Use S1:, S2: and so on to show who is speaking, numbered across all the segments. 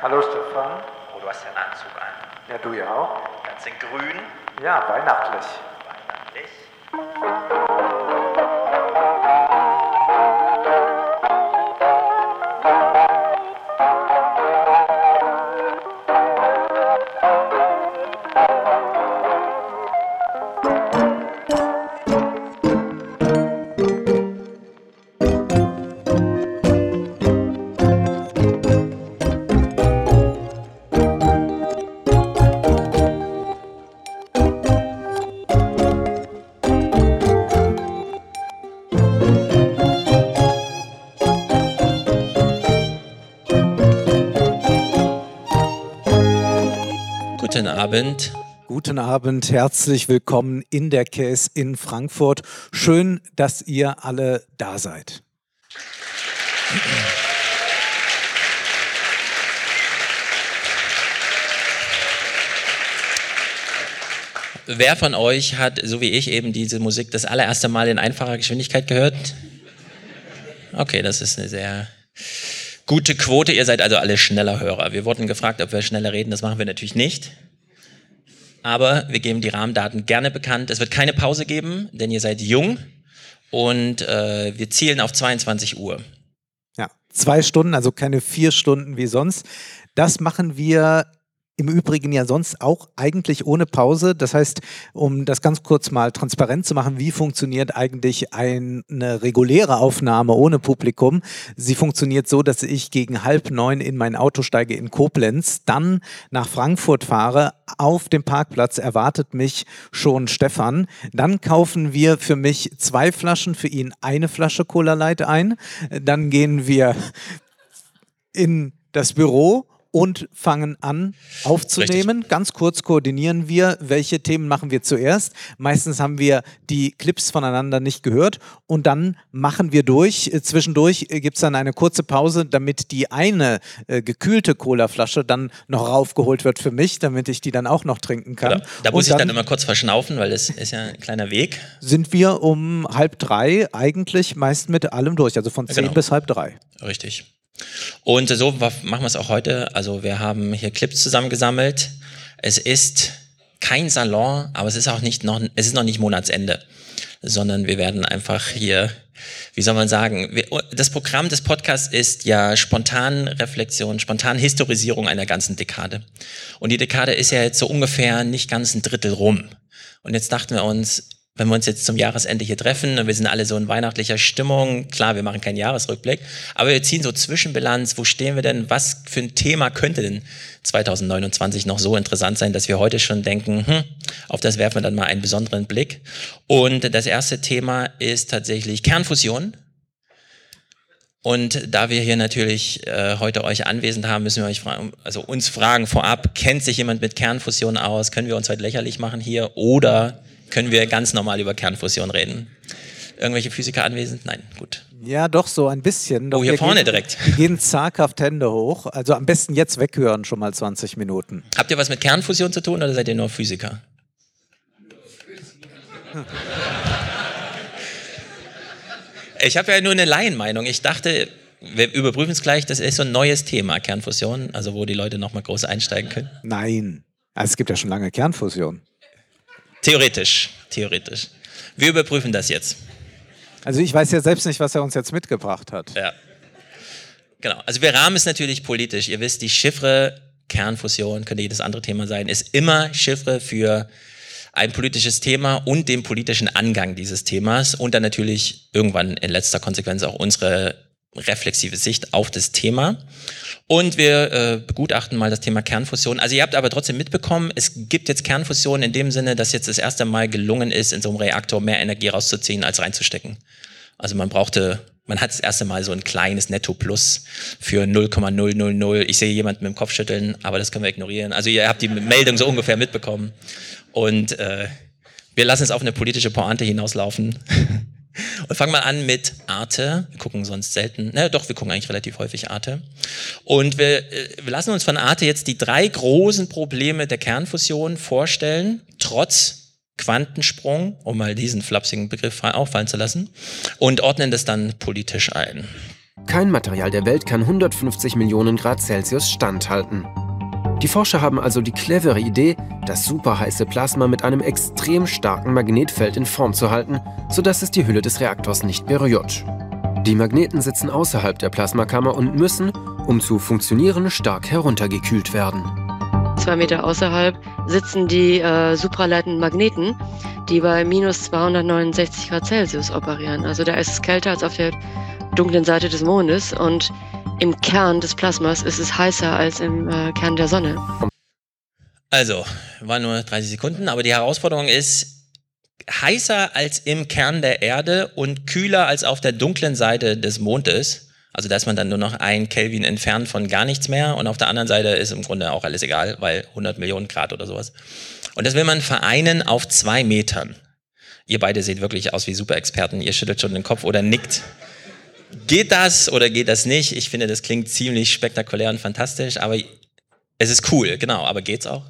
S1: Hallo Stefan.
S2: Oh, du hast ja einen Anzug an.
S1: Ja, du ja auch.
S2: Ganz in grün.
S1: Ja, weihnachtlich.
S2: Weihnachtlich.
S3: Guten Abend.
S1: Guten Abend, herzlich willkommen in der Case in Frankfurt. Schön, dass ihr alle da seid.
S3: Wer von euch hat, so wie ich, eben diese Musik das allererste Mal in einfacher Geschwindigkeit gehört? Okay, das ist eine sehr gute Quote. Ihr seid also alle schneller Hörer. Wir wurden gefragt, ob wir schneller reden. Das machen wir natürlich nicht. Aber wir geben die Rahmendaten gerne bekannt. Es wird keine Pause geben, denn ihr seid jung und äh, wir zielen auf 22 Uhr.
S1: Ja, zwei Stunden, also keine vier Stunden wie sonst. Das machen wir im Übrigen ja sonst auch eigentlich ohne Pause. Das heißt, um das ganz kurz mal transparent zu machen, wie funktioniert eigentlich eine reguläre Aufnahme ohne Publikum? Sie funktioniert so, dass ich gegen halb neun in mein Auto steige in Koblenz, dann nach Frankfurt fahre. Auf dem Parkplatz erwartet mich schon Stefan. Dann kaufen wir für mich zwei Flaschen, für ihn eine Flasche Cola Light ein. Dann gehen wir in das Büro und fangen an aufzunehmen. Richtig. Ganz kurz koordinieren wir, welche Themen machen wir zuerst. Meistens haben wir die Clips voneinander nicht gehört und dann machen wir durch. Zwischendurch gibt es dann eine kurze Pause, damit die eine äh, gekühlte Colaflasche dann noch raufgeholt wird für mich, damit ich die dann auch noch trinken kann.
S3: Genau. Da muss und ich dann, dann immer kurz verschnaufen, weil das ist ja ein kleiner Weg.
S1: Sind wir um halb drei eigentlich meist mit allem durch, also von zehn genau. bis halb drei.
S3: Richtig. Und so machen wir es auch heute. Also wir haben hier Clips zusammengesammelt. Es ist kein Salon, aber es ist auch nicht noch, es ist noch nicht Monatsende, sondern wir werden einfach hier, wie soll man sagen, das Programm des Podcasts ist ja spontan Reflexion, spontan Historisierung einer ganzen Dekade. Und die Dekade ist ja jetzt so ungefähr nicht ganz ein Drittel rum. Und jetzt dachten wir uns, wenn wir uns jetzt zum Jahresende hier treffen und wir sind alle so in weihnachtlicher Stimmung, klar, wir machen keinen Jahresrückblick, aber wir ziehen so Zwischenbilanz, wo stehen wir denn, was für ein Thema könnte denn 2029 noch so interessant sein, dass wir heute schon denken, hm, auf das werfen wir dann mal einen besonderen Blick. Und das erste Thema ist tatsächlich Kernfusion. Und da wir hier natürlich äh, heute euch anwesend haben, müssen wir euch fragen, also uns fragen vorab, kennt sich jemand mit Kernfusion aus? Können wir uns heute lächerlich machen hier? Oder können wir ganz normal über Kernfusion reden. Irgendwelche Physiker anwesend? Nein, gut.
S1: Ja, doch, so ein bisschen. Doch
S3: oh, hier vorne gehen, direkt.
S1: Die gehen zaghaft Hände hoch. Also am besten jetzt weghören, schon mal 20 Minuten.
S3: Habt ihr was mit Kernfusion zu tun oder seid ihr nur Physiker? Ich habe ja nur eine Laienmeinung. Ich dachte, wir überprüfen es gleich, das ist so ein neues Thema, Kernfusion, also wo die Leute nochmal groß einsteigen können.
S1: Nein, also es gibt ja schon lange Kernfusion.
S3: Theoretisch, theoretisch. Wir überprüfen das jetzt.
S1: Also ich weiß ja selbst nicht, was er uns jetzt mitgebracht hat.
S3: Ja. Genau. Also wir rahmen es natürlich politisch. Ihr wisst, die Chiffre, Kernfusion, könnte jedes andere Thema sein, ist immer Chiffre für ein politisches Thema und den politischen Angang dieses Themas und dann natürlich irgendwann in letzter Konsequenz auch unsere reflexive Sicht auf das Thema. Und wir äh, begutachten mal das Thema Kernfusion. Also ihr habt aber trotzdem mitbekommen, es gibt jetzt Kernfusion in dem Sinne, dass jetzt das erste Mal gelungen ist, in so einem Reaktor mehr Energie rauszuziehen, als reinzustecken. Also man brauchte, man hat das erste Mal so ein kleines Netto-Plus für 0,000. Ich sehe jemanden mit dem Kopf schütteln, aber das können wir ignorieren. Also ihr habt die Meldung so ungefähr mitbekommen. Und äh, wir lassen es auf eine politische Pointe hinauslaufen. Und fangen mal an mit Arte. Wir gucken sonst selten, na doch, wir gucken eigentlich relativ häufig Arte. Und wir, äh, wir lassen uns von Arte jetzt die drei großen Probleme der Kernfusion vorstellen, trotz Quantensprung, um mal diesen flapsigen Begriff auffallen zu lassen, und ordnen das dann politisch ein.
S4: Kein Material der Welt kann 150 Millionen Grad Celsius standhalten. Die Forscher haben also die clevere Idee, das superheiße Plasma mit einem extrem starken Magnetfeld in Form zu halten, sodass es die Hülle des Reaktors nicht berührt. Die Magneten sitzen außerhalb der Plasmakammer und müssen, um zu funktionieren, stark heruntergekühlt werden.
S5: Zwei Meter außerhalb sitzen die äh, supraleitenden Magneten, die bei minus 269 Grad Celsius operieren. Also da ist es kälter als auf der dunklen Seite des Mondes und im Kern des Plasmas ist es heißer als im äh, Kern der Sonne.
S3: Also, waren nur 30 Sekunden, aber die Herausforderung ist, heißer als im Kern der Erde und kühler als auf der dunklen Seite des Mondes. Also da ist man dann nur noch ein Kelvin entfernt von gar nichts mehr und auf der anderen Seite ist im Grunde auch alles egal, weil 100 Millionen Grad oder sowas. Und das will man vereinen auf zwei Metern. Ihr beide seht wirklich aus wie Superexperten, ihr schüttelt schon den Kopf oder nickt. Geht das oder geht das nicht? Ich finde, das klingt ziemlich spektakulär und fantastisch, aber es ist cool, genau. Aber geht's auch?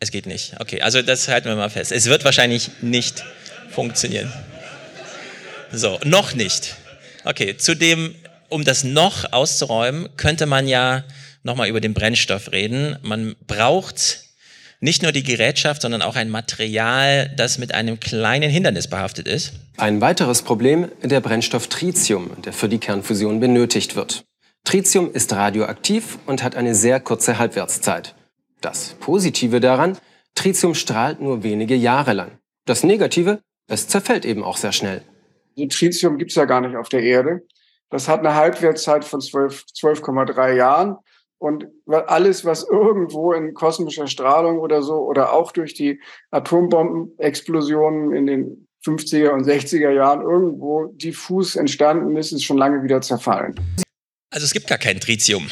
S3: Es geht nicht. Okay, also das halten wir mal fest. Es wird wahrscheinlich nicht funktionieren. So, noch nicht. Okay, zudem, um das noch auszuräumen, könnte man ja nochmal über den Brennstoff reden. Man braucht nicht nur die Gerätschaft, sondern auch ein Material, das mit einem kleinen Hindernis behaftet ist.
S4: Ein weiteres Problem, der Brennstoff Tritium, der für die Kernfusion benötigt wird. Tritium ist radioaktiv und hat eine sehr kurze Halbwertszeit. Das Positive daran, Tritium strahlt nur wenige Jahre lang. Das Negative, es zerfällt eben auch sehr schnell.
S6: Also Tritium gibt es ja gar nicht auf der Erde. Das hat eine Halbwertszeit von 12,3 12 Jahren. Und alles, was irgendwo in kosmischer Strahlung oder so oder auch durch die Atombombenexplosionen in den 50er und 60er Jahren irgendwo diffus entstanden ist, ist schon lange wieder zerfallen.
S3: Also es gibt gar kein Tritium.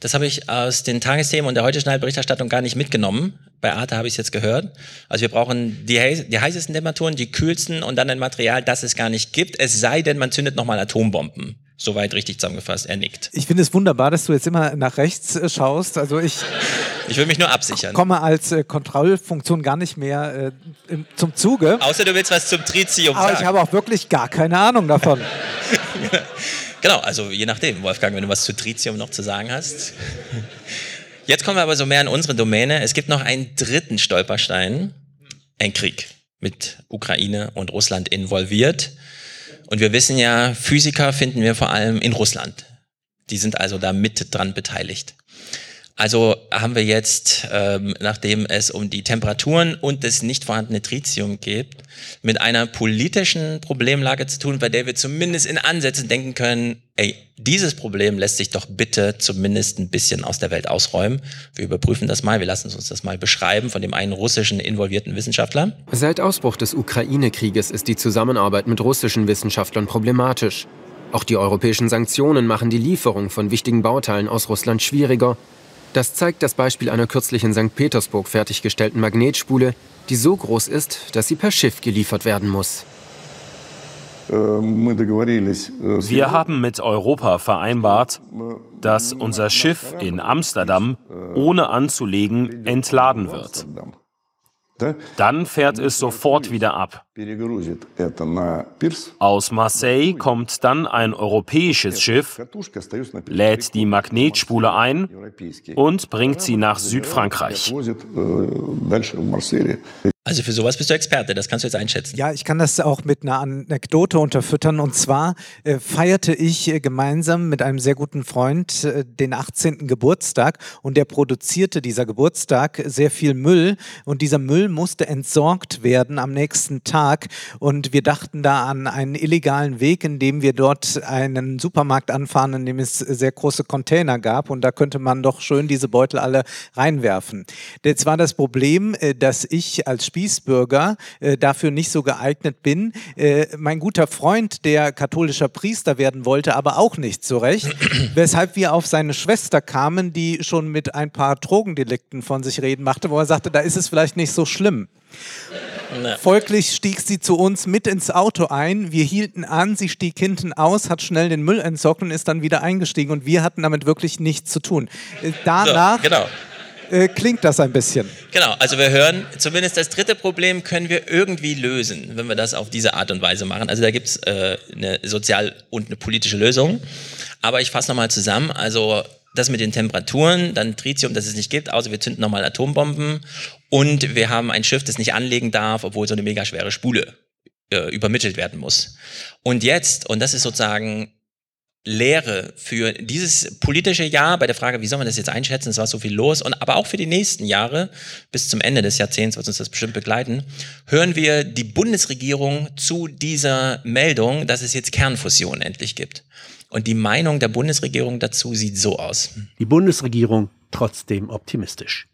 S3: Das habe ich aus den Tagesthemen und der heute Berichterstattung gar nicht mitgenommen. Bei Arte habe ich es jetzt gehört. Also wir brauchen die, die heißesten Temperaturen, die kühlsten und dann ein Material, das es gar nicht gibt. Es sei denn, man zündet nochmal Atombomben. Soweit richtig zusammengefasst, er nickt.
S1: Ich finde es wunderbar, dass du jetzt immer nach rechts äh, schaust. Also ich.
S3: Ich will mich nur absichern.
S1: komme als äh, Kontrollfunktion gar nicht mehr äh, im, zum Zuge.
S3: Außer du willst was zum Tritium
S1: Aber
S3: sagen.
S1: ich habe auch wirklich gar keine Ahnung davon.
S3: genau, also je nachdem, Wolfgang, wenn du was zu Tritium noch zu sagen hast. Jetzt kommen wir aber so mehr in unsere Domäne. Es gibt noch einen dritten Stolperstein, ein Krieg mit Ukraine und Russland involviert. Und wir wissen ja, Physiker finden wir vor allem in Russland. Die sind also da mit dran beteiligt. Also haben wir jetzt, ähm, nachdem es um die Temperaturen und das nicht vorhandene Tritium geht, mit einer politischen Problemlage zu tun, bei der wir zumindest in Ansätzen denken können, ey, dieses Problem lässt sich doch bitte zumindest ein bisschen aus der Welt ausräumen. Wir überprüfen das mal, wir lassen uns das mal beschreiben von dem einen russischen involvierten Wissenschaftler.
S4: Seit Ausbruch des Ukraine-Krieges ist die Zusammenarbeit mit russischen Wissenschaftlern problematisch. Auch die europäischen Sanktionen machen die Lieferung von wichtigen Bauteilen aus Russland schwieriger das zeigt das Beispiel einer kürzlich in St. Petersburg fertiggestellten Magnetspule, die so groß ist, dass sie per Schiff geliefert werden muss.
S7: Wir haben mit Europa vereinbart, dass unser Schiff in Amsterdam ohne anzulegen entladen wird. Dann fährt es sofort wieder ab. Aus Marseille kommt dann ein europäisches Schiff, lädt die Magnetspule ein und bringt sie nach Südfrankreich.
S3: Also für sowas bist du Experte, das kannst du jetzt einschätzen.
S1: Ja, ich kann das auch mit einer Anekdote unterfüttern. Und zwar äh, feierte ich äh, gemeinsam mit einem sehr guten Freund äh, den 18. Geburtstag und der produzierte dieser Geburtstag sehr viel Müll und dieser Müll musste entsorgt werden am nächsten Tag. Und wir dachten da an einen illegalen Weg, in dem wir dort einen Supermarkt anfahren, in dem es sehr große Container gab und da könnte man doch schön diese Beutel alle reinwerfen. Jetzt war das Problem, äh, dass ich als Spießbürger äh, dafür nicht so geeignet bin. Äh, mein guter Freund, der katholischer Priester werden wollte, aber auch nicht so recht, weshalb wir auf seine Schwester kamen, die schon mit ein paar Drogendelikten von sich reden machte, wo er sagte, da ist es vielleicht nicht so schlimm. Folglich stieg sie zu uns mit ins Auto ein. Wir hielten an, sie stieg hinten aus, hat schnell den Müll entsorgt und ist dann wieder eingestiegen. Und wir hatten damit wirklich nichts zu tun. Äh, danach,
S3: so, genau.
S1: äh, klingt das ein bisschen.
S3: Genau, also wir hören, zumindest das dritte Problem können wir irgendwie lösen, wenn wir das auf diese Art und Weise machen. Also da gibt es äh, eine sozial- und eine politische Lösung. Aber ich fasse nochmal zusammen. Also das mit den Temperaturen, dann Tritium, das es nicht gibt, außer wir zünden nochmal Atombomben. Und wir haben ein Schiff, das nicht anlegen darf, obwohl so eine mega schwere Spule äh, übermittelt werden muss. Und jetzt, und das ist sozusagen Lehre für dieses politische Jahr bei der Frage, wie soll man das jetzt einschätzen, es war so viel los, und aber auch für die nächsten Jahre, bis zum Ende des Jahrzehnts wird uns das bestimmt begleiten, hören wir die Bundesregierung zu dieser Meldung, dass es jetzt Kernfusion endlich gibt. Und die Meinung der Bundesregierung dazu sieht so aus.
S8: Die Bundesregierung trotzdem optimistisch.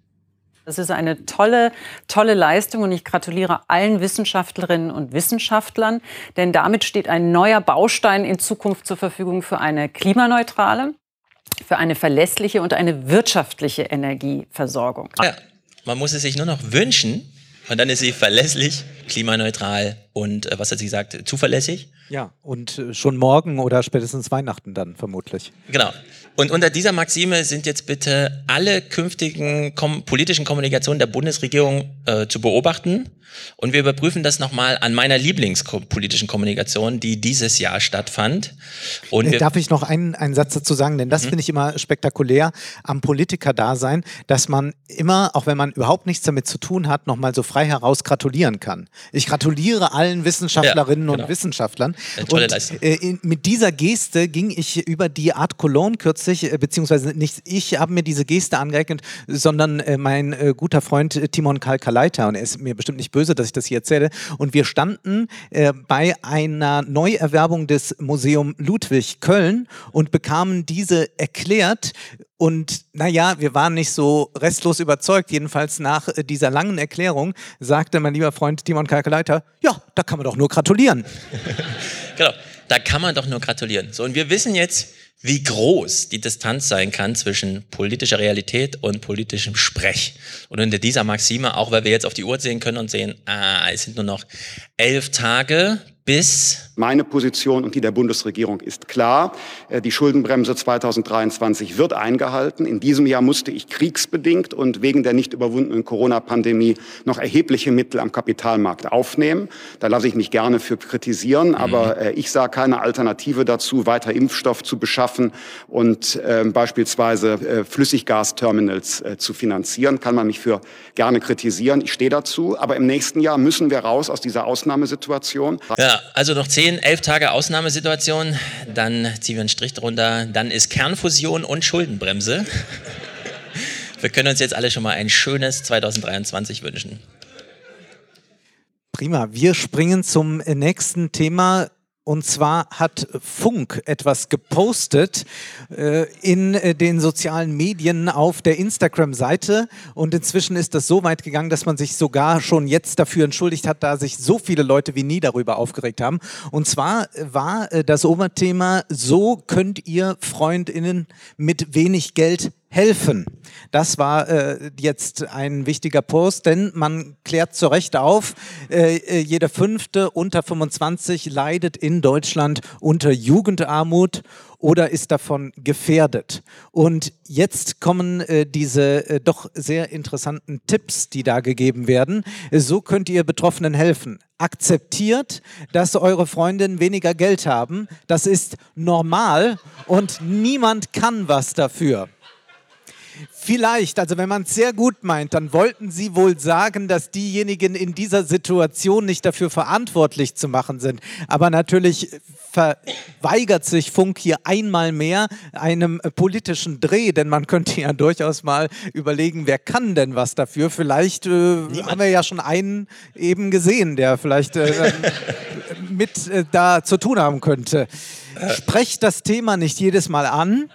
S9: Das ist eine tolle, tolle Leistung und ich gratuliere allen Wissenschaftlerinnen und Wissenschaftlern, denn damit steht ein neuer Baustein in Zukunft zur Verfügung für eine klimaneutrale, für eine verlässliche und eine wirtschaftliche Energieversorgung.
S3: Ja, man muss es sich nur noch wünschen und dann ist sie verlässlich, klimaneutral und, äh, was hat sie gesagt, zuverlässig.
S1: Ja, und äh, schon morgen oder spätestens Weihnachten dann vermutlich.
S3: Genau. Und unter dieser Maxime sind jetzt bitte alle künftigen kom politischen Kommunikationen der Bundesregierung äh, zu beobachten. Und wir überprüfen das nochmal an meiner Lieblingspolitischen Kommunikation, die dieses Jahr stattfand. Und
S1: äh, Darf ich noch einen, einen Satz dazu sagen? Denn das mhm. finde ich immer spektakulär am Politiker-Dasein, dass man immer, auch wenn man überhaupt nichts damit zu tun hat, nochmal so frei heraus gratulieren kann. Ich gratuliere allen Wissenschaftlerinnen ja, genau. und Wissenschaftlern.
S3: tolle und
S1: äh, in, mit dieser Geste ging ich über die Art Cologne kürzlich, äh, beziehungsweise nicht ich habe mir diese Geste angeeignet, sondern äh, mein äh, guter Freund Timon Kalkaleiter und er ist mir bestimmt nicht böse dass ich das hier erzähle. Und wir standen bei einer Neuerwerbung des Museum Ludwig Köln und bekamen diese erklärt. Und naja, wir waren nicht so restlos überzeugt. Jedenfalls nach dieser langen Erklärung sagte mein lieber Freund Timon Kalkeleiter, ja, da kann man doch nur gratulieren.
S3: genau, da kann man doch nur gratulieren. So, und wir wissen jetzt, wie groß die Distanz sein kann zwischen politischer Realität und politischem Sprech. Und unter dieser Maxime, auch weil wir jetzt auf die Uhr sehen können und sehen, ah, es sind nur noch elf Tage bis
S10: meine Position und die der Bundesregierung ist klar. Äh, die Schuldenbremse 2023 wird eingehalten. In diesem Jahr musste ich kriegsbedingt und wegen der nicht überwundenen Corona-Pandemie noch erhebliche Mittel am Kapitalmarkt aufnehmen. Da lasse ich mich gerne für kritisieren, mhm. aber äh, ich sah keine Alternative dazu, weiter Impfstoff zu beschaffen und äh, beispielsweise äh, Flüssiggasterminals äh, zu finanzieren. Kann man mich für gerne kritisieren. Ich stehe dazu. Aber im nächsten Jahr müssen wir raus aus dieser Ausnahmesituation.
S3: Ja, also noch zehn, elf Tage Ausnahmesituation. Dann ziehen wir einen Strich drunter. Dann ist Kernfusion und Schuldenbremse. Wir können uns jetzt alle schon mal ein schönes 2023 wünschen.
S1: Prima. Wir springen zum nächsten Thema. Und zwar hat Funk etwas gepostet äh, in äh, den sozialen Medien auf der Instagram-Seite. Und inzwischen ist das so weit gegangen, dass man sich sogar schon jetzt dafür entschuldigt hat, da sich so viele Leute wie nie darüber aufgeregt haben. Und zwar war äh, das Oberthema, so könnt ihr Freundinnen mit wenig Geld helfen. Das war äh, jetzt ein wichtiger Post, denn man klärt zu Recht auf, äh, äh jeder fünfte unter 25 leidet in Deutschland unter Jugendarmut oder ist davon gefährdet. Und jetzt kommen äh, diese äh, doch sehr interessanten Tipps, die da gegeben werden. So könnt ihr Betroffenen helfen. Akzeptiert, dass eure Freundinnen weniger Geld haben. Das ist normal und niemand kann was dafür. Vielleicht, also wenn man es sehr gut meint, dann wollten Sie wohl sagen, dass diejenigen in dieser Situation nicht dafür verantwortlich zu machen sind. Aber natürlich verweigert sich Funk hier einmal mehr einem politischen Dreh, denn man könnte ja durchaus mal überlegen, wer kann denn was dafür? Vielleicht äh, haben wir ja schon einen eben gesehen, der vielleicht äh, mit äh, da zu tun haben könnte. Sprecht das Thema nicht jedes Mal an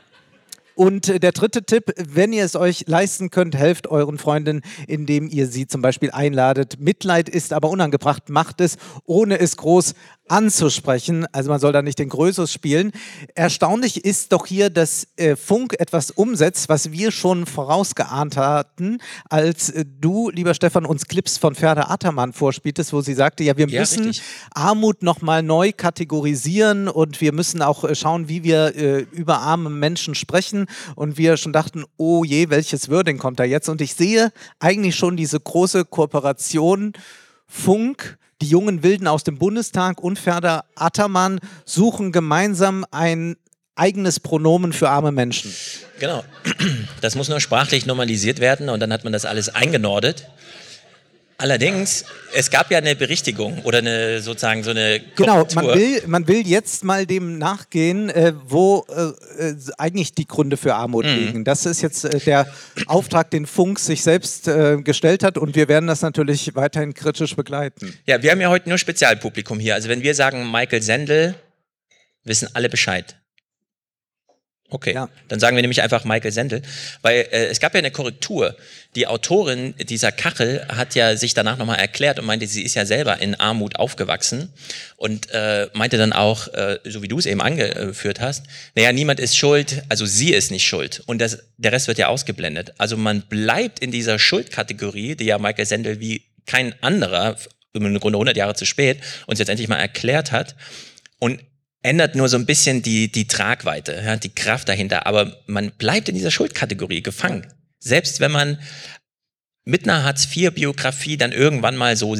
S1: und äh, der dritte Tipp, wenn ihr es euch leisten könnt, helft euren Freundinnen, indem ihr sie zum Beispiel einladet. Mitleid ist aber unangebracht, macht es, ohne es groß anzusprechen. Also man soll da nicht den Größus spielen. Erstaunlich ist doch hier, dass äh, Funk etwas umsetzt, was wir schon vorausgeahnt hatten, als äh, du, lieber Stefan, uns Clips von Ferda Attermann vorspieltest, wo sie sagte, ja, wir
S3: Ja,
S1: müssen
S3: richtig.
S1: Armut nochmal neu kategorisieren und wir müssen auch äh, schauen, wie wir äh, über arme Menschen sprechen. Und wir schon dachten, oh je, welches Wording kommt da jetzt? Und ich sehe eigentlich schon diese große Kooperation Funk, die jungen Wilden aus dem Bundestag und Ferda Attermann suchen gemeinsam ein eigenes Pronomen für arme Menschen.
S3: Genau. Das muss nur sprachlich normalisiert werden und dann hat man das alles eingenordet. Allerdings, es gab ja eine Berichtigung oder eine sozusagen so eine
S1: Genau,
S3: Korrektur.
S1: man will, man will jetzt mal dem nachgehen, äh, wo äh, äh, eigentlich die Gründe für Armut
S3: Mhm.
S1: liegen. Das ist jetzt äh, der Auftrag, den Funk sich selbst äh, gestellt hat und wir werden das natürlich weiterhin kritisch begleiten.
S3: Ja, wir haben ja heute nur Spezialpublikum hier. Also wenn wir sagen Michael Sendel, wissen alle Bescheid. Okay, dann sagen wir nämlich einfach Michael Sendel, weil äh, es gab ja eine Korrektur. Die Autorin dieser Kachel hat ja sich danach nochmal erklärt und meinte, sie ist ja selber in Armut aufgewachsen und äh, meinte dann auch, äh, so wie du es eben angeführt hast, naja, niemand ist schuld, also sie ist nicht schuld und das, der Rest wird ja ausgeblendet. Also man bleibt in dieser Schuldkategorie, die ja Michael Sendel wie kein anderer, im Grunde 100 Jahre zu spät, uns jetzt endlich mal erklärt hat und ändert nur so ein bisschen die, die Tragweite, ja, die Kraft dahinter. Aber man bleibt in dieser Schuldkategorie gefangen. Selbst wenn man mit einer Hartz-IV-Biografie dann irgendwann mal so,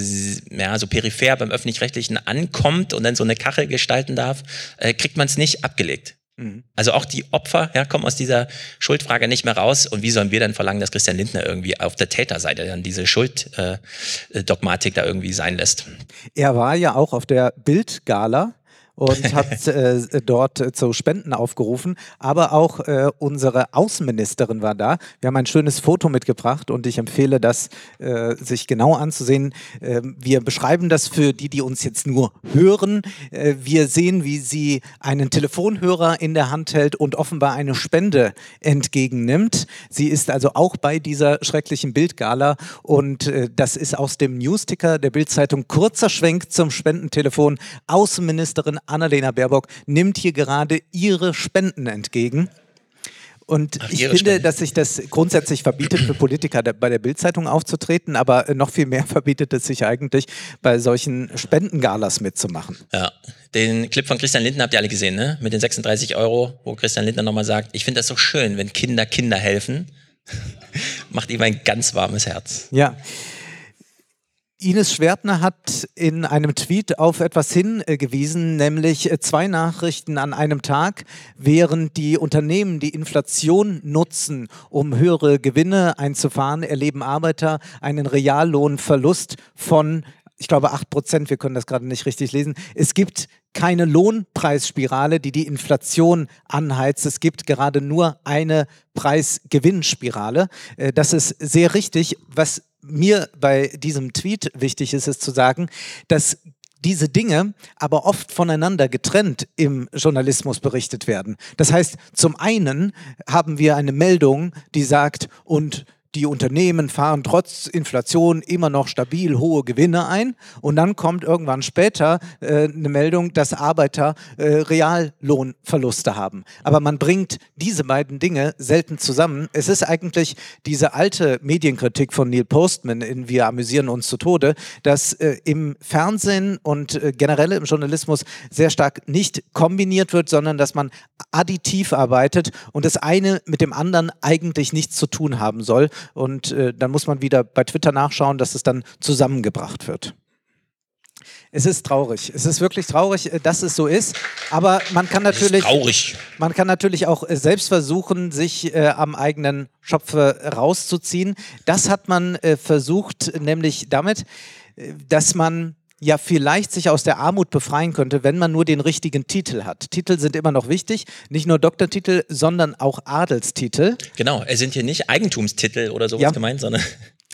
S3: ja, so peripher beim Öffentlich-Rechtlichen ankommt und dann so eine Kachel gestalten darf, äh, kriegt man es nicht abgelegt.
S1: Mhm.
S3: Also auch die Opfer ja, kommen aus dieser Schuldfrage nicht mehr raus. Und wie sollen wir dann verlangen, dass Christian Lindner irgendwie auf der Täterseite dann diese Schulddogmatik äh, Dogmatik da irgendwie sein lässt?
S1: Er war ja auch auf der Bildgala und hat äh, dort äh, zu Spenden aufgerufen. Aber auch äh, unsere Außenministerin war da. Wir haben ein schönes Foto mitgebracht und ich empfehle das, äh, sich genau anzusehen. Äh, wir beschreiben das für die, die uns jetzt nur hören. Äh, wir sehen, wie sie einen Telefonhörer in der Hand hält und offenbar eine Spende entgegennimmt. Sie ist also auch bei dieser schrecklichen Bildgala und äh, das ist aus dem Newsticker der Bildzeitung. Kurzer Schwenk zum Spendentelefon. Außenministerin Annalena Baerbock nimmt hier gerade ihre Spenden entgegen. Und
S3: Ach,
S1: ich finde,
S3: Spenden.
S1: dass sich das grundsätzlich verbietet, für Politiker bei der Bildzeitung aufzutreten, aber äh, noch viel mehr verbietet es sich eigentlich, bei solchen Spendengalas mitzumachen.
S3: Ja, den Clip von Christian Lindner habt ihr alle gesehen, ne? Mit den 36 Euro, wo Christian Lindner nochmal sagt, ich finde das so schön, wenn Kinder Kinder helfen. Macht ihm ein ganz warmes Herz.
S1: Ja. Ines Schwertner hat in einem Tweet auf etwas hingewiesen, nämlich äh, zwei Nachrichten an einem Tag, während die Unternehmen die Inflation nutzen, um höhere Gewinne einzufahren, erleben Arbeiter einen Reallohnverlust von ich glaube, 8 Prozent, wir können das gerade nicht richtig lesen. Es gibt keine Lohnpreisspirale, die die Inflation anheizt. Es gibt gerade nur eine Preisgewinnspirale. Äh, Das ist sehr richtig. Was mir bei diesem Tweet wichtig ist, ist zu sagen, dass diese Dinge aber oft voneinander getrennt im Journalismus berichtet werden. Das heißt, zum einen haben wir eine Meldung, die sagt, und die Unternehmen fahren trotz Inflation immer noch stabil hohe Gewinne ein. Und dann kommt irgendwann später äh, eine Meldung, dass Arbeiter äh, Reallohnverluste haben. Aber man bringt diese beiden Dinge selten zusammen. Es ist eigentlich diese alte Medienkritik von Neil Postman in Wir amüsieren uns zu Tode, dass äh, im Fernsehen und äh, generell im Journalismus sehr stark nicht kombiniert wird, sondern dass man additiv arbeitet und das eine mit dem anderen eigentlich nichts zu tun haben soll. Und äh, dann muss man wieder bei Twitter nachschauen, dass es dann zusammengebracht wird. Es ist traurig. Es ist wirklich traurig, äh, dass es so ist. Aber man kann natürlich,
S3: traurig.
S1: man kann natürlich auch äh, selbst versuchen, sich äh, am eigenen Schopfe rauszuziehen. Das hat man äh, versucht, nämlich damit, äh, dass man ja vielleicht sich aus der Armut befreien könnte, wenn man nur den richtigen Titel hat. Titel sind immer noch wichtig, nicht nur Doktortitel, sondern auch Adelstitel.
S3: Genau, es sind hier nicht Eigentumstitel oder sowas
S1: Ja.
S3: gemeint, sondern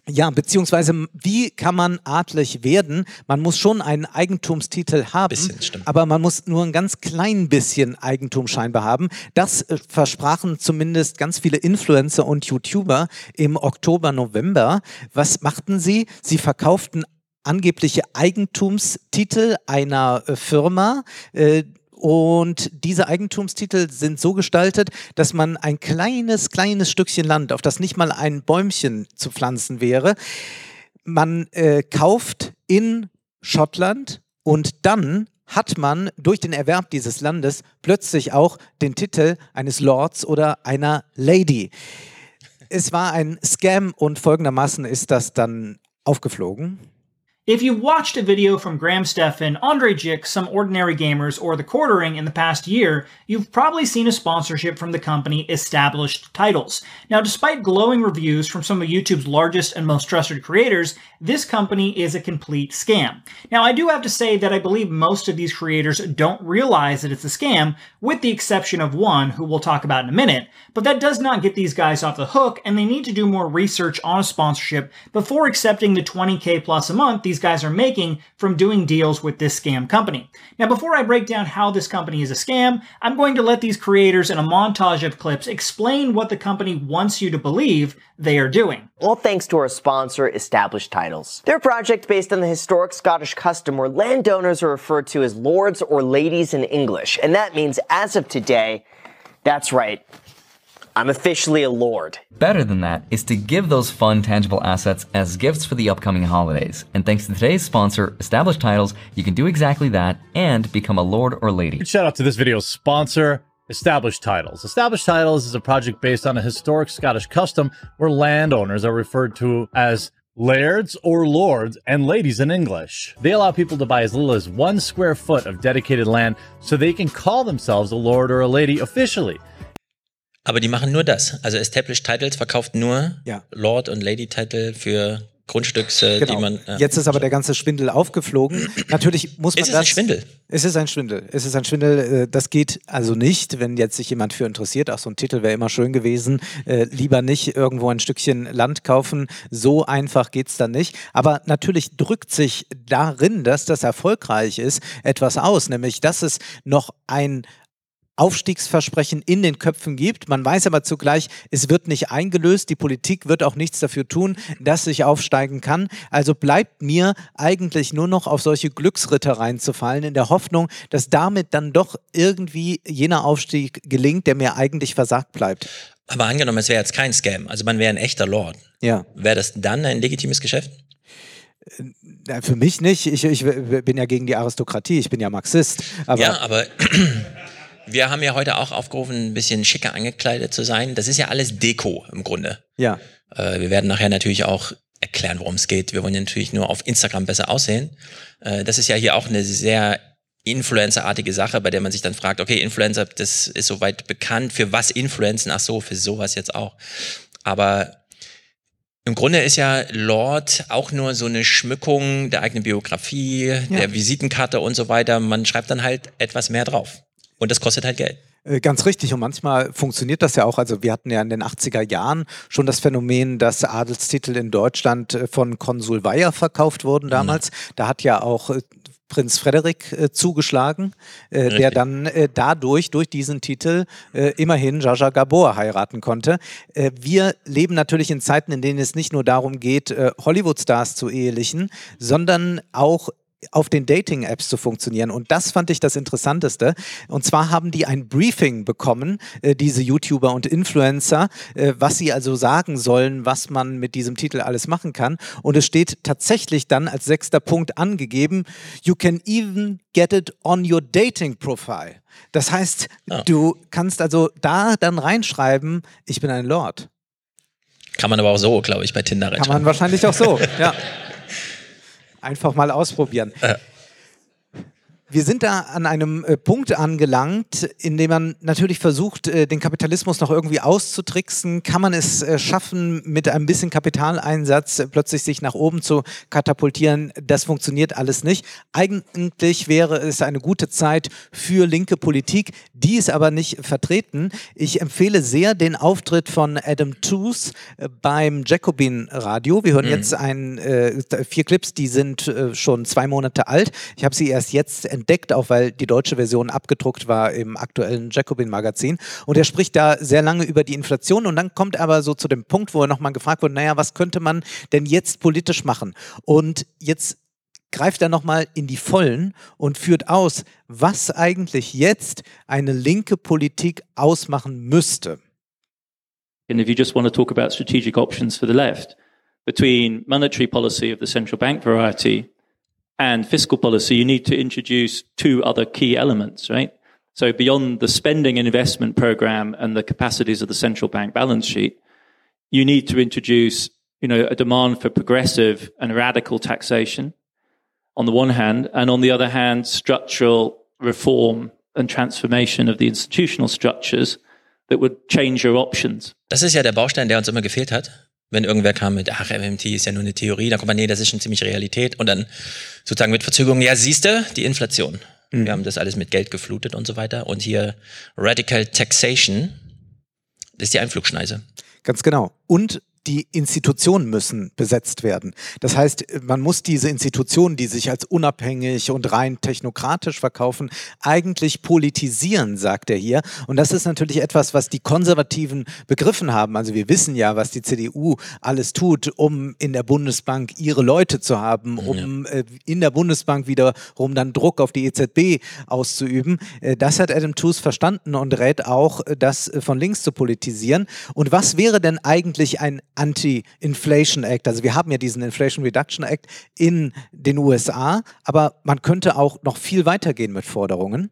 S1: Ja, beziehungsweise wie kann man adlig werden? Man muss schon einen Eigentumstitel haben,
S3: Bisschen,
S1: aber man muss nur ein ganz klein bisschen Eigentum scheinbar haben. Das äh, versprachen zumindest ganz viele Influencer und YouTuber im Oktober, November. Was machten sie? Sie verkauften angebliche Eigentumstitel einer äh, Firma. Äh, und diese Eigentumstitel sind so gestaltet, dass man ein kleines, kleines Stückchen Land, auf das nicht mal ein Bäumchen zu pflanzen wäre, man äh, kauft in Schottland und dann hat man durch den Erwerb dieses Landes plötzlich auch den Titel eines Lords oder einer Lady. Es war ein Scam und folgendermaßen ist das dann aufgeflogen.
S11: If you've watched a video from Graham Stephan, Andre Jick, some ordinary gamers, or the quartering in the past year, you've probably seen a sponsorship from the company Established Titles. Now, despite glowing reviews from some of YouTube's largest and most trusted creators, this company is a complete scam. Now, I do have to say that I believe most of these creators don't realize that it's a scam, with the exception of one who we'll talk about in a minute, but that does not get these guys off the hook, and they need to do more research on a sponsorship before accepting the 20k plus a month these guys are making from doing deals with this scam company. Now, before I break down how this company is a scam, I'm going to let these creators in a montage of clips explain what the company wants you to believe they are doing.
S12: All thanks to our sponsor, Established Titles. Their project based on the historic Scottish custom where landowners are referred to as lords or ladies in English. And that means, as of today, that's right, I'm officially a lord.
S13: Better than that is to give those fun, tangible assets as gifts for the upcoming holidays. And thanks to today's sponsor, Established Titles, you can do exactly that and become a lord or lady.
S14: Shout out to this video's sponsor, Established Titles. Established Titles is a project based on a historic Scottish custom where landowners are referred to as lairds or lords and ladies in English. They allow people to buy as little as one square foot of dedicated land so they can call themselves a lord or a lady officially.
S3: Aber die machen nur das. Also Established Titles verkauft nur
S1: ja.
S3: Lord- und Lady-Titel für Grundstücks,
S1: genau.
S3: die man.
S1: Ja. Jetzt ist aber der ganze Schwindel aufgeflogen. Natürlich muss man
S3: ist es
S1: das.
S3: ein Schwindel?
S1: Es ist ein Schwindel. Es ist ein Schwindel. Das geht also nicht, wenn jetzt sich jemand für interessiert. Ach, so ein Titel wäre immer schön gewesen. Äh, lieber nicht irgendwo ein Stückchen Land kaufen. So einfach geht es dann nicht. Aber natürlich drückt sich darin, dass das erfolgreich ist, etwas aus. Nämlich, dass es noch ein Aufstiegsversprechen in den Köpfen gibt. Man weiß aber zugleich, es wird nicht eingelöst. Die Politik wird auch nichts dafür tun, dass ich aufsteigen kann. Also bleibt mir eigentlich nur noch auf solche Glücksritter reinzufallen, in der Hoffnung, dass damit dann doch irgendwie jener Aufstieg gelingt, der mir eigentlich versagt bleibt.
S3: Aber angenommen, es wäre jetzt kein Scam, also man wäre ein echter Lord.
S1: Ja.
S3: Wäre das dann ein legitimes Geschäft?
S1: Für mich nicht. Ich, ich bin ja gegen die Aristokratie. Ich bin ja Marxist. Aber
S3: ja, aber wir haben ja heute auch aufgerufen, ein bisschen schicker angekleidet zu sein. Das ist ja alles Deko im Grunde.
S1: Ja.
S3: Äh, wir werden nachher natürlich auch erklären, worum es geht. Wir wollen ja natürlich nur auf Instagram besser aussehen. Äh, das ist ja hier auch eine sehr Influencer-artige Sache, bei der man sich dann fragt, okay, Influencer, das ist soweit bekannt, für was Influenzen? Ach so, für sowas jetzt auch. Aber im Grunde ist ja Lord auch nur so eine Schmückung der eigenen Biografie, ja. der Visitenkarte und so weiter. Man schreibt dann halt etwas mehr drauf. Und das kostet halt Geld.
S1: Ganz richtig. Und manchmal funktioniert das ja auch. Also wir hatten ja in den 80er Jahren schon das Phänomen, dass Adelstitel in Deutschland von Konsul Weyer verkauft wurden damals. Mhm. Da hat ja auch Prinz Frederik äh, zugeschlagen, äh, der dann äh, dadurch, durch diesen Titel, äh, immerhin Jaja Gabor heiraten konnte. Äh, wir leben natürlich in Zeiten, in denen es nicht nur darum geht, äh, Hollywood-Stars zu ehelichen, sondern auch auf den Dating-Apps zu funktionieren. Und das fand ich das Interessanteste. Und zwar haben die ein Briefing bekommen, äh, diese YouTuber und Influencer, äh, was sie also sagen sollen, was man mit diesem Titel alles machen kann. Und es steht tatsächlich dann als sechster Punkt angegeben, you can even get it on your dating profile. Das heißt, ja. du kannst also da dann reinschreiben, ich bin ein Lord.
S3: Kann man aber auch so, glaube ich, bei Tinder
S1: reinschreiben. Kann man wahrscheinlich auch so, ja. Einfach mal ausprobieren. Wir sind da an einem äh, Punkt angelangt, in dem man natürlich versucht, äh, den Kapitalismus noch irgendwie auszutricksen. Kann man es äh, schaffen, mit ein bisschen Kapitaleinsatz plötzlich sich nach oben zu katapultieren? Das funktioniert alles nicht. Eigentlich wäre es eine gute Zeit für linke Politik, die ist aber nicht vertreten. Ich empfehle sehr den Auftritt von Adam Tooze beim Jacobin Radio. Wir hören mhm. jetzt ein, vier Clips, die sind schon zwei Monate alt. Ich habe sie erst jetzt entdeckt, auch weil die deutsche Version abgedruckt war im aktuellen Jacobin-Magazin. Und er spricht da sehr lange über die Inflation und dann kommt er aber so zu dem Punkt, wo er nochmal gefragt wurde, naja, was könnte man denn jetzt politisch machen? Und jetzt greift da nochmal in die Vollen und führt aus, was eigentlich jetzt eine linke Politik ausmachen müsste.
S15: And if you just want to talk about strategic options for the left, between monetary policy of the central bank variety and fiscal policy, you need to introduce two other key elements, right? So beyond the spending and investment program and the capacities of the central bank balance sheet, you need to introduce, you know, a demand for progressive and radical taxation on the one hand, and on the other hand, structural reform and transformation of the institutional structures that would change your options.
S3: Das ist ja der Baustein, der uns immer gefehlt hat. Wenn irgendwer kam mit, ach, MMT ist ja nur eine Theorie, dann kommt man, nee, das ist schon ziemlich Realität. Und dann sozusagen mit Verzögerung, ja, siehste, die Inflation. Mhm. Wir haben das alles mit Geld geflutet und so weiter. Und hier Radical Taxation, das ist die Einflugschneise.
S1: Ganz genau. Und die Institutionen müssen besetzt werden. Das heißt, man muss diese Institutionen, die sich als unabhängig und rein technokratisch verkaufen, eigentlich politisieren, sagt er hier. Und das ist natürlich etwas, was die Konservativen begriffen haben. Also wir wissen ja, was die CDU alles tut, um in der Bundesbank ihre Leute zu haben, um ja. Äh, in der Bundesbank wiederum dann Druck auf die EZB auszuüben. Äh, das hat Adam Tooze verstanden und rät auch, äh, das von links zu politisieren. Und was wäre denn eigentlich ein Anti-Inflation Act. Also wir haben ja diesen Inflation Reduction Act in den USA, aber man könnte auch noch viel weitergehen mit Forderungen.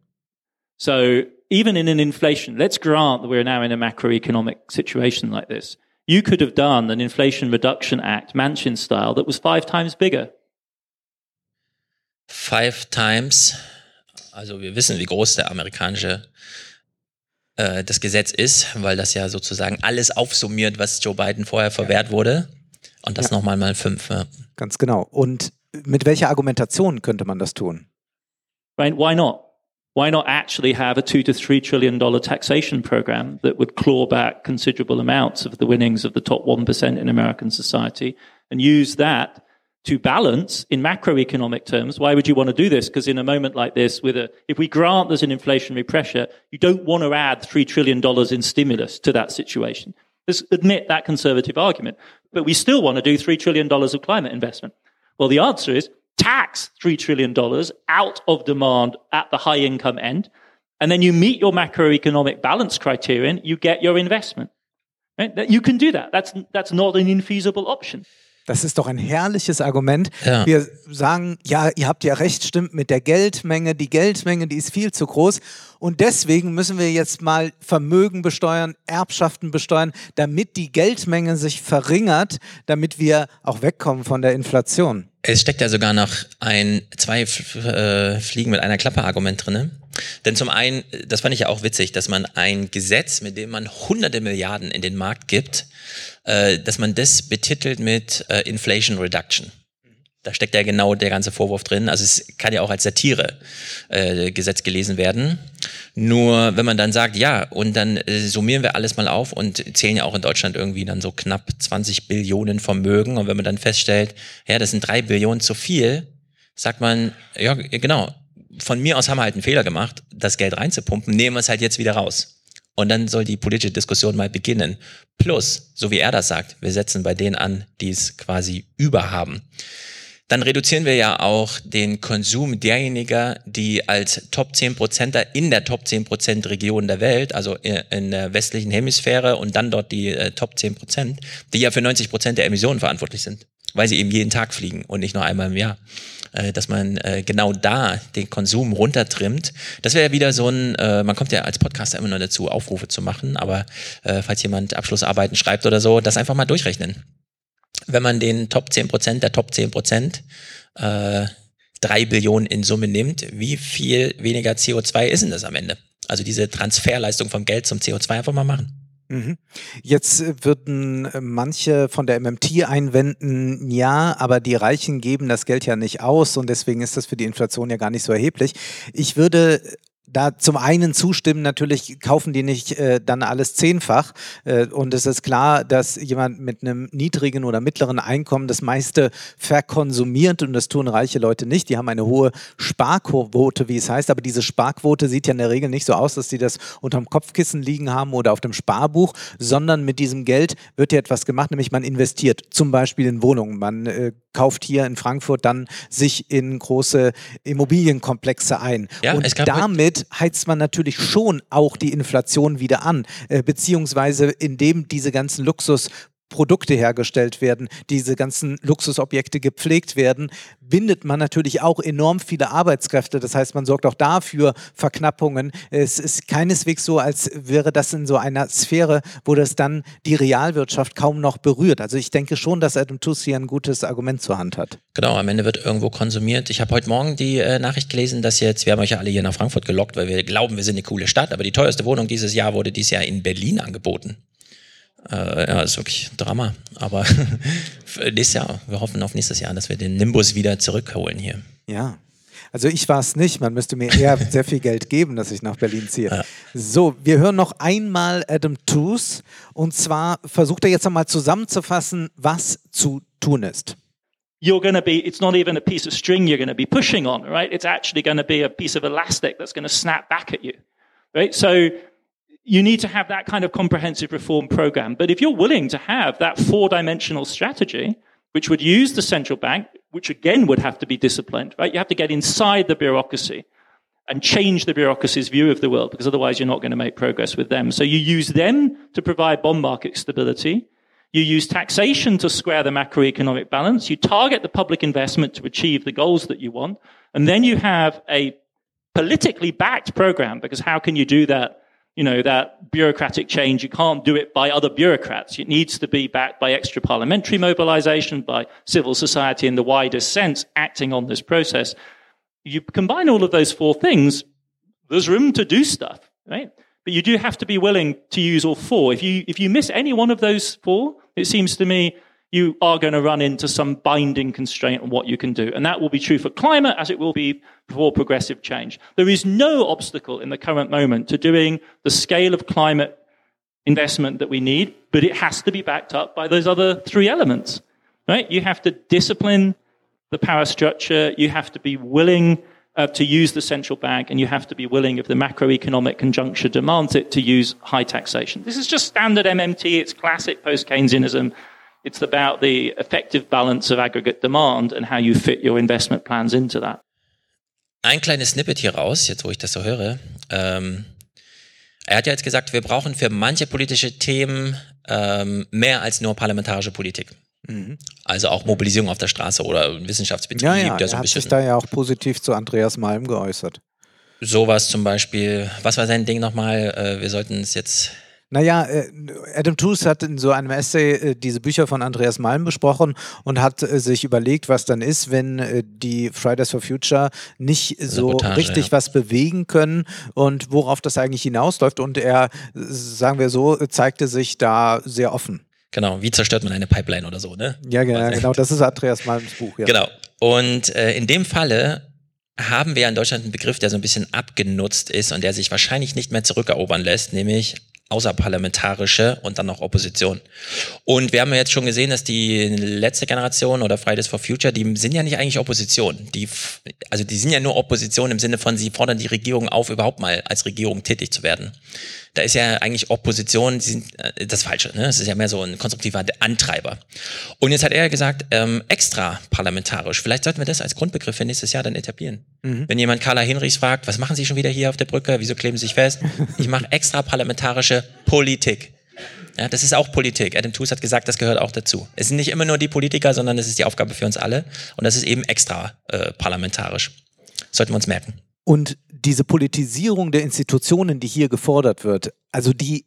S15: So even in an inflation, let's grant that we're now in a macroeconomic situation like this. You could have done an Inflation Reduction Act, Manchin style, that was five times bigger.
S3: Five times. Also wir wissen, wie groß der amerikanische äh, das Gesetz ist, weil das ja sozusagen alles aufsummiert, was Joe Biden vorher verwehrt wurde. Und das ja. nochmal mal fünf. Ja.
S1: Ganz genau. Und mit welcher Argumentation könnte man das tun?
S15: Right, why not? Why not actually have a two to three trillion dollar taxation program that would claw back considerable amounts of the winnings of the top 1% in American society and use that to balance in macroeconomic terms. Why would you want to do this? Because in a moment like this, with a, if we grant there's an inflationary pressure, you don't want to add $3 trillion in stimulus to that situation. Let's admit that conservative argument. But we still want to do $3 trillion of climate investment. Well, the answer is tax $3 trillion out of demand at the high income end. And then you meet your macroeconomic balance criterion, you get your investment. Right? You can do that. That's, that's not an infeasible option.
S1: Das ist doch ein herrliches Argument. Ja. Wir sagen, ja, ihr habt ja recht, stimmt mit der Geldmenge. Die Geldmenge, die ist viel zu groß. Und deswegen müssen wir jetzt mal Vermögen besteuern, Erbschaften besteuern, damit die Geldmenge sich verringert, damit wir auch wegkommen von der Inflation.
S3: Es steckt ja sogar noch ein zwei äh, Fliegen mit einer Klappe Argument drin. Denn zum einen, das fand ich ja auch witzig, dass man ein Gesetz, mit dem man hunderte Milliarden in den Markt gibt, äh, dass man das betitelt mit äh, Inflation Reduction. Da steckt ja genau der ganze Vorwurf drin. Also es kann ja auch als Satire äh, Gesetz gelesen werden. Nur wenn man dann sagt, ja, und dann äh, summieren wir alles mal auf und zählen ja auch in Deutschland irgendwie dann so knapp 20 Billionen Vermögen. Und wenn man dann feststellt, ja, das sind drei Billionen zu viel, sagt man, ja, genau, von mir aus haben wir halt einen Fehler gemacht, das Geld reinzupumpen, nehmen wir es halt jetzt wieder raus. Und dann soll die politische Diskussion mal beginnen. Plus, so wie er das sagt, wir setzen bei denen an, die es quasi überhaben. Dann reduzieren wir ja auch den Konsum derjenigen, die als Top 10 Prozenter in der Top 10 Prozent Region der Welt, also in der westlichen Hemisphäre und dann dort die äh, Top 10 Prozent, die ja für 90 Prozent der Emissionen verantwortlich sind, weil sie eben jeden Tag fliegen und nicht nur einmal im Jahr. Äh, dass man äh, genau da den Konsum runtertrimmt. Das wäre wieder so ein, äh, man kommt ja als Podcaster immer nur dazu, Aufrufe zu machen, aber falls jemand Abschlussarbeiten schreibt oder so, das einfach mal durchrechnen. Wenn man den Top 10% der Top 10% äh, drei Billionen in Summe nimmt, wie viel weniger CO2 ist denn das am Ende? Also diese Transferleistung vom Geld zum CO2 einfach mal machen.
S1: Mhm. Jetzt äh, würden äh, manche von der MMT einwenden, ja, aber die Reichen geben das Geld ja nicht aus und deswegen ist das für die Inflation ja gar nicht so erheblich. Ich würde da zum einen zustimmen, natürlich kaufen die nicht äh, dann alles zehnfach. Äh, und es ist klar, dass jemand mit einem niedrigen oder mittleren Einkommen das meiste verkonsumiert und das tun reiche Leute nicht. Die haben eine hohe Sparquote, wie es heißt, aber diese Sparquote sieht ja in der Regel nicht so aus, dass sie das unterm Kopfkissen liegen haben oder auf dem Sparbuch, sondern mit diesem Geld wird ja etwas gemacht, nämlich man investiert zum Beispiel in Wohnungen. Man äh, kauft hier in Frankfurt dann sich in große Immobilienkomplexe ein.
S3: Ja,
S1: und damit heizt man natürlich schon auch die Inflation wieder an, äh, beziehungsweise indem diese ganzen Luxus Produkte hergestellt werden, diese ganzen Luxusobjekte gepflegt werden, bindet man natürlich auch enorm viele Arbeitskräfte. Das heißt, man sorgt auch dafür Verknappungen. Es ist keineswegs so, als wäre das in so einer Sphäre, wo das dann die Realwirtschaft kaum noch berührt. Also ich denke schon, dass Adam Tooze hier ein gutes Argument zur Hand hat.
S3: Genau, am Ende wird irgendwo konsumiert. Ich habe heute Morgen die äh, Nachricht gelesen, dass jetzt, wir haben euch ja alle hier nach Frankfurt gelockt, weil wir glauben, wir sind eine coole Stadt, aber die teuerste Wohnung dieses Jahr wurde dieses Jahr in Berlin angeboten. Äh, ja, ist wirklich Drama. Aber nächstes Jahr, wir hoffen auf nächstes Jahr, dass wir den Nimbus wieder zurückholen hier.
S1: Ja. Also ich war es nicht, man müsste mir eher sehr viel Geld geben, dass ich nach Berlin ziehe. Ja. So, wir hören noch einmal Adam Tooze und zwar versucht er jetzt nochmal zusammenzufassen, was zu tun ist.
S15: You're going to be, it's not even a piece of string you're going to be pushing on, right? It's actually going to be a piece of elastic that's going to snap back at you, right? So you need to have that kind of comprehensive reform program. But if you're willing to have that four dimensional strategy, which would use the central bank, which again would have to be disciplined, right? You have to get inside the bureaucracy and change the bureaucracy's view of the world because otherwise you're not going to make progress with them. So you use them to provide bond market stability. You use taxation to square the macroeconomic balance. You target the public investment to achieve the goals that you want. And then you have a politically backed program because how can you do that you know, that bureaucratic change, you can't do it by other bureaucrats. It needs to be backed by extra parliamentary mobilization, by civil society in the widest sense acting on this process. You combine all of those four things, there's room to do stuff, right? But you do have to be willing to use all four. If you, if you miss any one of those four, it seems to me you are going to run into some binding constraint on what you can do. And that will be true for climate as it will be for progressive change. There is no obstacle in the current moment to doing the scale of climate investment that we need, but it has to be backed up by those other three elements, right? You have to discipline the power structure. You have to be willing uh, to use the central bank and you have to be willing, if the macroeconomic conjuncture demands it, to use high taxation. This is just standard MMT. It's classic post-Keynesianism. It's about the effective balance of aggregate demand and how you fit your investment plans into that.
S3: Ein kleines Snippet hier raus, jetzt wo ich das so höre. Ähm, er hat ja jetzt gesagt, wir brauchen für manche politische Themen ähm, mehr als nur parlamentarische Politik. Mhm. Also auch Mobilisierung auf der Straße oder Wissenschaftsbetrieb.
S1: Ja, ja, der so ein hat sich da ja auch positiv zu Andreas Malm geäußert.
S3: Sowas zum Beispiel. Was war sein Ding nochmal? Äh, wir sollten es jetzt
S1: naja, äh, Adam Tooze hat in so einem Essay äh, diese Bücher von Andreas Malm besprochen und hat äh, sich überlegt, was dann ist, wenn die Fridays for Future nicht so Sabotage, richtig ja. was bewegen können und worauf das eigentlich hinausläuft. Und er, sagen wir so, zeigte sich da sehr offen.
S3: Genau, wie zerstört man eine Pipeline oder so, ne?
S1: Ja, genau, genau das ist Andreas Malms Buch. Ja.
S3: Genau. Und in dem Falle haben wir in Deutschland einen Begriff, der so ein bisschen abgenutzt ist und der sich wahrscheinlich nicht mehr zurückerobern lässt, nämlich außerparlamentarische und dann noch Opposition. Und wir haben ja jetzt schon gesehen, dass die letzte Generation oder Fridays for Future, die sind ja nicht eigentlich Opposition. Die, also die sind ja nur Opposition im Sinne von, sie fordern die Regierung auf, überhaupt mal als Regierung tätig zu werden da ist ja eigentlich Opposition sind, äh, das Falsche. Ne? Es ist ja mehr so ein konstruktiver Antreiber. Und jetzt hat er gesagt, ähm, extra parlamentarisch. Vielleicht sollten wir das als Grundbegriff für nächstes Jahr dann etablieren. Mhm. Wenn jemand Carla Hinrichs fragt, was machen Sie schon wieder hier auf der Brücke? Wieso kleben Sie sich fest? Ich mache extra parlamentarische Politik. Ja, das ist auch Politik. Adam Tooze hat gesagt, das gehört auch dazu. Es sind nicht immer nur die Politiker, sondern es ist die Aufgabe für uns alle. Und das ist eben extra äh, parlamentarisch. Sollten wir uns merken.
S1: Und diese Politisierung der Institutionen, die hier gefordert wird, also die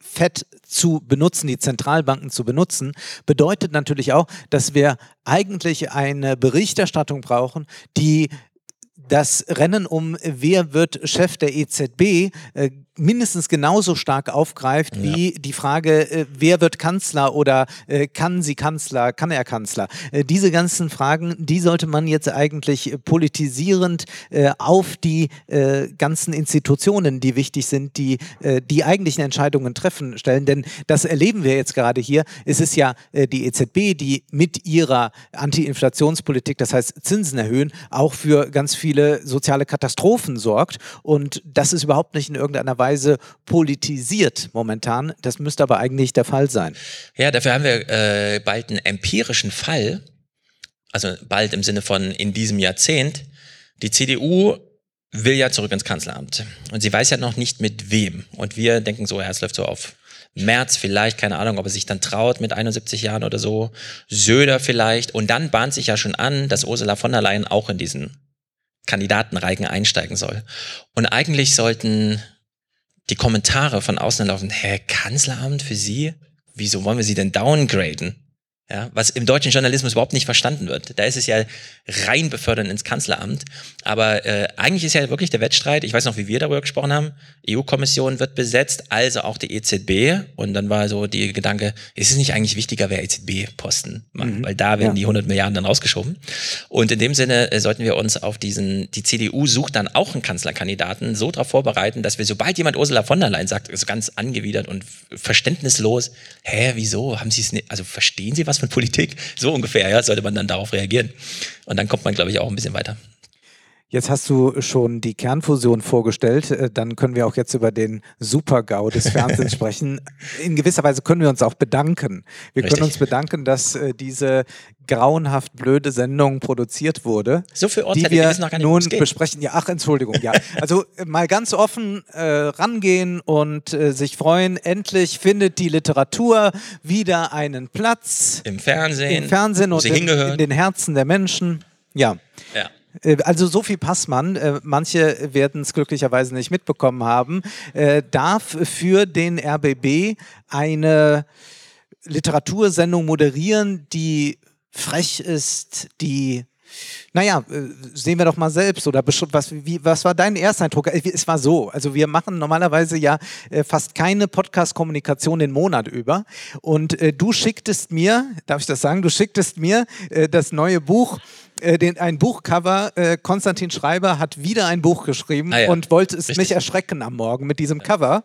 S1: Fett zu benutzen, die Zentralbanken zu benutzen, bedeutet natürlich auch, dass wir eigentlich eine Berichterstattung brauchen, die das Rennen um wer wird Chef der EZB äh, mindestens genauso stark aufgreift wie die Frage, äh, wer wird Kanzler oder äh, kann sie Kanzler, kann er Kanzler? Äh, diese ganzen Fragen, die sollte man jetzt eigentlich politisierend äh, auf die äh, ganzen Institutionen, die wichtig sind, die äh, die eigentlichen Entscheidungen treffen, stellen. Denn das erleben wir jetzt gerade hier. Es ist ja äh, die EZB, die mit ihrer Anti-Inflationspolitik, das heißt Zinsen erhöhen, auch für ganz viele soziale Katastrophen sorgt. Und das ist überhaupt nicht in irgendeiner Weise politisiert momentan. Das müsste aber eigentlich der Fall sein.
S3: Ja, dafür haben wir äh, bald einen empirischen Fall, also bald im Sinne von in diesem Jahrzehnt. Die CDU will ja zurück ins Kanzleramt und sie weiß ja noch nicht mit wem. Und wir denken so, ja, es läuft so auf März vielleicht, keine Ahnung, ob er sich dann traut mit 71 Jahren oder so, Söder vielleicht. Und dann bahnt sich ja schon an, dass Ursula von der Leyen auch in diesen Kandidatenreigen einsteigen soll. Und eigentlich sollten die Kommentare von außen laufen, hä, Kanzleramt für Sie? Wieso wollen wir Sie denn downgraden? Ja, was im deutschen Journalismus überhaupt nicht verstanden wird. Da ist es ja rein befördern ins Kanzleramt. Aber äh, eigentlich ist ja wirklich der Wettstreit, ich weiß noch, wie wir darüber gesprochen haben, EU-Kommission wird besetzt, also auch die EZB. Und dann war so die Gedanke, ist es nicht eigentlich wichtiger, wer EZB-Posten macht?
S1: Mhm.
S3: Weil da werden
S1: Ja.
S3: die 100 Milliarden dann rausgeschoben. Und in dem Sinne äh, sollten wir uns auf diesen, die CDU sucht dann auch einen Kanzlerkandidaten, so darauf vorbereiten, dass wir, sobald jemand Ursula von der Leyen sagt, so ganz angewidert und verständnislos, hä, wieso, haben Sie es nicht, also verstehen Sie was von Politik? So ungefähr, ja, sollte man dann darauf reagieren. Und dann kommt man, glaube ich, auch ein bisschen weiter.
S1: Jetzt hast du schon die Kernfusion vorgestellt, äh, dann können wir auch jetzt über den Super-GAU des Fernsehens sprechen. In gewisser Weise können wir uns auch bedanken. Wir
S3: Richtig.
S1: können uns bedanken, dass äh, diese grauenhaft blöde Sendung produziert wurde.
S3: So viel
S1: die
S3: Uhrzeit, wir
S1: wir
S3: noch gar nicht,
S1: nun besprechen. Ja, ach, Entschuldigung, ja. Also äh, mal ganz offen äh, rangehen und äh, sich freuen. Endlich findet die Literatur wieder einen Platz
S3: Im Fernsehen,
S1: im Fernsehen und in, in den Herzen der Menschen. Ja. Äh, Also Sophie Passmann, äh, manche werden es glücklicherweise nicht mitbekommen haben, äh, darf für den RBB eine Literatursendung moderieren, die frech ist, die naja, äh, sehen wir doch mal selbst oder was, wie, was war dein Ersteindruck? Äh, Es war so, also wir machen normalerweise ja äh, fast keine Podcast-Kommunikation den Monat über und du schicktest mir, darf ich das sagen, du schicktest mir das neue Buch den, ein Buchcover. Äh, Konstantin Schreiber hat wieder ein Buch geschrieben
S3: Ah ja,
S1: und wollte es
S3: richtig.
S1: mich erschrecken am Morgen mit diesem Cover.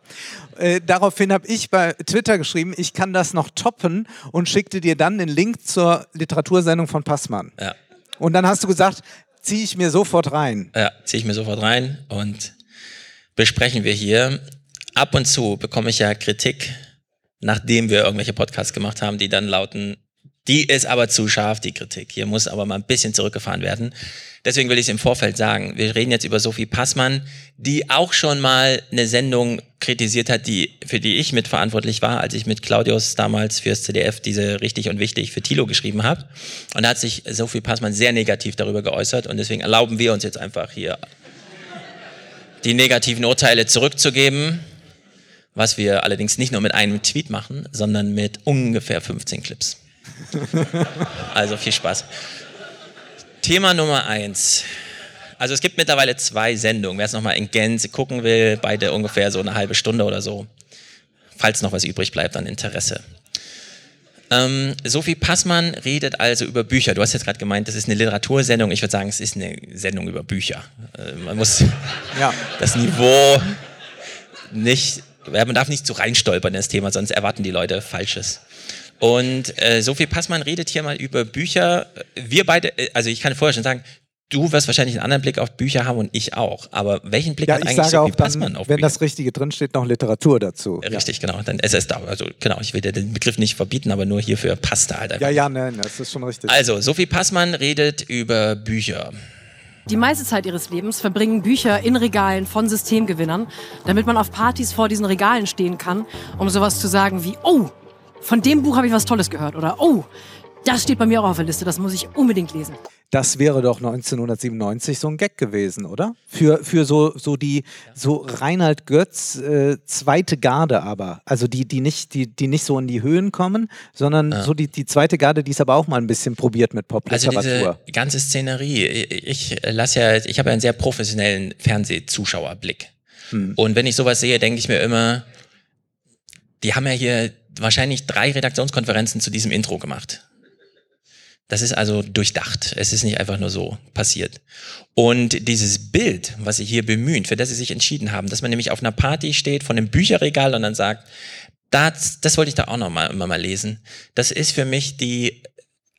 S1: Äh, daraufhin habe ich bei Twitter geschrieben, ich kann das noch toppen und schickte dir dann den Link zur Literatursendung von Passmann.
S3: Ja.
S1: Und dann hast du gesagt, ziehe ich mir sofort rein.
S3: Ja, ziehe ich mir sofort rein und besprechen wir hier. Ab und zu bekomme ich ja Kritik, nachdem wir irgendwelche Podcasts gemacht haben, die dann lauten, die ist aber zu scharf, die Kritik. Hier muss aber mal ein bisschen zurückgefahren werden. Deswegen will ich es im Vorfeld sagen. Wir reden jetzt über Sophie Passmann, die auch schon mal eine Sendung kritisiert hat, die, für die ich mitverantwortlich war, als ich mit Claudius damals fürs CDF diese richtig und wichtig für Thilo geschrieben habe. Und da hat sich Sophie Passmann sehr negativ darüber geäußert und deswegen erlauben wir uns jetzt einfach hier die negativen Urteile zurückzugeben, was wir allerdings nicht nur mit einem Tweet machen, sondern mit ungefähr 15 Clips. Also viel Spaß. Thema Nummer eins. Also es gibt mittlerweile zwei Sendungen. Wer es nochmal in Gänze gucken will, beide ungefähr so eine halbe Stunde oder so. Falls noch was übrig bleibt an Interesse. Ähm, Sophie Passmann redet also über Bücher. Du hast jetzt gerade gemeint, das ist eine Literatursendung. Ich würde sagen, es ist eine Sendung über Bücher. Äh, man muss
S1: Ja.
S3: das Niveau nicht, man darf nicht so reinstolpern in das Thema, sonst erwarten die Leute Falsches. Und äh, Sophie Passmann redet hier mal über Bücher. Wir beide, äh, also ich kann vorher schon sagen, du wirst wahrscheinlich einen anderen Blick auf Bücher haben und ich auch. Aber welchen Blick
S1: Ja,
S3: hat
S1: ich
S3: eigentlich
S1: sage
S3: Sophie
S1: auch
S3: Passmann
S1: dann,
S3: auf
S1: wenn
S3: Bücher?
S1: das Richtige drinsteht, noch Literatur dazu.
S3: Richtig, genau. Dann ist es da. Also genau, ich will dir den Begriff nicht verbieten, aber nur hierfür passt er halt einfach.
S1: Ja, ja, nein, das ist schon richtig.
S3: Also, Sophie Passmann redet über Bücher.
S16: Die meiste Zeit ihres Lebens verbringen Bücher in Regalen von Systemgewinnern, damit man auf Partys vor diesen Regalen stehen kann, um sowas zu sagen wie, oh, von dem Buch habe ich was Tolles gehört oder oh, das steht bei mir auch auf der Liste, das muss ich unbedingt lesen.
S1: Das wäre doch 1997 so ein Gag gewesen, oder? Für, für so, so die, so Reinhard Götz, äh, zweite Garde aber. Also die, die nicht, die, die nicht so in die Höhen kommen, sondern
S3: Ja.
S1: so die, die zweite Garde, die es aber auch mal ein bisschen probiert mit
S3: Also
S1: Popliteratur.
S3: diese ganze Szenerie, ich lasse ja, ich habe ja einen sehr professionellen Fernsehzuschauerblick. Hm. Und wenn ich sowas sehe, denke ich mir immer, die haben ja hier wahrscheinlich drei Redaktionskonferenzen zu diesem Intro gemacht. Das ist also durchdacht. Es ist nicht einfach nur so passiert. Und dieses Bild, was sie hier bemühen, für das sie sich entschieden haben, dass man nämlich auf einer Party steht von einem Bücherregal und dann sagt, das, das wollte ich da auch noch mal, immer mal lesen. Das ist für mich die,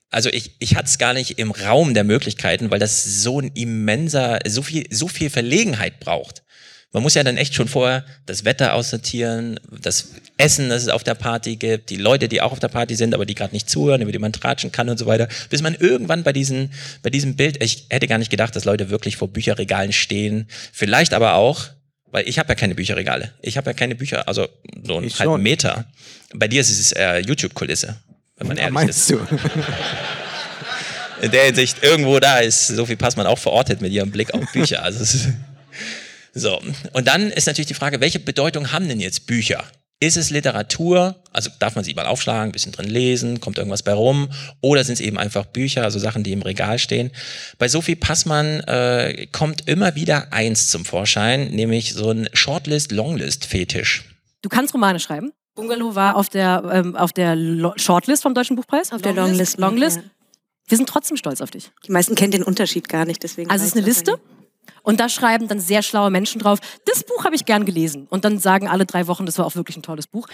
S3: also ich, ich hatte es gar nicht im Raum der Möglichkeiten, weil das so ein immenser, so viel, so viel Verlegenheit braucht. Man muss ja dann echt schon vorher das Wetter aussortieren, das Essen, das es auf der Party gibt, die Leute, die auch auf der Party sind, aber die gerade nicht zuhören, über die man tratschen kann und so weiter, bis man irgendwann bei diesen, bei diesem Bild, ich hätte gar nicht gedacht, dass Leute wirklich vor Bücherregalen stehen, vielleicht aber auch, weil ich habe ja keine Bücherregale, ich habe ja keine Bücher, also so einen halben schon. Meter. Bei dir ist es äh, YouTube-Kulisse, wenn man ja, ehrlich meinst ist. Du? In der Hinsicht, irgendwo da ist Sophie Passmann auch verortet mit ihrem Blick auf Bücher. Also es ist so, und dann ist natürlich die Frage, welche Bedeutung haben denn jetzt Bücher? Ist es Literatur, also darf man sie mal aufschlagen, ein bisschen drin lesen, kommt irgendwas bei rum, oder sind es eben einfach Bücher, also Sachen, die im Regal stehen? Bei Sophie Passmann äh, kommt immer wieder eins zum Vorschein, nämlich so ein Shortlist-Longlist-Fetisch.
S16: Du kannst Romane schreiben. Bungalow war auf der, ähm, auf der Shortlist vom Deutschen Buchpreis.
S17: Auf der Longlist.
S16: Longlist. Ja. Wir sind trotzdem stolz auf dich.
S17: Die meisten kennen den Unterschied gar nicht, deswegen.
S16: Also es ist eine Liste. Und da schreiben dann sehr schlaue Menschen drauf, das Buch habe ich gern gelesen. Und dann sagen alle drei Wochen, das war auch wirklich ein tolles Buch.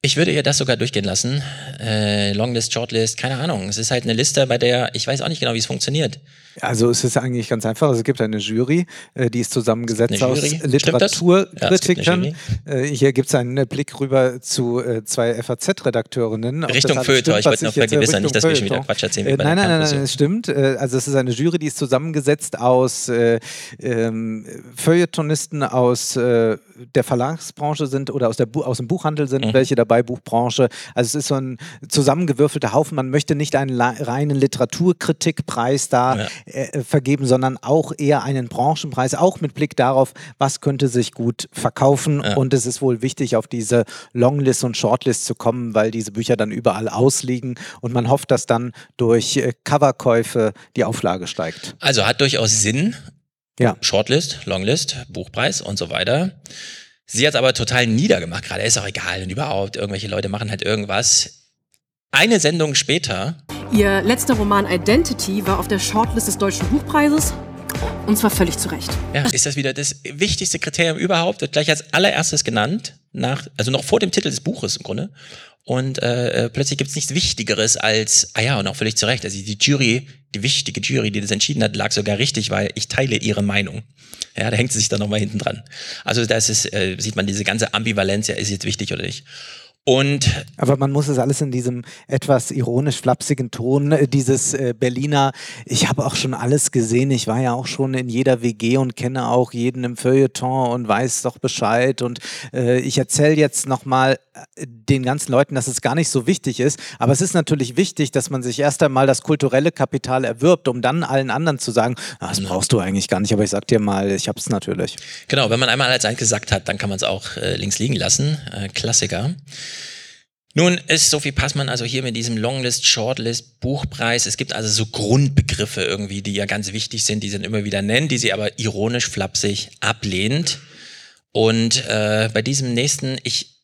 S3: Ich würde ihr das sogar durchgehen lassen. Äh, Longlist, Shortlist, keine Ahnung. Es ist halt eine Liste, bei der ich weiß auch nicht genau, wie es funktioniert.
S1: Also es ist eigentlich ganz einfach. Es gibt eine Jury, äh, die ist zusammengesetzt aus Literaturkritikern. Ja, äh, hier gibt es einen Blick rüber zu äh, zwei FAZ-Redakteurinnen.
S3: Richtung Feuilleton. Ich wollte noch vergewissern, nicht, dass wir schon wieder Quatsch erzählen.
S1: Wie nein, nein, nein, nein, es stimmt. Also es ist eine Jury, die ist zusammengesetzt aus ähm, Feuilletonisten aus der Verlagsbranche sind oder aus, der aus dem Buchhandel sind, mhm. welche dabei Buchbranche. Also es ist so ein zusammengewürfelter Haufen. Man möchte nicht einen reinen Literaturkritikpreis da ja. Äh, vergeben, sondern auch eher einen Branchenpreis, auch mit Blick darauf, was könnte sich gut verkaufen. Ja. Und es ist wohl wichtig, auf diese Longlist und Shortlist zu kommen, weil diese Bücher dann überall ausliegen und man hofft, dass dann durch äh, Coverkäufe die Auflage steigt.
S3: Also hat durchaus Sinn. Ja. Shortlist, Longlist, Buchpreis und so weiter. Sie hat es aber total niedergemacht, gerade ist auch egal und überhaupt, irgendwelche Leute machen halt irgendwas. Eine Sendung später
S16: Ihr letzter Roman Identity war auf der Shortlist des Deutschen Buchpreises. Und zwar völlig zu Recht.
S3: Ja, ist das wieder das wichtigste Kriterium überhaupt? Wird gleich als allererstes genannt, nach, also noch vor dem Titel des Buches im Grunde. Und äh, äh plötzlich gibt es nichts Wichtigeres als, ah ja, und auch völlig zu Recht. Also die Jury, die wichtige Jury, die das entschieden hat, lag sogar richtig, weil ich teile ihre Meinung. Ja, da hängt sie sich dann nochmal hinten dran. Also da äh, sieht man diese ganze Ambivalenz, ja, ist jetzt wichtig oder nicht. Und
S1: Aber man muss es alles in diesem etwas ironisch-flapsigen Ton, äh, dieses äh, Berliner, ich habe auch schon alles gesehen, ich war ja auch schon in jeder WG und kenne auch jeden im Feuilleton und weiß doch Bescheid. Und äh, ich erzähle jetzt nochmal äh, den ganzen Leuten, dass es gar nicht so wichtig ist, aber es ist natürlich wichtig, dass man sich erst einmal das kulturelle Kapital erwirbt, um dann allen anderen zu sagen, ah, das brauchst du eigentlich gar nicht, aber ich sag dir mal, ich hab's natürlich.
S3: Genau, wenn man einmal als eins gesagt hat, dann kann man es auch äh, links liegen lassen, äh, Klassiker. Nun ist Sophie Passmann also hier mit diesem Longlist, Shortlist, Buchpreis. Es gibt also so Grundbegriffe irgendwie, die ja ganz wichtig sind, die sie immer wieder nennen, die sie aber ironisch, flapsig ablehnt. Und äh, bei diesem nächsten, ich,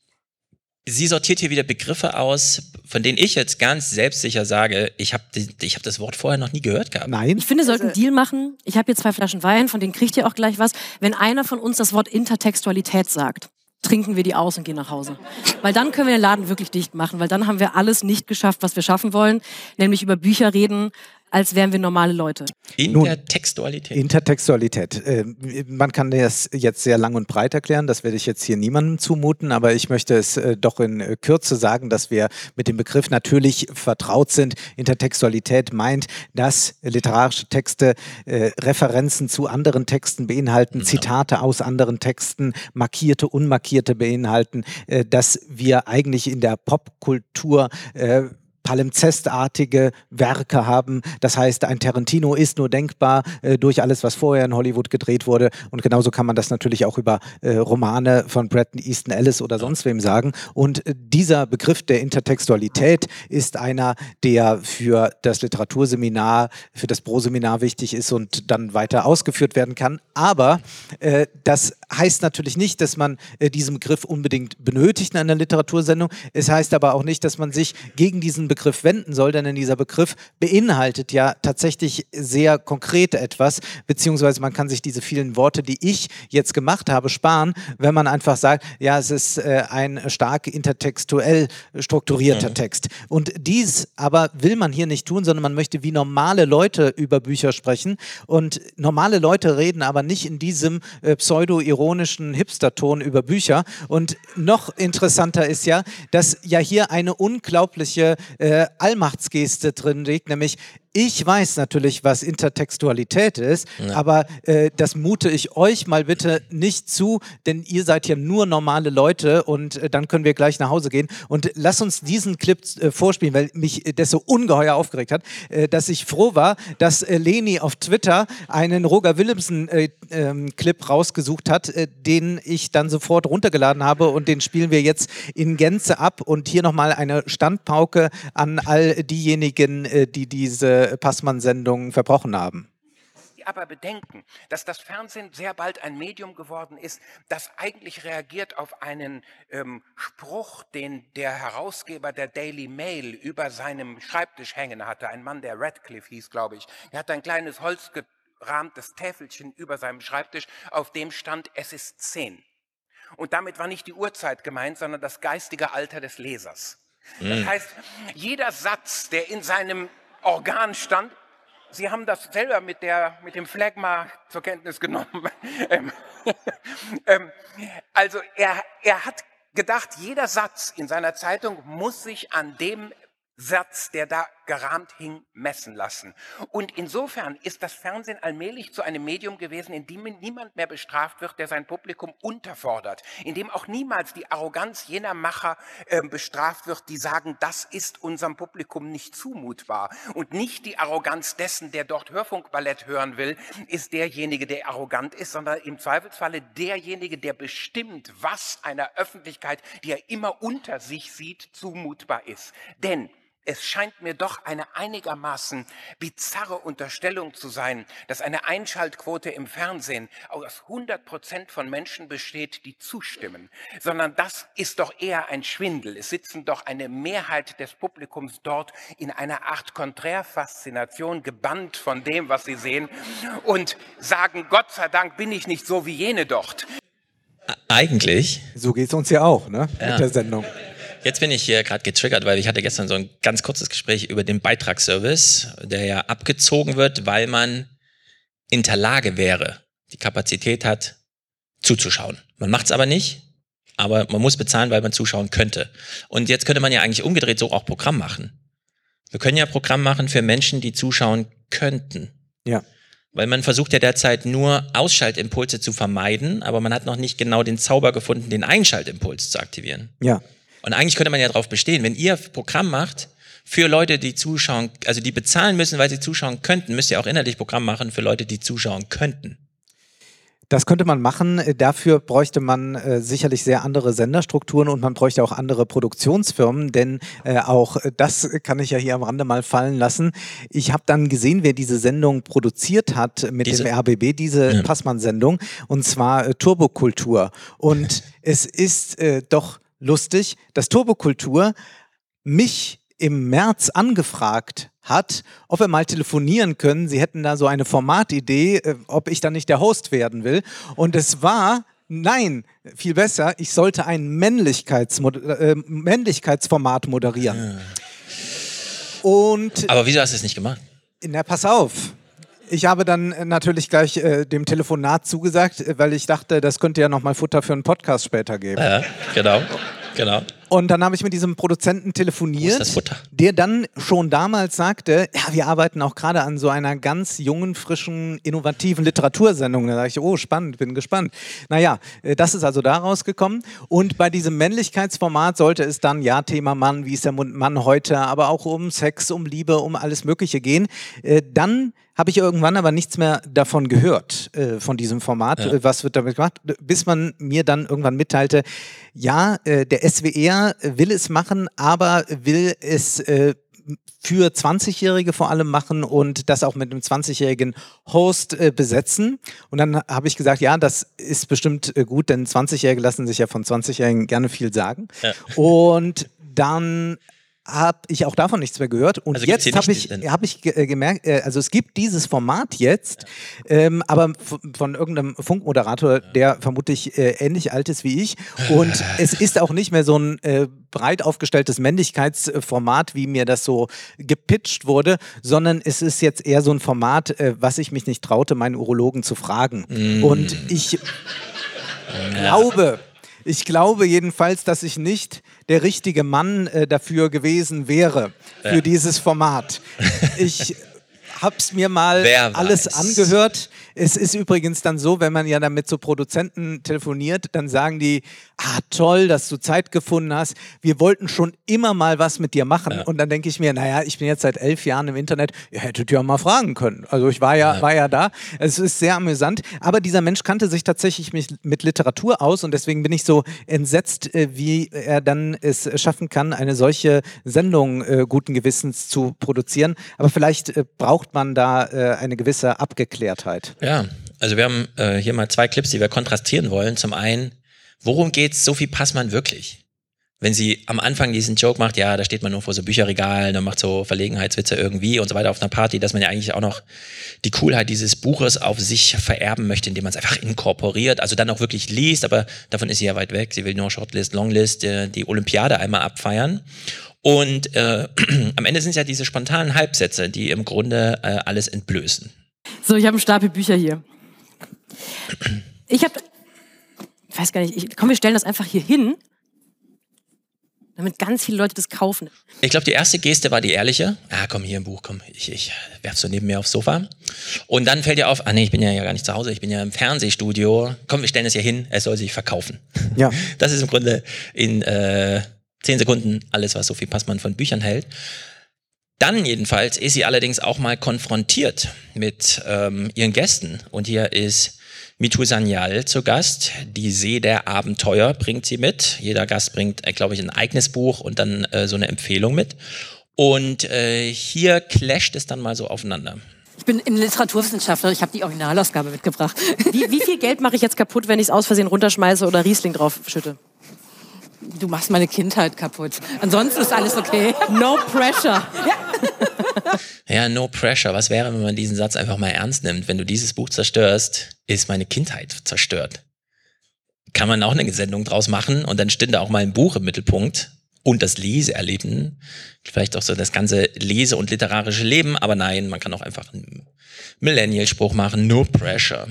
S3: sie sortiert hier wieder Begriffe aus, von denen ich jetzt ganz selbstsicher sage, ich habe ich hab das Wort vorher noch nie gehört gehabt.
S16: Nein. Ich finde, wir sollten einen Deal machen. Ich habe hier zwei Flaschen Wein, von denen kriegt ihr auch gleich was. Wenn einer von uns das Wort Intertextualität sagt, trinken wir die aus und gehen nach Hause. Weil dann können wir den Laden wirklich dicht machen, weil dann haben wir alles nicht geschafft, was wir schaffen wollen, nämlich über Bücher reden, als wären wir normale Leute.
S3: Intertextualität.
S1: Intertextualität. Äh, man kann das jetzt sehr lang und breit erklären, das werde ich jetzt hier niemandem zumuten, aber ich möchte es äh, doch in Kürze sagen, dass wir mit dem Begriff natürlich vertraut sind. Intertextualität meint, dass literarische Texte äh, Referenzen zu anderen Texten beinhalten, ja. Zitate aus anderen Texten, markierte, unmarkierte beinhalten, äh, dass wir eigentlich in der Popkultur äh, palimpsestartige Werke haben. Das heißt, ein Tarantino ist nur denkbar äh, durch alles, was vorher in Hollywood gedreht wurde. Und genauso kann man das natürlich auch über äh, Romane von Brad Easton Ellis oder sonst wem sagen. Und äh, dieser Begriff der Intertextualität ist einer, der für das Literaturseminar, für das Pro-Seminar wichtig ist und dann weiter ausgeführt werden kann. Aber äh, das heißt natürlich nicht, dass man äh, diesen Begriff unbedingt benötigt in einer Literatursendung. Es heißt aber auch nicht, dass man sich gegen diesen Begriff wenden soll, denn dieser Begriff beinhaltet ja tatsächlich sehr konkret etwas, beziehungsweise man kann sich diese vielen Worte, die ich jetzt gemacht habe, sparen, wenn man einfach sagt, ja, es ist äh, ein stark intertextuell strukturierter mhm. Text. Und dies aber will man hier nicht tun, sondern man möchte wie normale Leute über Bücher sprechen. Und normale Leute reden aber nicht in diesem äh, pseudo-ironischen Hipster-Ton über Bücher. Und noch interessanter ist ja, dass ja hier eine unglaubliche äh, Allmachtsgeste drin liegt, nämlich ich weiß natürlich, was Intertextualität ist, ja. aber äh, das mute ich euch mal bitte nicht zu, denn ihr seid ja nur normale Leute und äh, dann können wir gleich nach Hause gehen. Und lass uns diesen Clip äh, vorspielen, weil mich das so ungeheuer aufgeregt hat, äh, dass ich froh war, dass äh, Leni auf Twitter einen Roger Willemsen-Clip ähm, rausgesucht hat, äh, den ich dann sofort runtergeladen habe und den spielen wir jetzt in Gänze ab. Und hier nochmal eine Standpauke an all diejenigen, die diese Passmann-Sendungen verbrochen haben
S18: aber bedenken, dass das Fernsehen sehr bald ein Medium geworden ist, das eigentlich reagiert auf einen ähm, Spruch, den der Herausgeber der Daily Mail über seinem Schreibtisch hängen hatte. Ein Mann, der Radcliffe hieß, glaube ich. Er hat ein kleines holzgerahmtes Täfelchen über seinem Schreibtisch, auf dem stand, es ist zehn. Und damit war nicht die Uhrzeit gemeint, sondern das geistige Alter des Lesers. Das hm. heißt, jeder Satz, der in seinem Organ stand. Sie haben das selber mit, der, mit dem Phlegma zur Kenntnis genommen. Ähm, ähm, also er, er hat gedacht, jeder Satz in seiner Zeitung muss sich an dem Satz, der da gerahmt hing, messen lassen. Und insofern ist das Fernsehen allmählich zu einem Medium gewesen, in dem niemand mehr bestraft wird, der sein Publikum unterfordert, in dem auch niemals die Arroganz jener Macher äh, bestraft wird, die sagen, das ist unserem Publikum nicht zumutbar. Und nicht die Arroganz dessen, der dort Hörfunkballett hören will, ist derjenige, der arrogant ist, sondern im Zweifelsfalle derjenige, der bestimmt, was einer Öffentlichkeit, die er immer unter sich sieht, zumutbar ist. Denn es scheint mir doch eine einigermaßen bizarre Unterstellung zu sein, dass eine Einschaltquote im Fernsehen aus 100 Prozent von Menschen besteht, die zustimmen, sondern das ist doch eher ein Schwindel. Es sitzen doch eine Mehrheit des Publikums dort in einer Art Konträrfaszination, gebannt von dem, was sie sehen und sagen, Gott sei Dank bin ich nicht so wie jene dort.
S3: Eigentlich.
S1: So geht es uns ja auch, ne?
S3: Ja.
S1: Mit der Sendung.
S3: Jetzt bin ich hier gerade getriggert, weil ich hatte gestern so ein ganz kurzes Gespräch über den Beitragsservice, der ja abgezogen wird, weil man in der Lage wäre, die Kapazität hat, zuzuschauen. Man macht es aber nicht, aber man muss bezahlen, weil man zuschauen könnte. Und jetzt könnte man ja eigentlich umgedreht so auch Programm machen. Wir können ja Programm machen für Menschen, die zuschauen könnten.
S1: Ja.
S3: Weil man versucht ja derzeit nur Ausschaltimpulse zu vermeiden, aber man hat noch nicht genau den Zauber gefunden, den Einschaltimpuls zu aktivieren.
S1: Ja.
S3: Und eigentlich könnte man ja darauf bestehen, wenn ihr Programm macht für Leute, die zuschauen, also die bezahlen müssen, weil sie zuschauen könnten, müsst ihr auch innerlich Programm machen für Leute, die zuschauen könnten.
S1: Das könnte man machen. Dafür bräuchte man äh, sicherlich sehr andere Senderstrukturen und man bräuchte auch andere Produktionsfirmen, denn äh, auch das kann ich ja hier am Rande mal fallen lassen. Ich habe dann gesehen, wer diese Sendung produziert hat mit diese? dem RBB, diese ja. Passmann-Sendung, und zwar äh, Turbokultur. Und es ist äh, doch lustig, dass Turbokultur mich im März angefragt hat, ob wir mal telefonieren können. Sie hätten da so eine Formatidee, äh, ob ich dann nicht der Host werden will. Und es war Nein, viel besser, ich sollte ein Männlichkeitsmod äh, Männlichkeitsformat moderieren.
S3: Ja. Und Aber wieso hast du es nicht gemacht?
S1: Na, pass auf. Ich habe dann äh, natürlich gleich äh, dem Telefonat zugesagt, äh, weil ich dachte, das könnte ja nochmal Futter für einen Podcast später geben.
S3: Ja, genau, genau.
S1: Und dann habe ich mit diesem Produzenten telefoniert, der dann schon damals sagte, ja, wir arbeiten auch gerade an so einer ganz jungen, frischen, innovativen Literatursendung. Da sage ich, oh, spannend, bin gespannt. Naja, äh, das ist also da rausgekommen. Und bei diesem Männlichkeitsformat sollte es dann, ja, Thema Mann, wie ist der Mann heute, aber auch um Sex, um Liebe, um alles Mögliche gehen. Äh, dann habe ich irgendwann aber nichts mehr davon gehört, äh, von diesem Format. Ja. Was wird damit gemacht? Bis man mir dann irgendwann mitteilte, ja, äh, der SWR will es machen, aber will es äh, für 20-Jährige vor allem machen und das auch mit einem 20-jährigen Host äh, besetzen. Und dann habe ich gesagt, ja, das ist bestimmt äh, gut, denn 20-Jährige lassen sich ja von 20-Jährigen gerne viel sagen. Ja. Und dann habe ich auch davon nichts mehr gehört. Und also jetzt habe ich, hab ich äh, gemerkt, äh, also es gibt dieses Format jetzt, ja. ähm, aber von, irgendeinem Funkmoderator, ja. der vermutlich äh, ähnlich alt ist wie ich. Und es ist auch nicht mehr so ein äh, breit aufgestelltes Männlichkeitsformat, wie mir das so gepitcht wurde, sondern es ist jetzt eher so ein Format, äh, was ich mich nicht traute, meinen Urologen zu fragen. Mm. Und ich glaube, ich glaube jedenfalls, dass ich nicht der richtige Mann äh, dafür gewesen wäre, für ja. dieses Format. Ich habe es mir mal alles angehört. Es ist übrigens dann so, wenn man ja dann mit so Produzenten telefoniert, dann sagen die, ah toll, dass du Zeit gefunden hast. Wir wollten schon immer mal was mit dir machen. Ja. Und dann denke ich mir, naja, ich bin jetzt seit elf Jahren im Internet, ihr hättet ja mal fragen können. Also ich war ja, ja. war ja da. Es ist sehr amüsant. Aber dieser Mensch kannte sich tatsächlich mit, Literatur aus und deswegen bin ich so entsetzt, äh, wie er dann es schaffen kann, eine solche Sendung äh, guten Gewissens zu produzieren. Aber vielleicht äh, braucht man da eine gewisse Abgeklärtheit.
S3: Ja, also wir haben äh, hier mal zwei Clips, die wir kontrastieren wollen. Zum einen, worum geht's Sophie Passmann wirklich? Wenn sie am Anfang diesen Joke macht, ja, da steht man nur vor so Bücherregalen und macht so Verlegenheitswitze irgendwie und so weiter auf einer Party, dass man ja eigentlich auch noch die Coolheit dieses Buches auf sich vererben möchte, indem man es einfach inkorporiert, also dann auch wirklich liest, aber davon ist sie ja weit weg. Sie will nur Shortlist, Longlist, äh, die Olympiade einmal abfeiern. Und äh, am Ende sind es ja diese spontanen Halbsätze, die im Grunde äh, alles entblößen.
S16: So, ich habe einen Stapel Bücher hier. Ich habe, ich weiß gar nicht, ich, komm, wir stellen das einfach hier hin, damit ganz viele Leute das kaufen.
S3: Ich glaube, die erste Geste war die ehrliche. Ah, komm, hier im Buch, komm, ich, ich werf's so neben mir aufs Sofa. Und dann fällt dir auf, ah nee, ich bin ja gar nicht zu Hause, ich bin ja im Fernsehstudio. Komm, wir stellen es hier hin, es soll sich verkaufen.
S1: Ja.
S3: Das ist im Grunde in äh, zehn Sekunden alles, was Sophie Passmann von Büchern hält. Dann jedenfalls ist sie allerdings auch mal konfrontiert mit ähm, ihren Gästen. Und hier ist Mitu Sanyal zu Gast. Die See der Abenteuer bringt sie mit. Jeder Gast bringt, äh, glaube ich, ein eigenes Buch und dann äh, so eine Empfehlung mit. Und äh, hier clasht es dann mal so aufeinander.
S16: Ich bin in Literaturwissenschaftler, ich habe die Originalausgabe mitgebracht. Wie, wie viel Geld mache ich jetzt kaputt, wenn ich es aus Versehen runterschmeiße oder Riesling drauf schütte? Du machst meine Kindheit kaputt. Ansonsten ist alles okay. No pressure.
S3: Ja. ja, no pressure. Was wäre, wenn man diesen Satz einfach mal ernst nimmt? Wenn du dieses Buch zerstörst, ist meine Kindheit zerstört. Kann man auch eine Sendung draus machen und dann stünde auch mal ein Buch im Mittelpunkt und das Leseerleben. Vielleicht auch so das ganze Lese- und literarische Leben, aber nein, man kann auch einfach einen Millennial-Spruch machen, no pressure.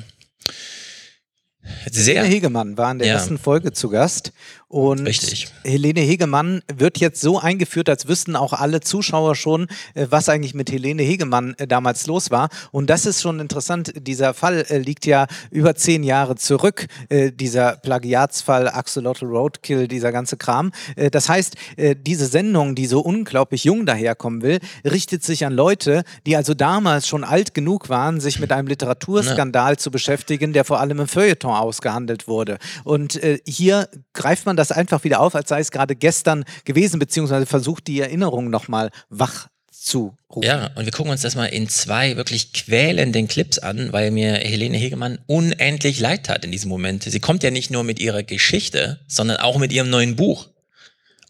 S1: Sehr. Helene Hegemann war in der ja. ersten Folge zu Gast und
S3: Richtig.
S1: Helene Hegemann wird jetzt so eingeführt, als wüssten auch alle Zuschauer schon, äh, was eigentlich mit Helene Hegemann äh, damals los war. Und das ist schon interessant. Dieser Fall äh, liegt ja über zehn Jahre zurück, dieser Plagiatsfall, Axolotl Roadkill, dieser ganze Kram. Das heißt, diese Sendung, die so unglaublich jung daherkommen will, richtet sich an Leute, die also damals schon alt genug waren, sich mit einem Literaturskandal ja. zu beschäftigen, der vor allem im Feuilleton ausgehandelt wurde. Und hier greift man das das einfach wieder auf, als sei es gerade gestern gewesen, beziehungsweise versucht die Erinnerung nochmal wach zu rufen.
S3: Ja, und wir gucken uns das mal in zwei wirklich quälenden Clips an, weil mir Helene Hegemann unendlich leid tat in diesem Moment. Sie kommt ja nicht nur mit ihrer Geschichte, sondern auch mit ihrem neuen Buch.